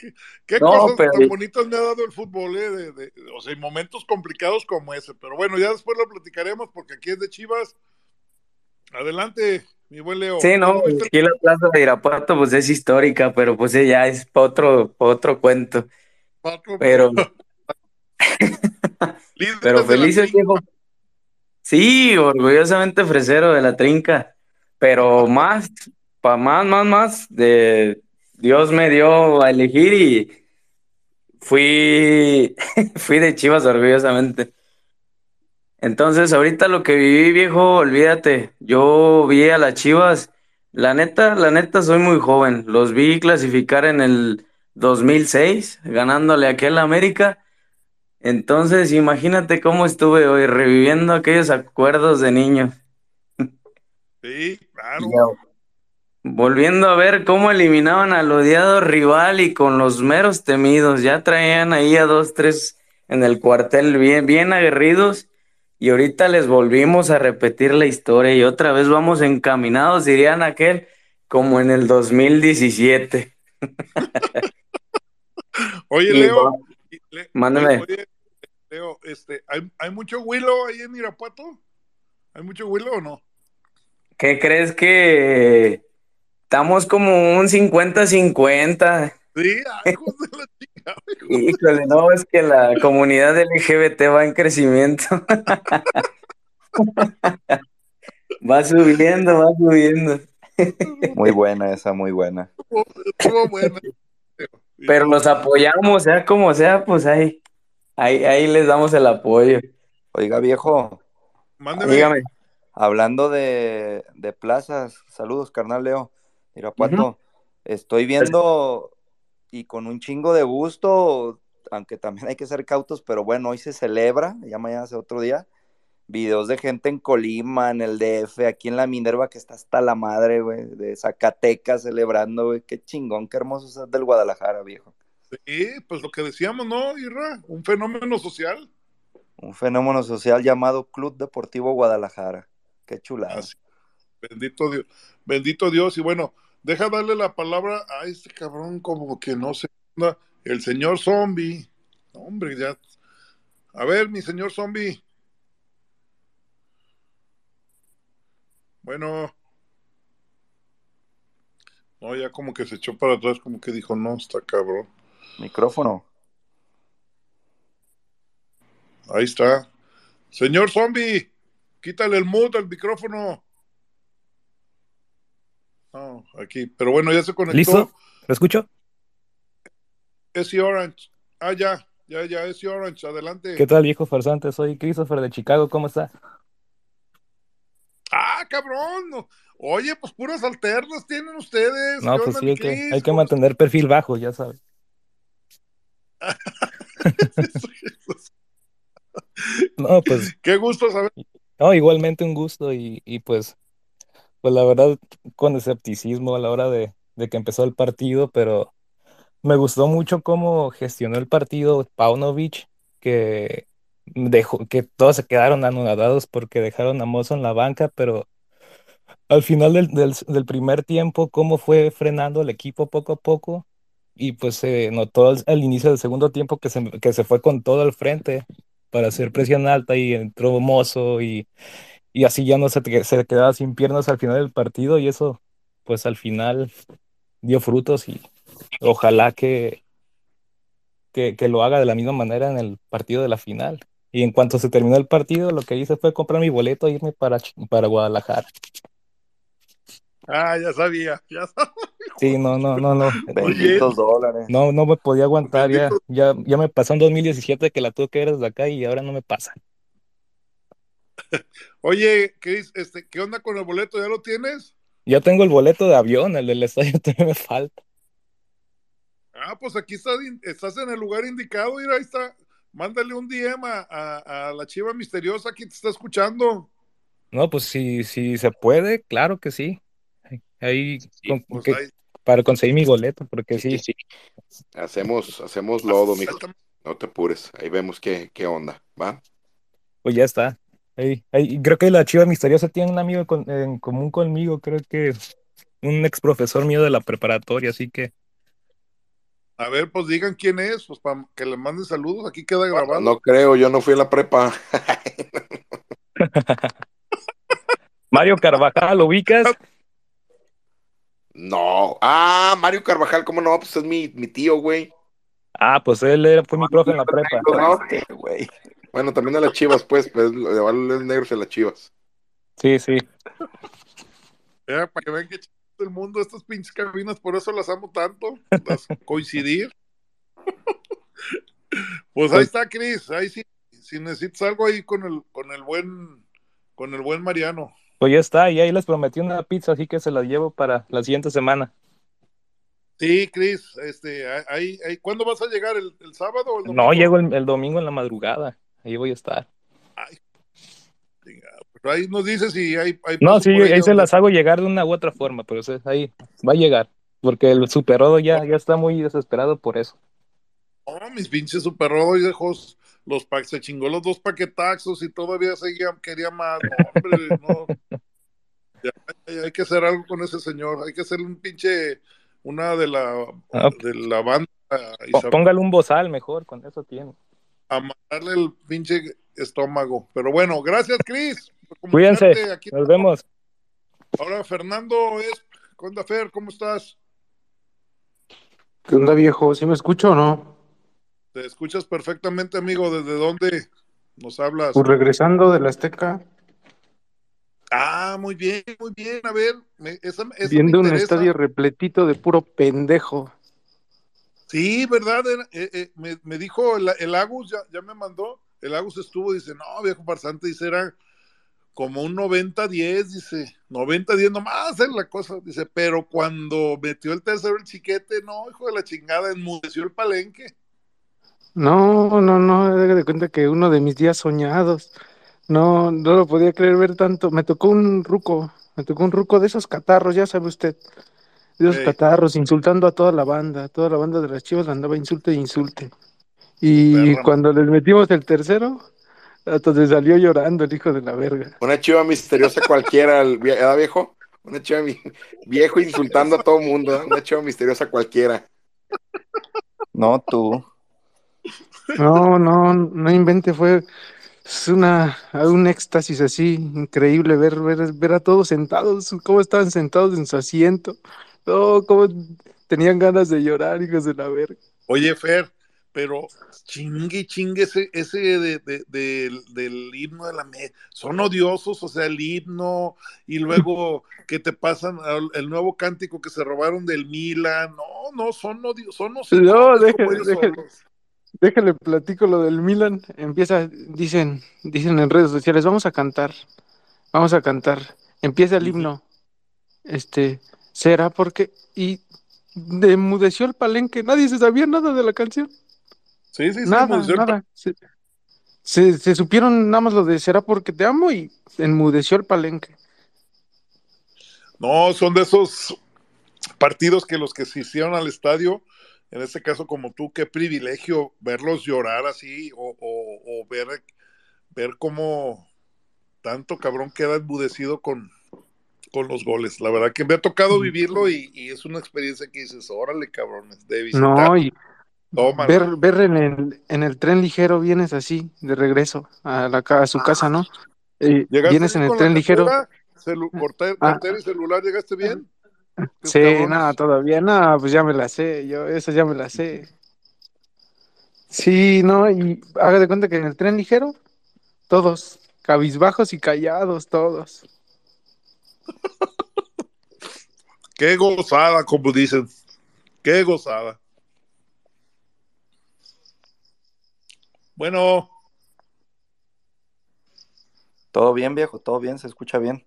[SPEAKER 1] ¿Qué, qué
[SPEAKER 31] No,
[SPEAKER 1] cosas
[SPEAKER 31] pero-
[SPEAKER 1] tan bonitas me ha dado el fútbol, eh? de- de- o sea, en momentos complicados como ese. Pero bueno, ya después lo platicaremos porque aquí es de Chivas. Adelante, mi buen Leo.
[SPEAKER 31] Sí, no,
[SPEAKER 1] ¿Cómo viste
[SPEAKER 31] aquí la plaza de Irapuato pues es histórica, pero pues ya es otro, pa' otro cuento.
[SPEAKER 1] Paco?
[SPEAKER 31] Pero, pero felices, viejo. Sí, orgullosamente fresero de la trinca, pero más, pa más, más, más, de Dios me dio a elegir y fui, fui de Chivas orgullosamente. Entonces, ahorita lo que viví, viejo, olvídate. Yo vi a las Chivas. La neta, la neta, soy muy joven. Los vi clasificar en el 2006, ganándole a aquel América. Entonces, imagínate cómo estuve hoy reviviendo aquellos acuerdos de niño.
[SPEAKER 1] Sí, claro.
[SPEAKER 31] Volviendo a ver cómo eliminaban al odiado rival y con los meros temidos. Ya traían ahí a dos, tres en el cuartel bien, bien aguerridos. Y ahorita les volvimos a repetir la historia y otra vez vamos encaminados, dirían aquel, como en el 2017.
[SPEAKER 1] Oye, Leo. Le-
[SPEAKER 31] Mándame.
[SPEAKER 1] Oye, Leo, este, ¿hay, ¿hay mucho Willow ahí en Irapuato? ¿Hay mucho Willow o no?
[SPEAKER 31] ¿Qué crees que estamos como un 50-50?
[SPEAKER 1] Sí, de la chica.
[SPEAKER 31] Híjole, no, es que la comunidad LGBT va en crecimiento. Va subiendo, va subiendo.
[SPEAKER 2] Muy buena esa, muy buena.
[SPEAKER 1] Estuvo buena.
[SPEAKER 31] Pero los apoyamos, sea como sea, pues ahí, ahí, ahí les damos el apoyo.
[SPEAKER 2] Oiga, viejo.
[SPEAKER 1] Mándeme.
[SPEAKER 31] Dígame.
[SPEAKER 2] Hablando de, de plazas, saludos, carnal Leo. Irapuato,
[SPEAKER 31] Ujú.
[SPEAKER 2] estoy viendo y con un chingo de gusto, aunque también hay que ser cautos, pero bueno, hoy se celebra, ya mañana es otro día, videos de gente en Colima, en el DF, aquí en la Minerva, que está hasta la madre, güey, de Zacatecas celebrando, güey, qué chingón, qué hermoso es del Guadalajara, viejo.
[SPEAKER 1] Sí, pues lo que decíamos, ¿no, Irra? Un fenómeno social.
[SPEAKER 2] Un fenómeno social llamado Club Deportivo Guadalajara. Qué chulada.
[SPEAKER 1] Bendito Dios. Bendito Dios. Y bueno, deja darle la palabra a este cabrón como que no sé. onda, El señor zombie. Hombre, ya. A ver, mi señor zombie. Bueno. No, ya como que se echó para atrás, como que dijo, no, está cabrón.
[SPEAKER 2] Micrófono.
[SPEAKER 1] Ahí está. Señor zombie, quítale el mute al micrófono. No, aquí. Pero bueno, ya se conectó.
[SPEAKER 32] ¿Listo? ¿Lo escucho?
[SPEAKER 1] Esi Orange. Ah, ya, ya, ya, Esi Orange, adelante.
[SPEAKER 32] ¿Qué tal, viejo farsante? Soy Christopher de Chicago, ¿cómo está?
[SPEAKER 1] Ah, cabrón. Oye, pues puras alternas tienen ustedes.
[SPEAKER 32] No,
[SPEAKER 1] ¿Qué
[SPEAKER 32] pues sí, hay que,
[SPEAKER 1] Chris?
[SPEAKER 32] hay que mantener perfil bajo, ya sabes. No, pues,
[SPEAKER 1] Qué gusto saber.
[SPEAKER 32] no, igualmente un gusto y, y pues, pues la verdad, con escepticismo a la hora de, que empezó el partido, pero me gustó mucho cómo gestionó el partido Paunovic, que dejó, que todos se quedaron anonadados porque dejaron a Mozo en la banca, pero al final del, primer tiempo, cómo fue frenando el equipo poco a poco, y pues se notó al, al inicio del segundo tiempo que se, que se fue con todo al frente para hacer presión alta y entró Mozo y, y así ya no se, te- se quedaba sin piernas al final del partido y eso pues al final dio frutos y ojalá que, que, que lo haga de la misma manera en el partido de la final. Y en cuanto se terminó el partido, lo que hice fue comprar mi boleto e irme para, para Guadalajara.
[SPEAKER 1] Ah, ya sabía, ya sabía.
[SPEAKER 32] Sí, no, no, no, no.
[SPEAKER 14] Benditos dólares.
[SPEAKER 32] No, no me podía aguantar. Ya, ya, ya me pasó en 2017 que la tuve que ver desde acá y ahora no me pasa.
[SPEAKER 1] Oye, Chris, este, ¿qué onda con el boleto? ¿Ya lo tienes?
[SPEAKER 32] Ya tengo el boleto de avión, el del estadio todavía me falta.
[SPEAKER 1] Ah, pues aquí estás, estás en el lugar indicado, mira, ahí está. Mándale un DM a, a- a la chiva misteriosa, aquí te está escuchando.
[SPEAKER 32] No, pues si, si se puede, claro que sí. Ahí, con-
[SPEAKER 1] pues
[SPEAKER 32] que-
[SPEAKER 1] ahí.
[SPEAKER 32] para conseguir mi boleto, porque sí.
[SPEAKER 25] Hacemos, hacemos lodo, mijo. No te apures. Ahí vemos qué, qué onda, ¿va?
[SPEAKER 32] Pues ya está. Creo que la chiva misteriosa tiene un amigo con- en común conmigo, creo que un ex profesor mío de la preparatoria, así que
[SPEAKER 1] A ver, pues digan quién es, pues para que le manden saludos, aquí queda grabado.
[SPEAKER 25] No creo, yo no fui a la prepa.
[SPEAKER 32] Mario Carvajal, ¿lo ubicas?
[SPEAKER 25] No. Ah, Mario Carvajal, ¿cómo no? Pues es mi, mi tío, güey.
[SPEAKER 32] Ah, pues él era, fue mi profe en la prepa.
[SPEAKER 25] ¿No? Bueno, también a las chivas, pues, pues le van los negros a las chivas.
[SPEAKER 32] Sí, sí.
[SPEAKER 1] Mira, para que vean que chido el mundo, estas pinches cabinas, por eso las amo tanto, las coincidir. pues ahí está, Cris, ahí sí, si necesitas algo ahí con el, con el buen, con el buen Mariano.
[SPEAKER 32] Pues ya está, y ahí les prometí una pizza, así que se la llevo para la siguiente semana.
[SPEAKER 1] Sí, Cris, este, ahí, ahí, ¿cuándo vas a llegar? ¿El, el sábado o el domingo?
[SPEAKER 32] No, llego el, el domingo en la madrugada, ahí voy a estar.
[SPEAKER 1] Pero ahí nos dices si hay, hay
[SPEAKER 32] No, sí, ahí se las hago llegar de una u otra forma, pero o sea, ahí va a llegar, porque el superodo ya, ya está muy desesperado por eso.
[SPEAKER 1] No, mis pinches super hijos, los pa se chingó los dos paquetaxos y todavía seguía, quería más. No, hombre, no. Ya, ya hay que hacer algo con ese señor. Hay que hacerle un pinche, una de la,
[SPEAKER 32] Ah.
[SPEAKER 1] de la banda. y sab-
[SPEAKER 32] Póngale un bozal mejor, con eso tiene.
[SPEAKER 1] Amarrarle el pinche estómago. Pero bueno, gracias, Cris. por
[SPEAKER 32] Cuídense.
[SPEAKER 1] Aquí-
[SPEAKER 32] nos vemos.
[SPEAKER 1] Ahora, Fernando es. ¿Qué onda, Fer? ¿Cómo estás?
[SPEAKER 33] ¿Qué onda, viejo? ¿Sí me escucho o no?
[SPEAKER 1] Te escuchas perfectamente, amigo. ¿Desde dónde nos hablas?
[SPEAKER 33] Pues regresando de la Azteca,
[SPEAKER 1] Ah, muy bien, muy bien. A ver, me- esa, esa
[SPEAKER 33] viendo
[SPEAKER 1] me
[SPEAKER 33] un estadio repletito de puro pendejo.
[SPEAKER 1] Sí, ¿verdad? Eh, eh, me, me dijo el, Agus, ya, ya me mandó. El Agus estuvo, dice, no, viejo farsante, dice, era como un 90-10, dice, 90-10 nomás es la cosa, dice, pero cuando metió el tercero el chiquete, no, hijo de la chingada, enmudeció el palenque.
[SPEAKER 33] No, no, no, de cuenta que uno de mis días soñados. No, no lo podía creer ver tanto. Me tocó un ruco, me tocó un ruco de esos catarros, ya sabe usted. Esos
[SPEAKER 1] Ey.
[SPEAKER 33] catarros, insultando a toda la banda. Toda la banda de las chivas andaba insulte e insulte. Y
[SPEAKER 1] Perra.
[SPEAKER 33] cuando les metimos el tercero, hasta se salió llorando el hijo de la verga.
[SPEAKER 25] Una chiva misteriosa cualquiera, ¿verdad, viejo? Una chiva mi- viejo insultando a todo mundo, ¿eh? una chiva misteriosa cualquiera.
[SPEAKER 14] No, tú.
[SPEAKER 33] No, no, no invente, fue es una, un éxtasis así, increíble ver, ver, ver a todos sentados, cómo estaban sentados en su asiento, no, cómo tenían ganas de llorar, hijos de la verga.
[SPEAKER 1] Oye, Fer, pero chingue, chingue ese, ese de, de- del- del himno de la me son odiosos, o sea, el himno, y luego que te pasan el nuevo cántico que se robaron del Milan, no, no, son odiosos, son
[SPEAKER 33] No, déjale,
[SPEAKER 1] como
[SPEAKER 33] déjale platico lo del Milan, empieza, dicen, dicen en redes sociales, vamos a cantar, vamos a cantar, empieza el himno, este, será porque, y demudeció el palenque, nadie se sabía nada de la canción.
[SPEAKER 1] Sí, sí, sí,
[SPEAKER 33] Nada, nada. Se, se, se supieron nada más lo de será porque te amo y enmudeció el palenque.
[SPEAKER 1] No, son de esos partidos que los que se hicieron al estadio, en este caso como tú, qué privilegio verlos llorar así o, o- o ver, ver cómo tanto cabrón queda embudecido con, con los goles. La verdad que me ha tocado vivirlo y, y es una experiencia que dices, órale cabrones, de visitar.
[SPEAKER 33] No, y ver, ver en el, en el tren ligero vienes así, de regreso a, la, a su casa, ¿no? Eh,
[SPEAKER 1] ¿Llegaste
[SPEAKER 33] vienes en el tren ligero.
[SPEAKER 1] Celu-
[SPEAKER 33] Ah.
[SPEAKER 1] y celular, ¿llegaste bien?
[SPEAKER 33] Sí, nada, todavía, nada, pues ya me la sé, yo, eso ya me la sé. Sí, no, y haga de cuenta que en el tren ligero, todos cabizbajos y callados, todos.
[SPEAKER 1] Qué gozada, como dicen. Qué gozada. Bueno,
[SPEAKER 14] Todo bien, viejo, todo bien, se escucha bien.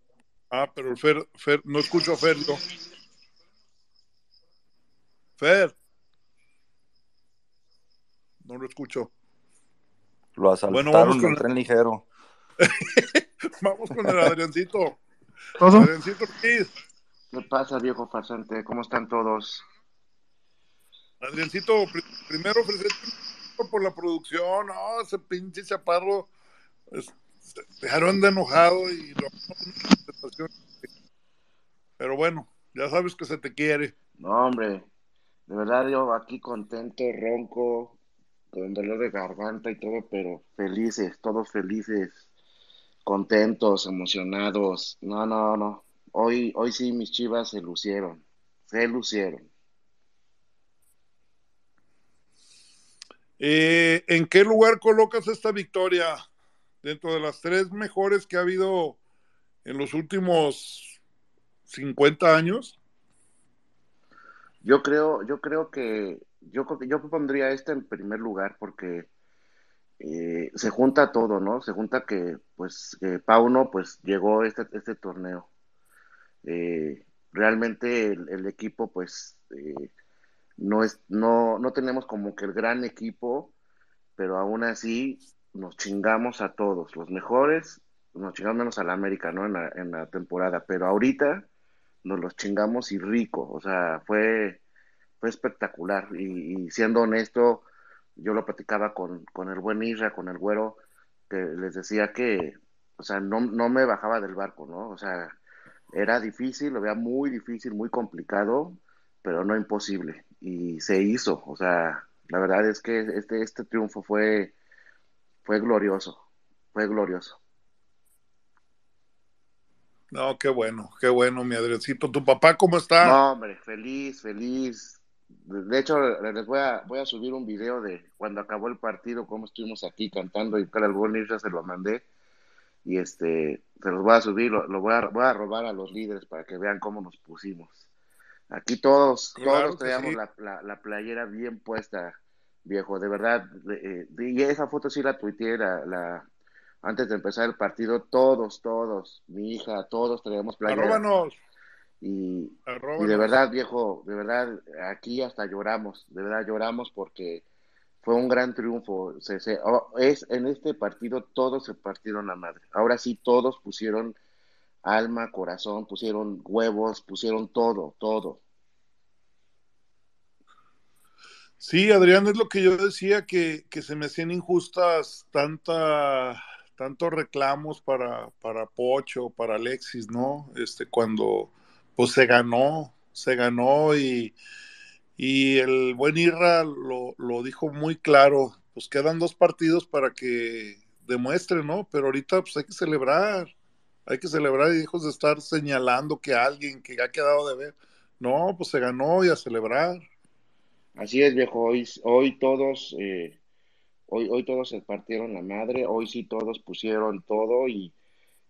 [SPEAKER 1] ah, pero Fer, Fer, no escucho a Fer yo. Fer. No lo escucho.
[SPEAKER 14] Lo asaltaron
[SPEAKER 1] Bueno, vamos con
[SPEAKER 14] el tren ligero.
[SPEAKER 1] Vamos con el Adriancito.
[SPEAKER 33] ¿Todo?
[SPEAKER 21] ¿Qué pasa, viejo farsante? ¿Cómo están todos?
[SPEAKER 1] Adriancito, pri- primero ofrecerte por la producción. No, ese pinche chaparro. es- se dejaron de enojado y lo Pero bueno, ya sabes que se te quiere.
[SPEAKER 21] No, hombre, de verdad yo aquí contento, ronco, con dolor de garganta y todo, pero felices, todos felices, contentos, emocionados. No, no, no. Hoy, hoy sí mis chivas se lucieron, se lucieron.
[SPEAKER 1] Eh, ¿En qué lugar colocas esta victoria? Dentro de las tres mejores que ha habido en los últimos 50 años.
[SPEAKER 21] Yo creo, yo creo que yo, creo que- yo pondría esta en primer lugar porque eh, se junta todo, ¿no? Se junta que, pues, que Pauno, pues, llegó este, este torneo. Eh, realmente el, equipo, pues, eh, no es, no, no tenemos como que el gran equipo, pero aún así nos chingamos a todos, los mejores, nos chingamos menos a la América, ¿no? En la, temporada, pero ahorita nos los chingamos y rico, o sea, fue, fue espectacular y siendo honesto, yo lo platicaba con, con el buen Isra, con el güero, que les decía que, o sea, no, no me bajaba del barco, ¿no? O sea, era difícil, lo veía muy difícil, muy complicado, pero no imposible. Y se hizo, o sea, la verdad es que este, este triunfo fue, fue glorioso, fue glorioso.
[SPEAKER 1] No, qué bueno, qué bueno, mi Adriancito. ¿Tu papá cómo está?
[SPEAKER 21] No, hombre, feliz, feliz. De hecho, les voy a, voy a subir un video de cuando acabó el partido, cómo estuvimos aquí cantando y para el buen Isra se lo mandé. Y este, se los voy a subir, lo, lo voy, a, voy a robar a los líderes para que vean cómo nos pusimos. Aquí todos,
[SPEAKER 1] Claro
[SPEAKER 21] todos traíamos
[SPEAKER 1] sí.
[SPEAKER 21] la, la, la playera bien puesta, viejo, de verdad. eh, y esa foto sí la tuiteé, la, la- antes de empezar el partido, todos, todos, mi hija, todos traíamos playera.
[SPEAKER 1] Arróbanos.
[SPEAKER 21] Y, de verdad, viejo, de verdad, aquí hasta lloramos, de verdad lloramos porque fue un gran triunfo. Se, se- oh, es, en este partido todos se partieron la madre. Ahora sí, todos pusieron alma, corazón, pusieron huevos, pusieron todo, todo.
[SPEAKER 1] Sí, Adrián, es lo que yo decía, que, que se me hacían injustas tanta, tantos reclamos para, para Pocho, para Alexis, ¿no? Este, cuando pues se ganó, se ganó y, y el buen Irra lo, lo dijo muy claro, pues quedan dos partidos para que demuestre, ¿no? Pero ahorita pues hay que celebrar, hay que celebrar y hijos de estar señalando que alguien que ha quedado de ver, no, pues se ganó y a celebrar.
[SPEAKER 21] Así es, viejo, hoy, hoy todos, eh, hoy, hoy todos se partieron la madre, hoy sí todos pusieron todo y,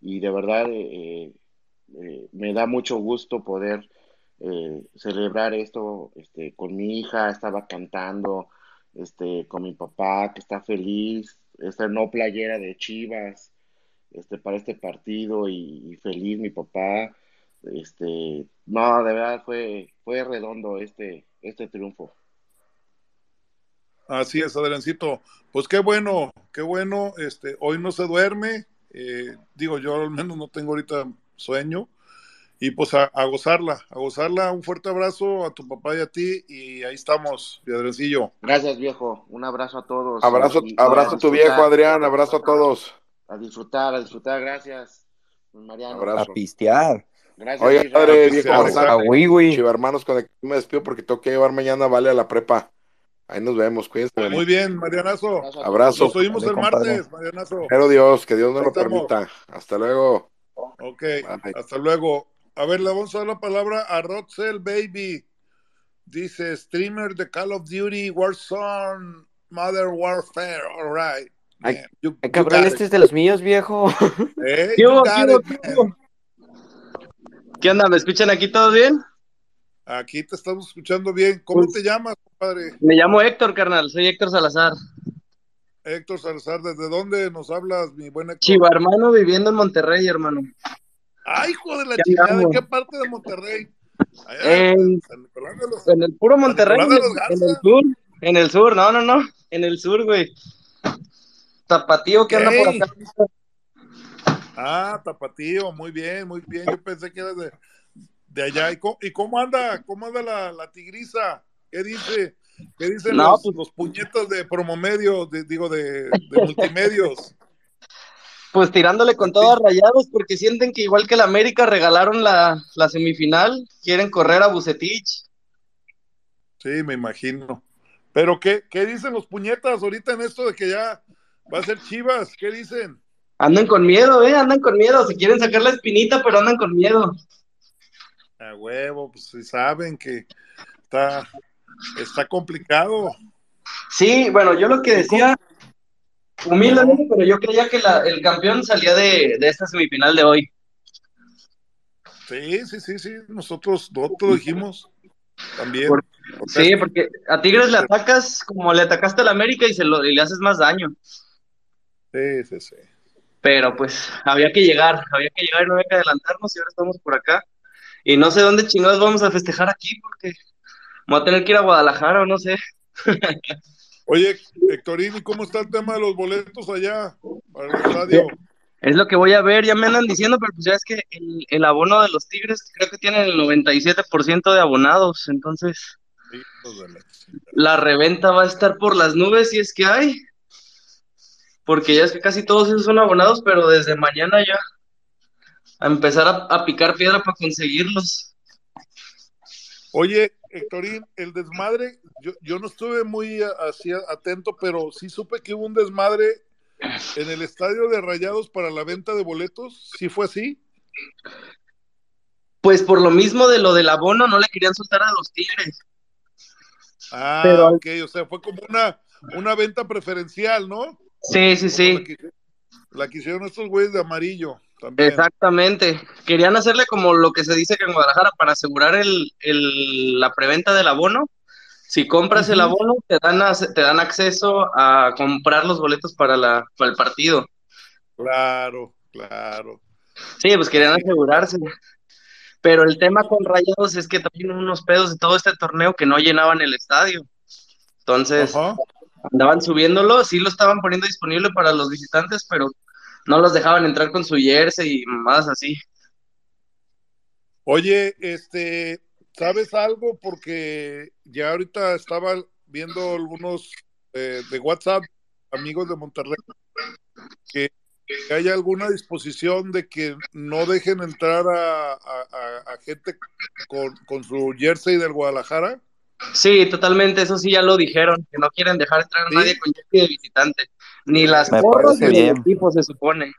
[SPEAKER 21] y de verdad eh, eh, me da mucho gusto poder eh, celebrar esto este, con mi hija, estaba cantando este, con mi papá que está feliz, esta no playera de Chivas este, para este partido y, feliz mi papá. Este, no, de verdad fue, fue redondo este, este triunfo.
[SPEAKER 1] Así es, Adriancito. Pues qué bueno, qué bueno. Este, hoy no se duerme. eh, digo, yo al menos no tengo ahorita sueño. Y pues a, a gozarla, a gozarla. Un fuerte abrazo a tu papá y a ti. Y ahí estamos, mi Adriancillo.
[SPEAKER 21] Gracias, viejo. Un abrazo a todos.
[SPEAKER 25] Abrazo,
[SPEAKER 21] Y- y
[SPEAKER 25] abrazo a tu viejo, Adrián. Abrazo a todos.
[SPEAKER 21] A disfrutar, a disfrutar. Gracias, Mariano.
[SPEAKER 25] Abrazo.
[SPEAKER 14] A pistear.
[SPEAKER 21] Gracias,
[SPEAKER 25] Oye, padre, viejo.
[SPEAKER 14] A Wiwi.
[SPEAKER 25] Chiva hermanos, con el que me despido porque tengo que llevar mañana Vale a la prepa. Ahí nos vemos, cuídense.
[SPEAKER 1] Muy bien, Marianazo.
[SPEAKER 21] Abrazo.
[SPEAKER 1] Nos oímos el
[SPEAKER 14] compadre.
[SPEAKER 1] martes, Marianazo.
[SPEAKER 25] Pero Dios, que Dios nos lo permita. Hasta luego.
[SPEAKER 1] Ok,
[SPEAKER 25] Bye.
[SPEAKER 1] hasta luego. A ver, le vamos a dar la palabra a Rotzel Baby. Dice, streamer de Call of Duty Warzone, Modern Warfare, all right.
[SPEAKER 31] Ay,
[SPEAKER 1] man. You-
[SPEAKER 31] ay,
[SPEAKER 1] you
[SPEAKER 31] cabrón, este
[SPEAKER 1] it.
[SPEAKER 31] es de los míos, viejo.
[SPEAKER 1] Eh,
[SPEAKER 31] ¿Qué
[SPEAKER 1] you
[SPEAKER 31] hubo,
[SPEAKER 1] got
[SPEAKER 31] qué hubo,
[SPEAKER 1] it,
[SPEAKER 31] qué
[SPEAKER 1] man.
[SPEAKER 31] ¿Qué onda? ¿Me escuchan aquí todos bien?
[SPEAKER 1] Aquí te estamos escuchando bien. ¿Cómo
[SPEAKER 31] Pues-
[SPEAKER 1] te llamas, compadre?
[SPEAKER 31] Me llamo Héctor, carnal. Soy Héctor Salazar.
[SPEAKER 1] Héctor Salazar, ¿desde dónde nos hablas, mi buen Héctor?
[SPEAKER 31] Chiva hermano viviendo en Monterrey, hermano.
[SPEAKER 1] Ay, hijo de la
[SPEAKER 31] ¿Qué
[SPEAKER 1] chingada, ¿en qué parte de Monterrey? Allá
[SPEAKER 31] En,
[SPEAKER 1] San Nicolás de los,
[SPEAKER 31] en el puro Monterrey, en, en el sur. En el sur, no, no, no. En el sur, güey. Tapatío que anda por acá.
[SPEAKER 1] Ah, Tapatío, muy bien, muy bien. Yo pensé que eras de, de allá. ¿Y cómo, y cómo anda, cómo anda la, la tigriza? ¿Qué dice? ¿Qué dicen
[SPEAKER 31] No,
[SPEAKER 1] los,
[SPEAKER 31] pues-
[SPEAKER 1] los puñetos de promomedio, de, digo, de, de multimedios?
[SPEAKER 31] Pues tirándole con todo a rayados porque sienten que igual que el América regalaron la, la semifinal, quieren correr a Bucetich.
[SPEAKER 1] Sí, me imagino. Pero ¿qué, qué dicen los puñetas ahorita en esto de que ya va a ser Chivas? ¿Qué dicen?
[SPEAKER 31] Andan con miedo, eh, andan con miedo. Se quieren sacar la espinita, pero andan con miedo.
[SPEAKER 1] A huevo, pues sí saben que está, está complicado.
[SPEAKER 31] Sí, bueno, yo lo que decía, humildemente, pero yo creía que la- el campeón salía de, de esta semifinal de hoy.
[SPEAKER 1] Sí, sí, sí, sí. Nosotros, nosotros dijimos también.
[SPEAKER 31] Por- Sí, porque a Tigres le atacas como le atacaste al América y, se lo, y le haces más daño.
[SPEAKER 1] Sí, sí, sí.
[SPEAKER 31] Pero pues había que llegar, había que llegar y no había que adelantarnos y ahora estamos por acá. Y no sé dónde chingados vamos a festejar aquí porque voy a tener que ir a Guadalajara o no sé.
[SPEAKER 1] Oye, Héctorín, ¿y cómo está el tema de los boletos allá para el estadio?
[SPEAKER 31] Es lo que voy a ver, ya me andan diciendo, pero pues ya es que el, el abono de los Tigres creo que tiene el 97% de abonados, entonces
[SPEAKER 1] la
[SPEAKER 31] reventa va a estar por las nubes si es que hay, porque ya es que casi todos esos son abonados, pero desde mañana ya a empezar a, a picar piedra para conseguirlos.
[SPEAKER 1] Oye, Héctorín, el desmadre, yo, yo no estuve muy a- así atento, pero sí supe que hubo un desmadre en el estadio de Rayados para la venta de boletos. ¿Sí fue así?
[SPEAKER 31] Pues por lo mismo de lo del abono no le querían soltar a los Tigres.
[SPEAKER 1] Ah,
[SPEAKER 31] Pero-
[SPEAKER 1] ok, o sea, fue como una, una venta preferencial, ¿no?
[SPEAKER 31] Sí, sí, sí.
[SPEAKER 1] La que, la que hicieron estos güeyes de amarillo también.
[SPEAKER 31] Exactamente. Querían hacerle como lo que se dice que en Guadalajara para asegurar el, el- la preventa del abono. Si compras el abono, te dan, te dan acceso a comprar los boletos para, la, para el partido.
[SPEAKER 1] Claro, claro.
[SPEAKER 31] Sí, pues querían asegurarse. Pero el tema con Rayados es que también unos pedos de todo este torneo que no llenaban el estadio. Entonces, andaban subiéndolo, sí lo estaban poniendo disponible para los visitantes, pero no los dejaban entrar con su jersey y más así.
[SPEAKER 1] Oye, este, ¿sabes algo? Porque ya ahorita estaba viendo algunos eh, de WhatsApp, amigos de Monterrey, que, haya alguna disposición de que no dejen entrar a- a gente con, con su jersey del Guadalajara.
[SPEAKER 31] Sí, totalmente, eso sí ya lo dijeron, que no quieren dejar entrar a
[SPEAKER 1] ¿Sí?
[SPEAKER 31] nadie con jersey de visitante, ni las
[SPEAKER 14] Me
[SPEAKER 31] porras ni el equipo se supone.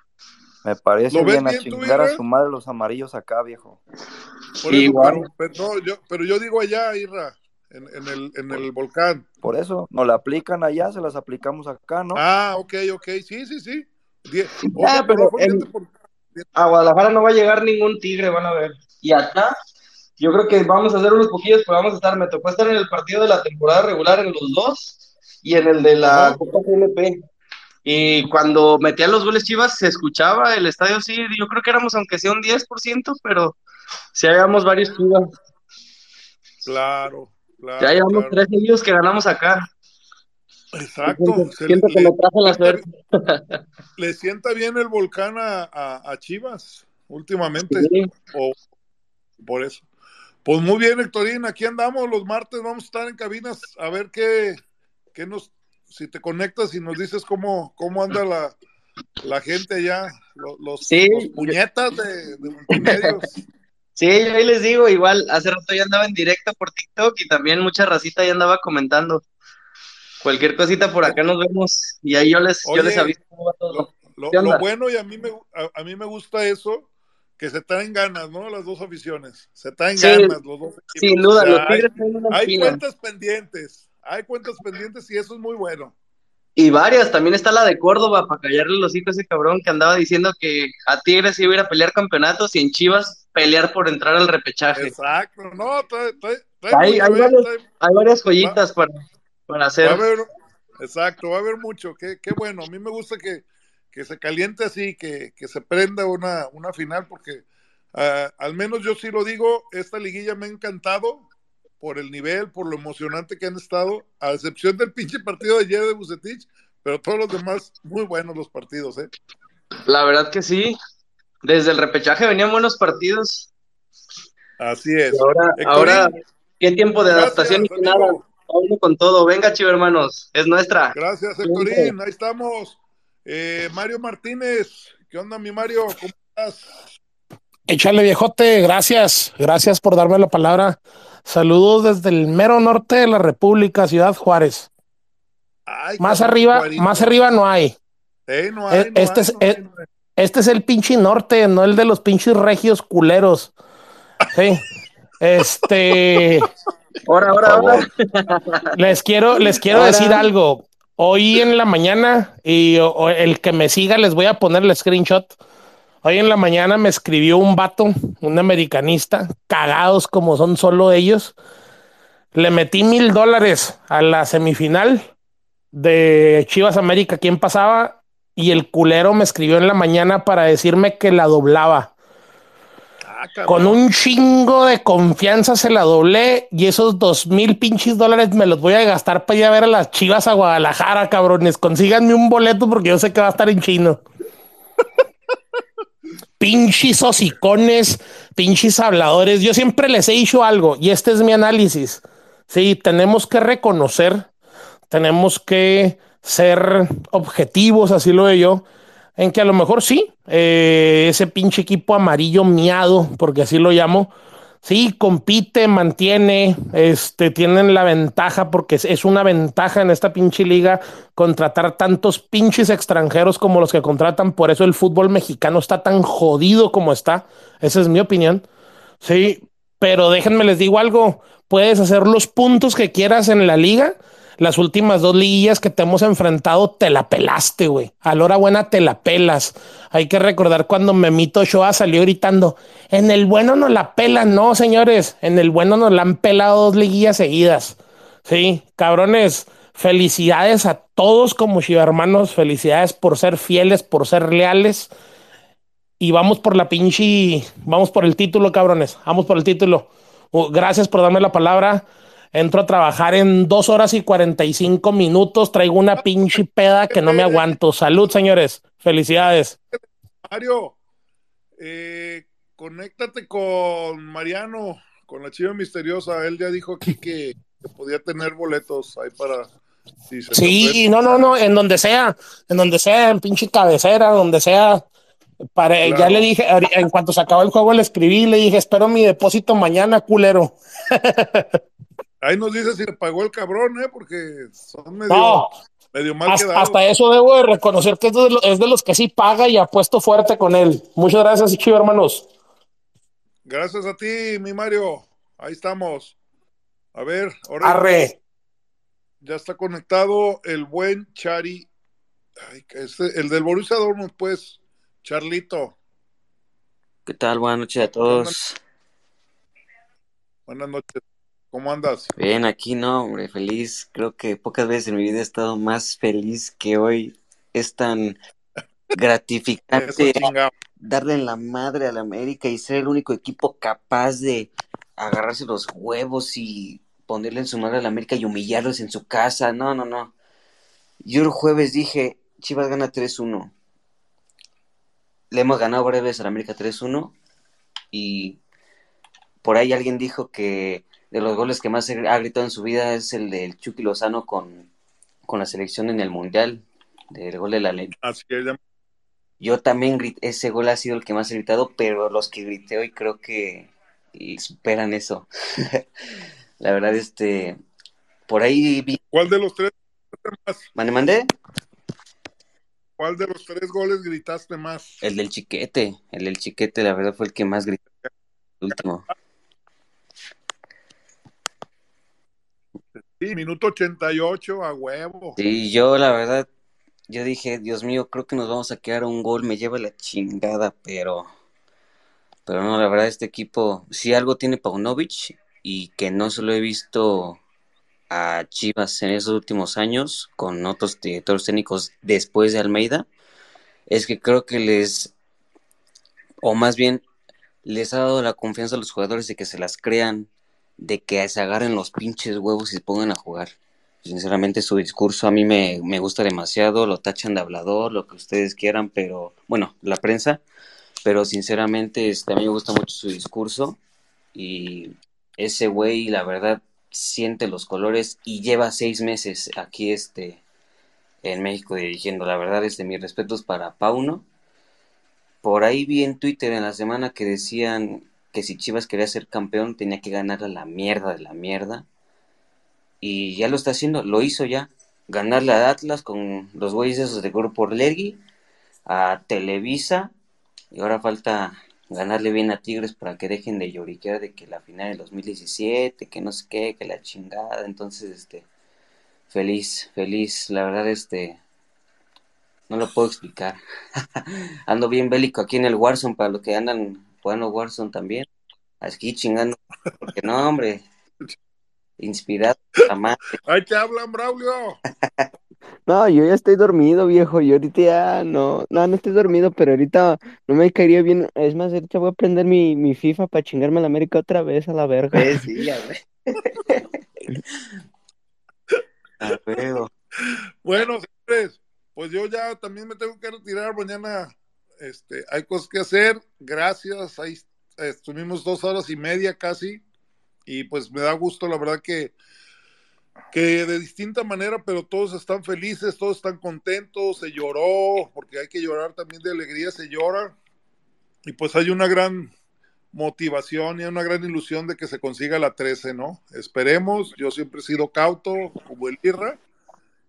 [SPEAKER 14] Me parece
[SPEAKER 1] ¿Lo ves
[SPEAKER 14] bien a chingar a su madre los amarillos acá, viejo.
[SPEAKER 1] Por
[SPEAKER 31] Sí,
[SPEAKER 1] eso,
[SPEAKER 31] igual.
[SPEAKER 1] pero, pero no, yo, pero yo digo allá, Irra, en, en el, en el volcán.
[SPEAKER 14] Por eso, nos la aplican allá, se las aplicamos acá, ¿no?
[SPEAKER 1] Ah, ok, ok, sí, sí, sí. Die-
[SPEAKER 31] Ah, pero
[SPEAKER 1] pero
[SPEAKER 31] en-
[SPEAKER 1] fíjate por-
[SPEAKER 31] A Guadalajara no va a llegar ningún tigre, van a ver. Y acá, yo creo que vamos a hacer unos poquillos, pero vamos a estar, me tocó estar en el partido de la temporada regular en los dos y en el de la. Copa GNP. Y cuando metían los goles Chivas, se escuchaba el estadio, sí, yo creo que éramos aunque sea un 10%, pero sí habíamos varios Chivas.
[SPEAKER 1] Claro, claro.
[SPEAKER 31] Ya llevamos
[SPEAKER 1] claro.
[SPEAKER 31] tres seguidos que ganamos acá.
[SPEAKER 1] Exacto.
[SPEAKER 31] Siento,
[SPEAKER 1] se
[SPEAKER 31] siento
[SPEAKER 1] le,
[SPEAKER 31] que
[SPEAKER 1] le-
[SPEAKER 31] me trajo la suerte.
[SPEAKER 1] le sienta bien el volcán a, a- a Chivas últimamente.
[SPEAKER 31] Sí.
[SPEAKER 1] O por eso. Pues muy bien, Héctorín, aquí andamos los martes, vamos a estar en cabinas a ver qué, qué nos, si te conectas y nos dices cómo, cómo anda la, la gente allá, lo- los,
[SPEAKER 31] Sí,
[SPEAKER 1] los puñetas de, de multimedios.
[SPEAKER 31] Sí, yo ahí les digo, igual, hace rato ya andaba en directo por TikTok y también mucha racita ya andaba comentando. Cualquier cosita por acá nos vemos y ahí yo les, yo les
[SPEAKER 1] Oye,
[SPEAKER 31] aviso cómo va todo.
[SPEAKER 1] Lo,
[SPEAKER 31] ¿Qué
[SPEAKER 1] lo
[SPEAKER 31] onda?
[SPEAKER 1] bueno y a mí me a, a mí me gusta eso, que se traen ganas, ¿no? Las dos aficiones. Se traen
[SPEAKER 31] Sí,
[SPEAKER 1] ganas los dos equipos.
[SPEAKER 31] sin
[SPEAKER 1] O
[SPEAKER 31] duda,
[SPEAKER 1] sea,
[SPEAKER 31] los
[SPEAKER 1] hay,
[SPEAKER 31] Tigres tienen una
[SPEAKER 1] hay cuentas pendientes, hay cuentas pendientes y eso es muy bueno.
[SPEAKER 31] Y varias, también está la de Córdoba, para callarle los hijos a ese cabrón que andaba diciendo que a Tigres iba a ir a pelear campeonatos y en Chivas pelear por entrar al repechaje.
[SPEAKER 1] Exacto, no, trae, trae, trae
[SPEAKER 31] Hay, hay
[SPEAKER 1] eh,
[SPEAKER 31] varios- hay varias joyitas para, para hacer.
[SPEAKER 1] Va a haber, exacto, va a haber mucho. Qué, qué bueno. A mí me gusta que, que se caliente así, que, que se prenda una, una final, porque ah, al menos yo sí lo digo, esta liguilla me ha encantado por el nivel, por lo emocionante que han estado, a excepción del pinche partido de ayer de Bucetich, pero todos los demás, muy buenos los partidos, ¿eh?
[SPEAKER 31] La verdad que sí. Desde el repechaje venían buenos partidos.
[SPEAKER 1] Así es.
[SPEAKER 31] Y ahora, ahora, qué tiempo de
[SPEAKER 1] gracias,
[SPEAKER 31] adaptación y nada. Vamos con todo. Venga, chivo hermanos. Es nuestra.
[SPEAKER 1] Gracias, Héctorín, ahí estamos. Eh, Mario Martínez, ¿qué onda, mi Mario? ¿Cómo estás?
[SPEAKER 34] Échale viejote, gracias, gracias por darme la palabra. Saludos desde el mero norte de la República, Ciudad Juárez.
[SPEAKER 1] Ay,
[SPEAKER 34] Más arriba, más arriba no hay.
[SPEAKER 1] No hay, no
[SPEAKER 34] este,
[SPEAKER 1] hay,
[SPEAKER 34] es,
[SPEAKER 1] no hay,
[SPEAKER 34] este es el pinche norte, no el de los pinches regios culeros. Sí. Este.
[SPEAKER 31] Ahora, ahora, ahora.
[SPEAKER 34] Les quiero, les quiero
[SPEAKER 31] Ahora.
[SPEAKER 34] decir algo. Hoy en la mañana, y el que me siga, les voy a poner el screenshot. Hoy en la mañana me escribió un vato, un americanista, cagados como son solo ellos. Le metí mil dólares a la semifinal de Chivas América, quién pasaba, y el culero me escribió en la mañana para decirme que la doblaba. Con un chingo de confianza se la doblé y esos dos mil pinches dólares me los voy a gastar para ir a ver a las chivas a Guadalajara, cabrones. Consíganme un boleto porque yo sé que va a estar en chino. pinches hocicones, pinches habladores. Yo siempre les he dicho algo y este es mi análisis. Sí, tenemos que reconocer, tenemos que ser objetivos, así lo veo yo, en que a lo mejor sí, eh, ese pinche equipo amarillo miado, porque así lo llamo, sí, compite, mantiene, este, tienen la ventaja, porque es, es una ventaja en esta pinche liga contratar tantos pinches extranjeros como los que contratan, por eso el fútbol mexicano está tan jodido como está, esa es mi opinión, sí, pero déjenme les digo algo, puedes hacer los puntos que quieras en la liga, las últimas dos liguillas que te hemos enfrentado, te la pelaste, güey. A la hora buena te la pelas. Hay que recordar cuando Memito Ochoa salió gritando, en el bueno no la pelan, no, señores, en el bueno nos la han pelado dos liguillas seguidas. Sí, cabrones, felicidades a todos como hermanos, felicidades por ser fieles, por ser leales. Y vamos por la pinche, vamos por el título, cabrones, vamos por el título. Uh, gracias por darme la palabra. Entro a trabajar en dos horas y 45 minutos. Traigo una pinche peda que no me aguanto. Salud, señores. Felicidades.
[SPEAKER 1] Mario, eh, conéctate con Mariano, con la chiva misteriosa. Él ya dijo aquí que, que podía tener boletos ahí para.
[SPEAKER 34] Sí,
[SPEAKER 1] ofrece.
[SPEAKER 34] no, no, no, en donde sea, en donde sea, en pinche cabecera, donde sea. Para, Ya le dije, en cuanto se acabó el juego, le escribí y le dije, espero mi depósito mañana, culero.
[SPEAKER 1] Ahí nos dice si le pagó el cabrón, ¿eh? Porque son medio,
[SPEAKER 34] No,
[SPEAKER 1] medio mal
[SPEAKER 34] hasta,
[SPEAKER 1] quedados.
[SPEAKER 34] hasta eso debo de reconocer que es de, lo- es de los que sí paga y apuesto fuerte con él. Muchas gracias, chivo, hermanos.
[SPEAKER 1] Gracias a ti, mi Mario. Ahí estamos. A ver, ahora
[SPEAKER 34] Arre.
[SPEAKER 1] ya está conectado el buen Chari. Ay, que este- el del Borussia Dortmund, pues, Charlito.
[SPEAKER 12] ¿Qué tal? Buenas noches a todos.
[SPEAKER 1] Buenas noches. ¿Cómo andas?
[SPEAKER 12] Bien, aquí no, hombre, feliz. Creo que pocas veces en mi vida he estado más feliz que hoy. Es tan gratificante darle en la madre a la América y ser el único equipo capaz de agarrarse los huevos y ponerle en su madre a la América y humillarlos en su casa. No, no, no. Yo el jueves dije, Chivas gana 3-1. Le hemos ganado varias veces a la América 3-1 y por ahí alguien dijo que de los goles que más ha gritado en su vida es el del Chucky Lozano con, con la selección en el Mundial, del gol de la ley.
[SPEAKER 1] Así es, ya-
[SPEAKER 12] Yo también grité, ese gol ha sido el que más he gritado, pero los que grité hoy creo que superan eso. La verdad, este, por ahí vi.
[SPEAKER 1] ¿Cuál de los tres más?
[SPEAKER 12] ¿Mande, mandé?
[SPEAKER 1] ¿Cuál de los tres goles gritaste más?
[SPEAKER 12] El del chiquete, el del chiquete, la verdad fue el que más grité. El último.
[SPEAKER 1] Sí, minuto 88 a huevo.
[SPEAKER 12] Sí, yo la verdad, yo dije, Dios mío, creo que nos vamos a quedar un gol, me lleva la chingada, pero, pero no, la verdad, este equipo, si algo tiene Paunovic y que no se lo he visto a Chivas en esos últimos años con otros directores técnicos después de Almeida, es que creo que les, o más bien, les ha dado la confianza a los jugadores de que se las crean, de que se agarren los pinches huevos y se pongan a jugar. Sinceramente su discurso a mí me, me gusta demasiado, lo tachan de hablador, lo que ustedes quieran, pero bueno, la prensa, pero sinceramente este, a mí me gusta mucho su discurso y ese güey la verdad siente los colores y lleva seis meses aquí este en México dirigiendo. La verdad es de mis respetos para Pauno. Por ahí vi en Twitter en la semana que decían que si Chivas quería ser campeón tenía que ganar a la mierda de la mierda. Y ya lo está haciendo, lo hizo ya. Ganarle a Atlas con los güeyes esos de Grupo Lergui, a Televisa, y ahora falta ganarle bien a Tigres para que dejen de lloriquear de que la final del 2017, que no sé qué, que la chingada. Entonces, este, feliz, feliz, la verdad, este, no lo puedo explicar. Ando bien bélico aquí en el Warzone para los que andan jugando Warzone también. Aquí chingando, porque no, hombre, inspirado, jamás.
[SPEAKER 1] ¡Ahí te hablan, Braulio!
[SPEAKER 19] No, yo ya estoy dormido, viejo. Y ahorita ya no, no, no estoy dormido, pero ahorita no me caería bien. Es más, ahorita voy a prender mi, mi FIFA para chingarme a la América otra vez a la verga.
[SPEAKER 12] Eh, sí, a ver. A huevo.
[SPEAKER 1] Bueno, señores, pues yo ya también me tengo que retirar mañana. Este, hay cosas que hacer. Gracias. Eh, estuvimos dos horas y media casi. Y pues me da gusto, la verdad que, que de distinta manera, pero todos están felices, todos están contentos, se lloró, porque hay que llorar también de alegría, se llora. Y pues hay una gran motivación y una gran ilusión de que se consiga la 13, ¿no? Esperemos, yo siempre he sido cauto como el Irra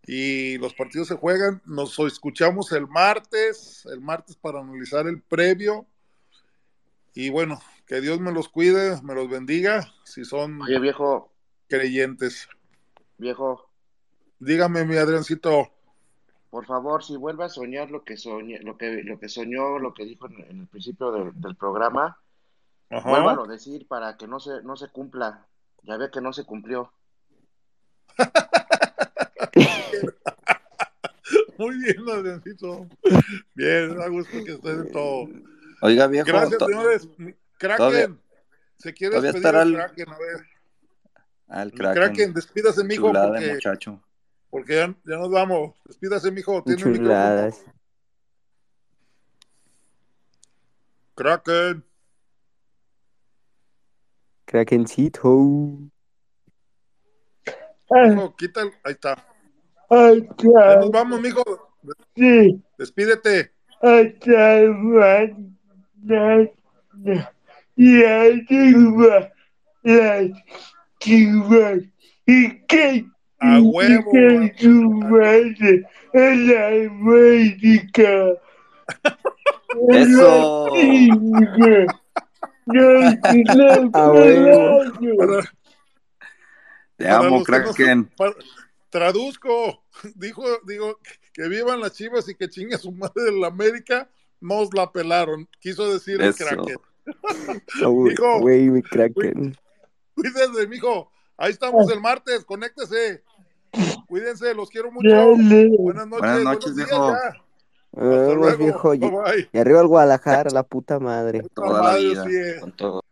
[SPEAKER 1] y los partidos se juegan, nos escuchamos el martes, el martes para analizar el previo y bueno, que Dios me los cuide, me los bendiga, si son
[SPEAKER 21] Oye, viejo,
[SPEAKER 1] creyentes.
[SPEAKER 21] viejo,
[SPEAKER 1] Dígame, mi Adriancito.
[SPEAKER 21] por favor, si vuelve a soñar lo que soñé, lo que, lo que soñó, lo que dijo en, en el principio del, del programa,
[SPEAKER 1] Ajá.
[SPEAKER 21] vuélvalo a decir para que no se, no se cumpla. Ya ve que no se cumplió.
[SPEAKER 1] Muy bien, Adriancito. Bien, da gusto que estés en todo.
[SPEAKER 2] Oiga, viejo.
[SPEAKER 1] Gracias, señores. Kraken,
[SPEAKER 2] todavía-
[SPEAKER 1] se quiere despedir el- Kraken, a ver.
[SPEAKER 2] Al
[SPEAKER 1] El
[SPEAKER 2] Kraken.
[SPEAKER 1] Kraken, despídase, mijo,
[SPEAKER 2] Chulada
[SPEAKER 1] porque,
[SPEAKER 2] muchacho.
[SPEAKER 1] porque ya, ya nos vamos. Despídase, mijo. Tiene el micrófono.
[SPEAKER 19] Chuladas.
[SPEAKER 1] Kraken.
[SPEAKER 19] Krakencito.
[SPEAKER 1] Mijo, quita el- Ahí está.
[SPEAKER 6] Ay,
[SPEAKER 1] Ya nos vamos, mijo.
[SPEAKER 6] Sí.
[SPEAKER 1] Despídete.
[SPEAKER 6] Hasta mañana. Y arriba las chivas. Y que.
[SPEAKER 1] A huevo.
[SPEAKER 6] que su madre en la América.
[SPEAKER 2] Eso.
[SPEAKER 19] A huevo.
[SPEAKER 2] Te amo, Kraken.
[SPEAKER 1] para- traduzco. Dijo, digo, que vivan las chivas y que chingue su madre en la América. Nos la pelaron. Quiso decir el. Kraken.
[SPEAKER 19] Ah, güey,
[SPEAKER 1] Mijo,
[SPEAKER 19] Güey, mi Kraken.
[SPEAKER 1] cuídense, mijo. Ahí estamos el martes. Conéctese. Cuídense, los quiero mucho. Buenas noches.
[SPEAKER 2] Buenas noches,
[SPEAKER 1] buenos días
[SPEAKER 2] viejo.
[SPEAKER 1] luego.
[SPEAKER 19] viejo. Y
[SPEAKER 1] Bye, bye.
[SPEAKER 19] y arriba el Guadalajara, la puta madre.
[SPEAKER 2] Toda la
[SPEAKER 1] madre,
[SPEAKER 2] vida.
[SPEAKER 1] sí, eh.
[SPEAKER 12] Con todo.